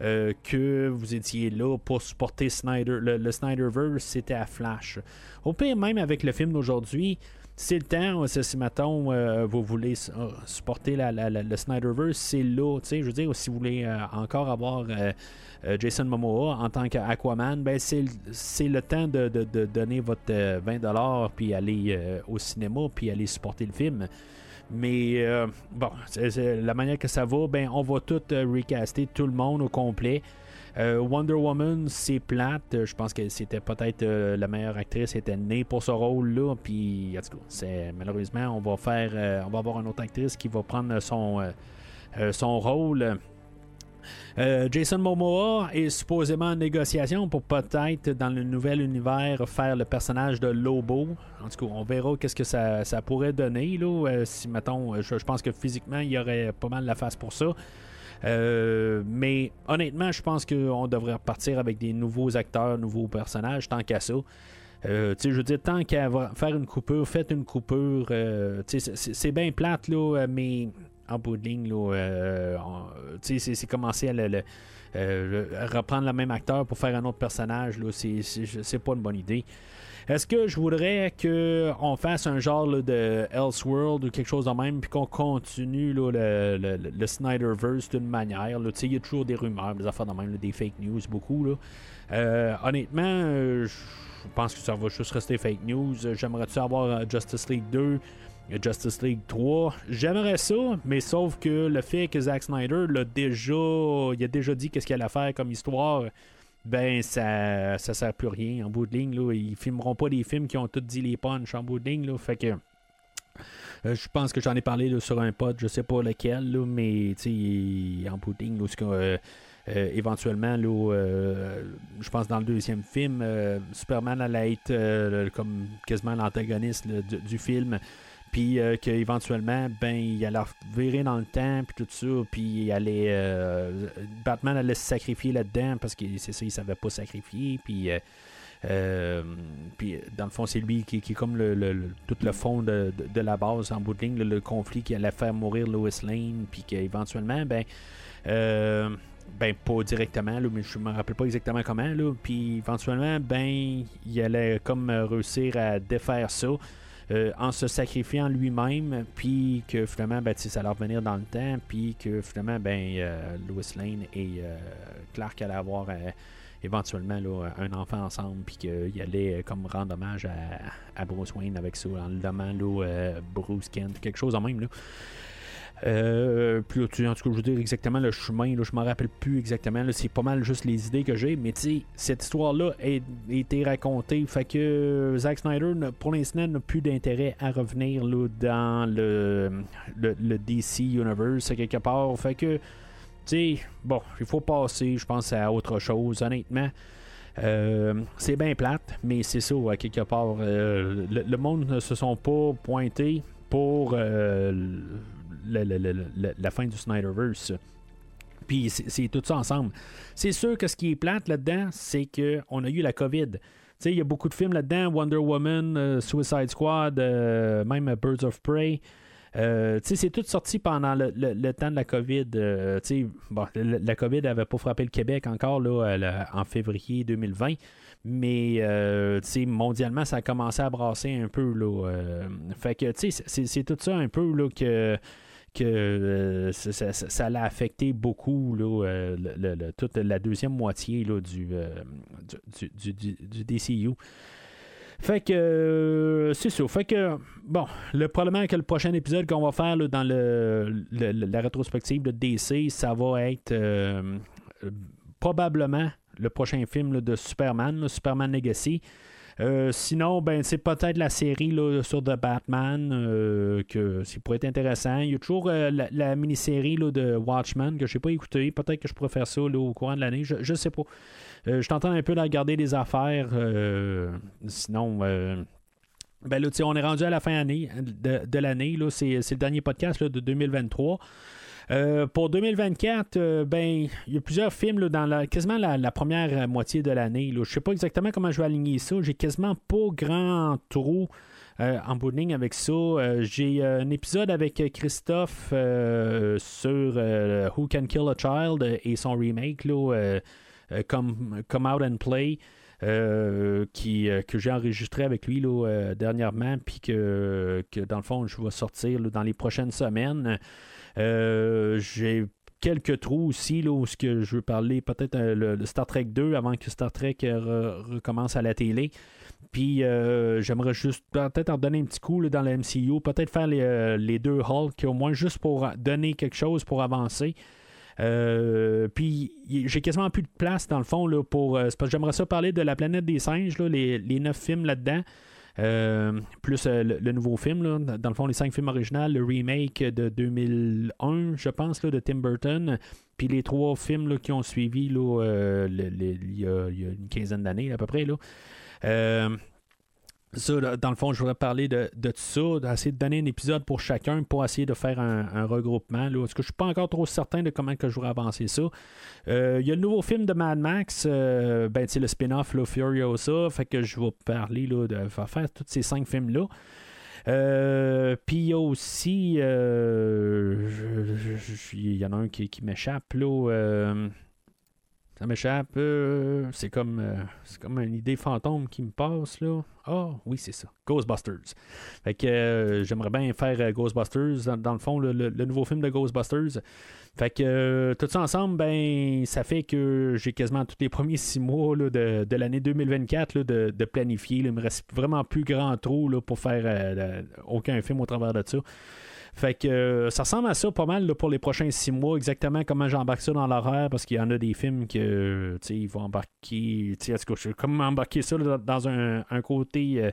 euh, que vous étiez là pour supporter Snyder. Le, Snyderverse, c'était à Flash. Au pire, même avec le film d'aujourd'hui, c'est le temps, si mettons, euh, vous voulez supporter le Snyderverse, c'est là, tu je veux dire, si vous voulez encore avoir euh, Jason Momoa en tant qu'Aquaman, ben c'est, le temps de, donner votre 20$ euh, puis aller euh, au cinéma puis aller supporter le film. Mais bon, la manière que ça va, ben on va tout recaster tout le monde au complet. Wonder Woman, c'est plate. Je pense que c'était peut-être la meilleure actrice était née pour ce rôle-là. Puis, c'est, malheureusement, on va faire, on va avoir une autre actrice qui va prendre son, rôle. Euh, Jason Momoa est supposément en négociation pour peut-être dans le nouvel univers faire le personnage de Lobo. En tout cas, on verra qu'est-ce que ça, pourrait donner. Là, euh, si mettons, je, pense que physiquement, il y aurait pas mal la face pour ça. Euh, mais honnêtement, je pense qu'on devrait repartir avec des nouveaux acteurs, nouveaux personnages, tant qu'à ça. je veux dire, tant qu'à faire une coupure, faites une coupure. c'est bien plate, là, mais en bout de ligne, c'est commencer à reprendre le même acteur pour faire un autre personnage. C'est pas une bonne idée. Est-ce que je voudrais qu'on fasse un genre de Elseworld ou quelque chose de même, puis qu'on continue le, Snyderverse d'une manière? Il y a toujours des rumeurs, des affaires de même, des fake news, beaucoup. Euh, honnêtement, euh, je pense que ça va juste rester fake news. J'aimerais-tu avoir euh, Justice League 2? Justice League 3. J'aimerais ça, mais sauf que le fait que Zack Snyder l'a déjà, il a déjà dit qu'est-ce qu'il allait faire comme histoire, ben ça ça sert plus rien en bout de ligne. Là. Ils filmeront pas des films qui ont tout dit les punch en bout de ligne. Là. Fait que euh, je pense que j'en ai parlé sur un pod, je sais pas lequel, là, mais en bout de ligne, là, euh, euh, éventuellement, je pense dans le deuxième film, Superman allait être comme quasiment l'antagoniste du, film puis euh, qu'éventuellement, ben, il allait virer dans le temps, puis tout ça, puis il allait. Euh, Batman allait se sacrifier là-dedans parce que c'est ça, il savait pas sacrifier, puis. Euh, puis dans le fond, c'est lui qui, est comme le, tout le fond de, la base en bout de ligne, le, conflit qui allait faire mourir Lois Lane, puis qu'éventuellement, ben, ben pas directement, là, mais je me rappelle pas exactement comment, là, puis éventuellement, ben, il allait comme réussir à défaire ça. Euh, en se sacrifiant lui-même, puis que finalement, ben, ça allait revenir dans le temps, puis que finalement, ben, euh, Lois Lane et euh, Clark allaient avoir éventuellement un enfant ensemble, puis qu'il allait comme rendre hommage à, Bruce Wayne avec ça, en le nommant Bruce Kent, quelque chose en même. Là. Euh, puis, en tout cas, je veux dire exactement le chemin, là, je m'en rappelle plus exactement. C'est pas mal juste les idées que j'ai. Mais tu sais, cette histoire-là a été racontée. Fait que Zack Snyder, pour l'instant, n'a plus d'intérêt à revenir là, dans le, DC Universe quelque part. Fait que, tu sais, bon, il faut passer, je pense, à autre chose, honnêtement. Euh, c'est bien plate, mais c'est ça, à quelque part. Euh, le, monde ne se sont pas pointés pour la, fin du Snyderverse. Puis c'est tout ça ensemble. C'est sûr que ce qui est plate là-dedans, c'est qu'on a eu la COVID. Il y a beaucoup de films là-dedans, Wonder Woman, euh, Suicide Squad, euh, même Birds of Prey. Euh, c'est tout sorti pendant le, temps de la COVID. bon, la, COVID n'avait pas frappé le Québec encore là, en février 2020. Mais mondialement, ça a commencé à brasser un peu. Là, fait que c'est tout ça un peu là, que que euh, ça, l'a affecté beaucoup là, euh, toute la deuxième moitié là, du, euh, du, du, DCU. Fait que c'est ça. Fait que bon, le probablement que le prochain épisode qu'on va faire dans le, la rétrospective de DC, ça va être probablement le prochain film de Superman, Superman Legacy. Euh, sinon, ben c'est peut-être la série là, sur The Batman euh, que ça pourrait être intéressant. Il y a toujours euh, la, mini-série de Watchmen que je n'ai pas écouté. Peut-être que je pourrais faire ça au courant de l'année. Je ne sais pas. je t'entends un peu de regarder les affaires. sinon. Ben là, on est rendu à la fin année, de, l'année. C'est, c'est le dernier podcast de 2023. Euh, pour 2024, euh, ben, il y a plusieurs films dans la, quasiment la, première moitié de l'année. Je ne sais pas exactement comment je vais aligner ça. J'ai quasiment pas grand trou. Euh, en bout avec ça. j'ai un épisode avec Christophe sur Who Can Kill a Child et son remake, Come, Out and Play. que j'ai enregistré avec lui dernièrement, puis que, dans le fond, je vais sortir dans les prochaines semaines. Euh, j'ai quelques trous aussi, là, où ce que je veux parler, peut-être euh, le, Star Trek 2 avant que Star Trek euh, recommence à la télé. Puis j'aimerais juste peut-être en donner un petit coup dans la MCU, peut-être faire les, deux Hulk, au moins juste pour donner quelque chose pour avancer. puis j'ai quasiment plus de place dans le fond là, pour. j'aimerais ça parler de la planète des singes, les, les neuf films là-dedans. Euh, plus euh, le, nouveau film, dans le fond, les cinq films originaux, le remake de 2001, je pense, de Tim Burton, puis les trois films qui ont suivi là, euh, il, y a, une quinzaine d'années à peu près. Là. Dans le fond, je voudrais parler de, tout ça, d'essayer de donner un épisode pour chacun pour essayer de faire un, regroupement. Là. Parce que je suis pas encore trop certain de comment que je voudrais avancer ça. Euh, il y a le nouveau film de Mad Max, euh, ben, le spin-off Furiosa. Fait que je vais parler là, de faire tous ces cinq films-là. Euh, puis il y a aussi. Il y en a un qui, qui m'échappe là. Ça m'échappe. Euh, c'est comme euh, comme une idée fantôme qui me passe là. Ah oui, c'est ça. Ghostbusters. Fait que euh, j'aimerais bien faire Ghostbusters. Dans, le fond, le, nouveau film de Ghostbusters. Fait que tout ça ensemble, ben ça fait que j'ai quasiment tous les premiers six mois de, l'année 2024 de, de, planifier. Il me reste vraiment plus grand trou là, pour faire aucun film au travers de ça. Fait que euh, ça ressemble à ça pas mal pour les prochains six mois, exactement comment j'embarque ça dans l'horaire, parce qu'il y en a des films que ils vont embarquer. Comment embarquer ça dans un, côté euh,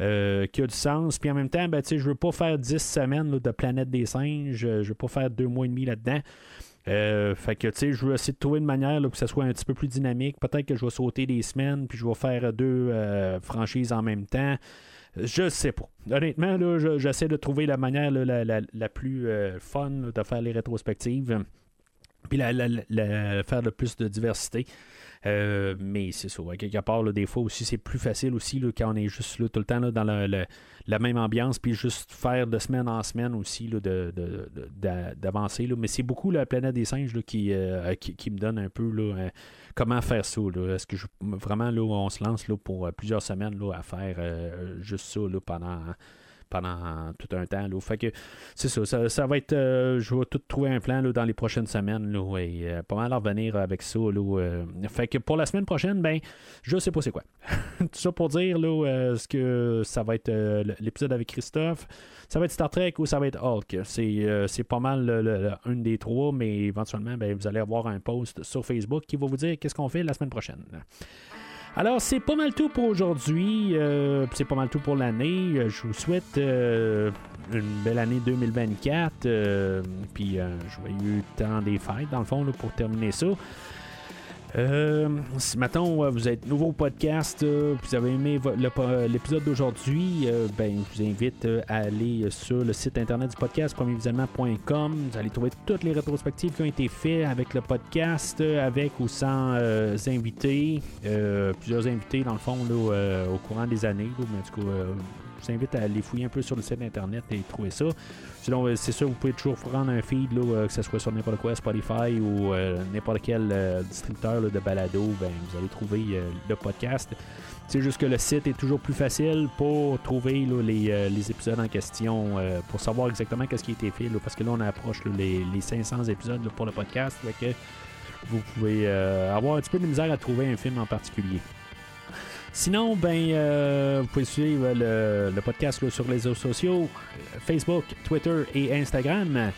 euh, qui a du sens. Puis en même temps, ben, je veux pas faire dix semaines de Planète des Singes, je veux pas faire deux mois et demi là-dedans. fait que, tu sais, je veux essayer de trouver une manière que ça soit un petit peu plus dynamique. Peut-être que je vais sauter des semaines, puis je vais faire deux franchises en même temps. Je sais pas. Honnêtement, là, j'essaie de trouver la manière la, plus euh, fun de faire les rétrospectives. Puis la, faire le plus de diversité. Euh, mais c'est ça. quelque part, des fois aussi, c'est plus facile aussi là, quand on est juste là, tout le temps dans la même ambiance, puis juste faire de semaine en semaine aussi d'avancer. De, mais c'est beaucoup la planète des singes là, qui, euh, qui, me donne un peu là, comment faire ça. Est-ce que je, vraiment là, on se lance pour euh, plusieurs semaines là, à faire euh, juste ça là, pendant pendant tout un temps. Fait que c'est ça, ça, va être. Euh, je vais tout trouver un plan là, dans les prochaines semaines là, et pas mal revenir avec ça. Là, fait que pour la semaine prochaine, ben, je sais pas c'est quoi. *laughs* tout ça pour dire là, ce que ça va être l'épisode avec Christophe. Ça va être Star Trek ou ça va être Hulk? C'est, euh, pas mal le, un des trois, mais éventuellement, ben, vous allez avoir un post sur Facebook qui va vous dire qu'est-ce qu'on fait la semaine prochaine. Alors, c'est pas mal tout pour aujourd'hui. Euh, c'est pas mal tout pour l'année. Euh, je vous souhaite une belle année 2024. puis, je vais eu temps des fêtes, dans le fond, pour terminer ça. Euh, si maintenant euh, vous êtes nouveau podcast, euh, vous avez aimé l'épisode d'aujourd'hui, ben, je vous invite à aller sur le site internet du podcast, premiervisionnement.com. Vous allez trouver toutes les rétrospectives qui ont été faites avec le podcast, avec ou sans invités. plusieurs invités, dans le fond, au courant des années. Je vous invite à aller fouiller un peu sur le site internet et trouver ça. Sinon, euh, c'est sûr, vous pouvez toujours prendre un feed, euh, que ce soit sur n'importe quoi, Spotify ou euh, n'importe quel distributeur de balado, ben, vous allez trouver le podcast. C'est juste que le site est toujours plus facile pour trouver les, épisodes en question, pour savoir exactement qu'est-ce qui a été fait, parce que là, on approche les, 500 épisodes pour le podcast. que vous pouvez avoir un petit peu de misère à trouver un film en particulier. Sinon, ben, euh, vous pouvez suivre le, podcast sur les réseaux sociaux, Facebook, Twitter et Instagram.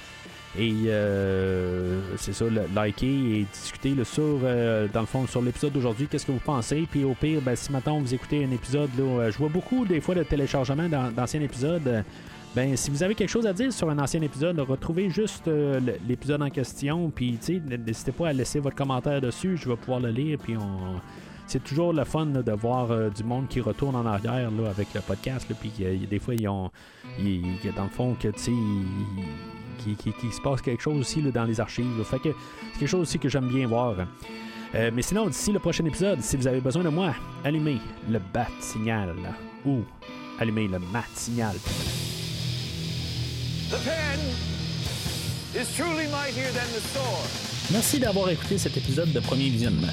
Et euh, c'est ça, liker et discuter sur, euh, dans le fond, sur l'épisode d'aujourd'hui, qu'est-ce que vous pensez? Puis au pire, ben, si maintenant vous écoutez un épisode, je vois beaucoup des fois de téléchargement d'anciens épisodes. Ben, si vous avez quelque chose à dire sur un ancien épisode, retrouvez juste l'épisode en question. Puis, n'hésitez pas à laisser votre commentaire dessus. Je vais pouvoir le lire. Puis, on, c'est toujours le fun de voir euh, du monde qui retourne en arrière là, avec le podcast. puis des fois, ils ont. dans le fond, que tu Qui, se passe quelque chose aussi dans les archives. Fait que c'est quelque chose aussi que j'aime bien voir. Euh, mais sinon, d'ici le prochain épisode, si vous avez besoin de moi, allumez le bat signal ou allumez le mat signal. Merci d'avoir écouté cet épisode de Premier Visionnement.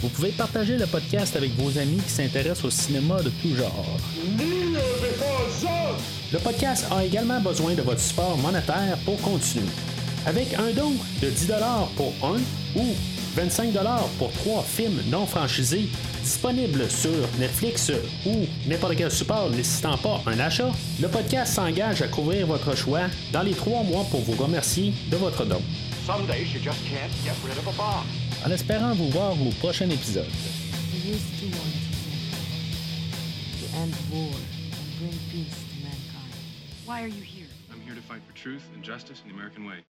Vous pouvez partager le podcast avec vos amis qui s'intéressent au cinéma de tout genre. Le podcast a également besoin de votre support monétaire pour continuer. Avec un don de 10 pour un ou 25 pour trois films non franchisés disponibles sur Netflix ou n'importe quel support nécessitant pas un achat, le podcast s'engage à couvrir votre choix dans les trois mois pour vous remercier de votre don. En espérant vous voir au prochain épisode. Why are you here? I'm here to fight for truth and justice in the American way.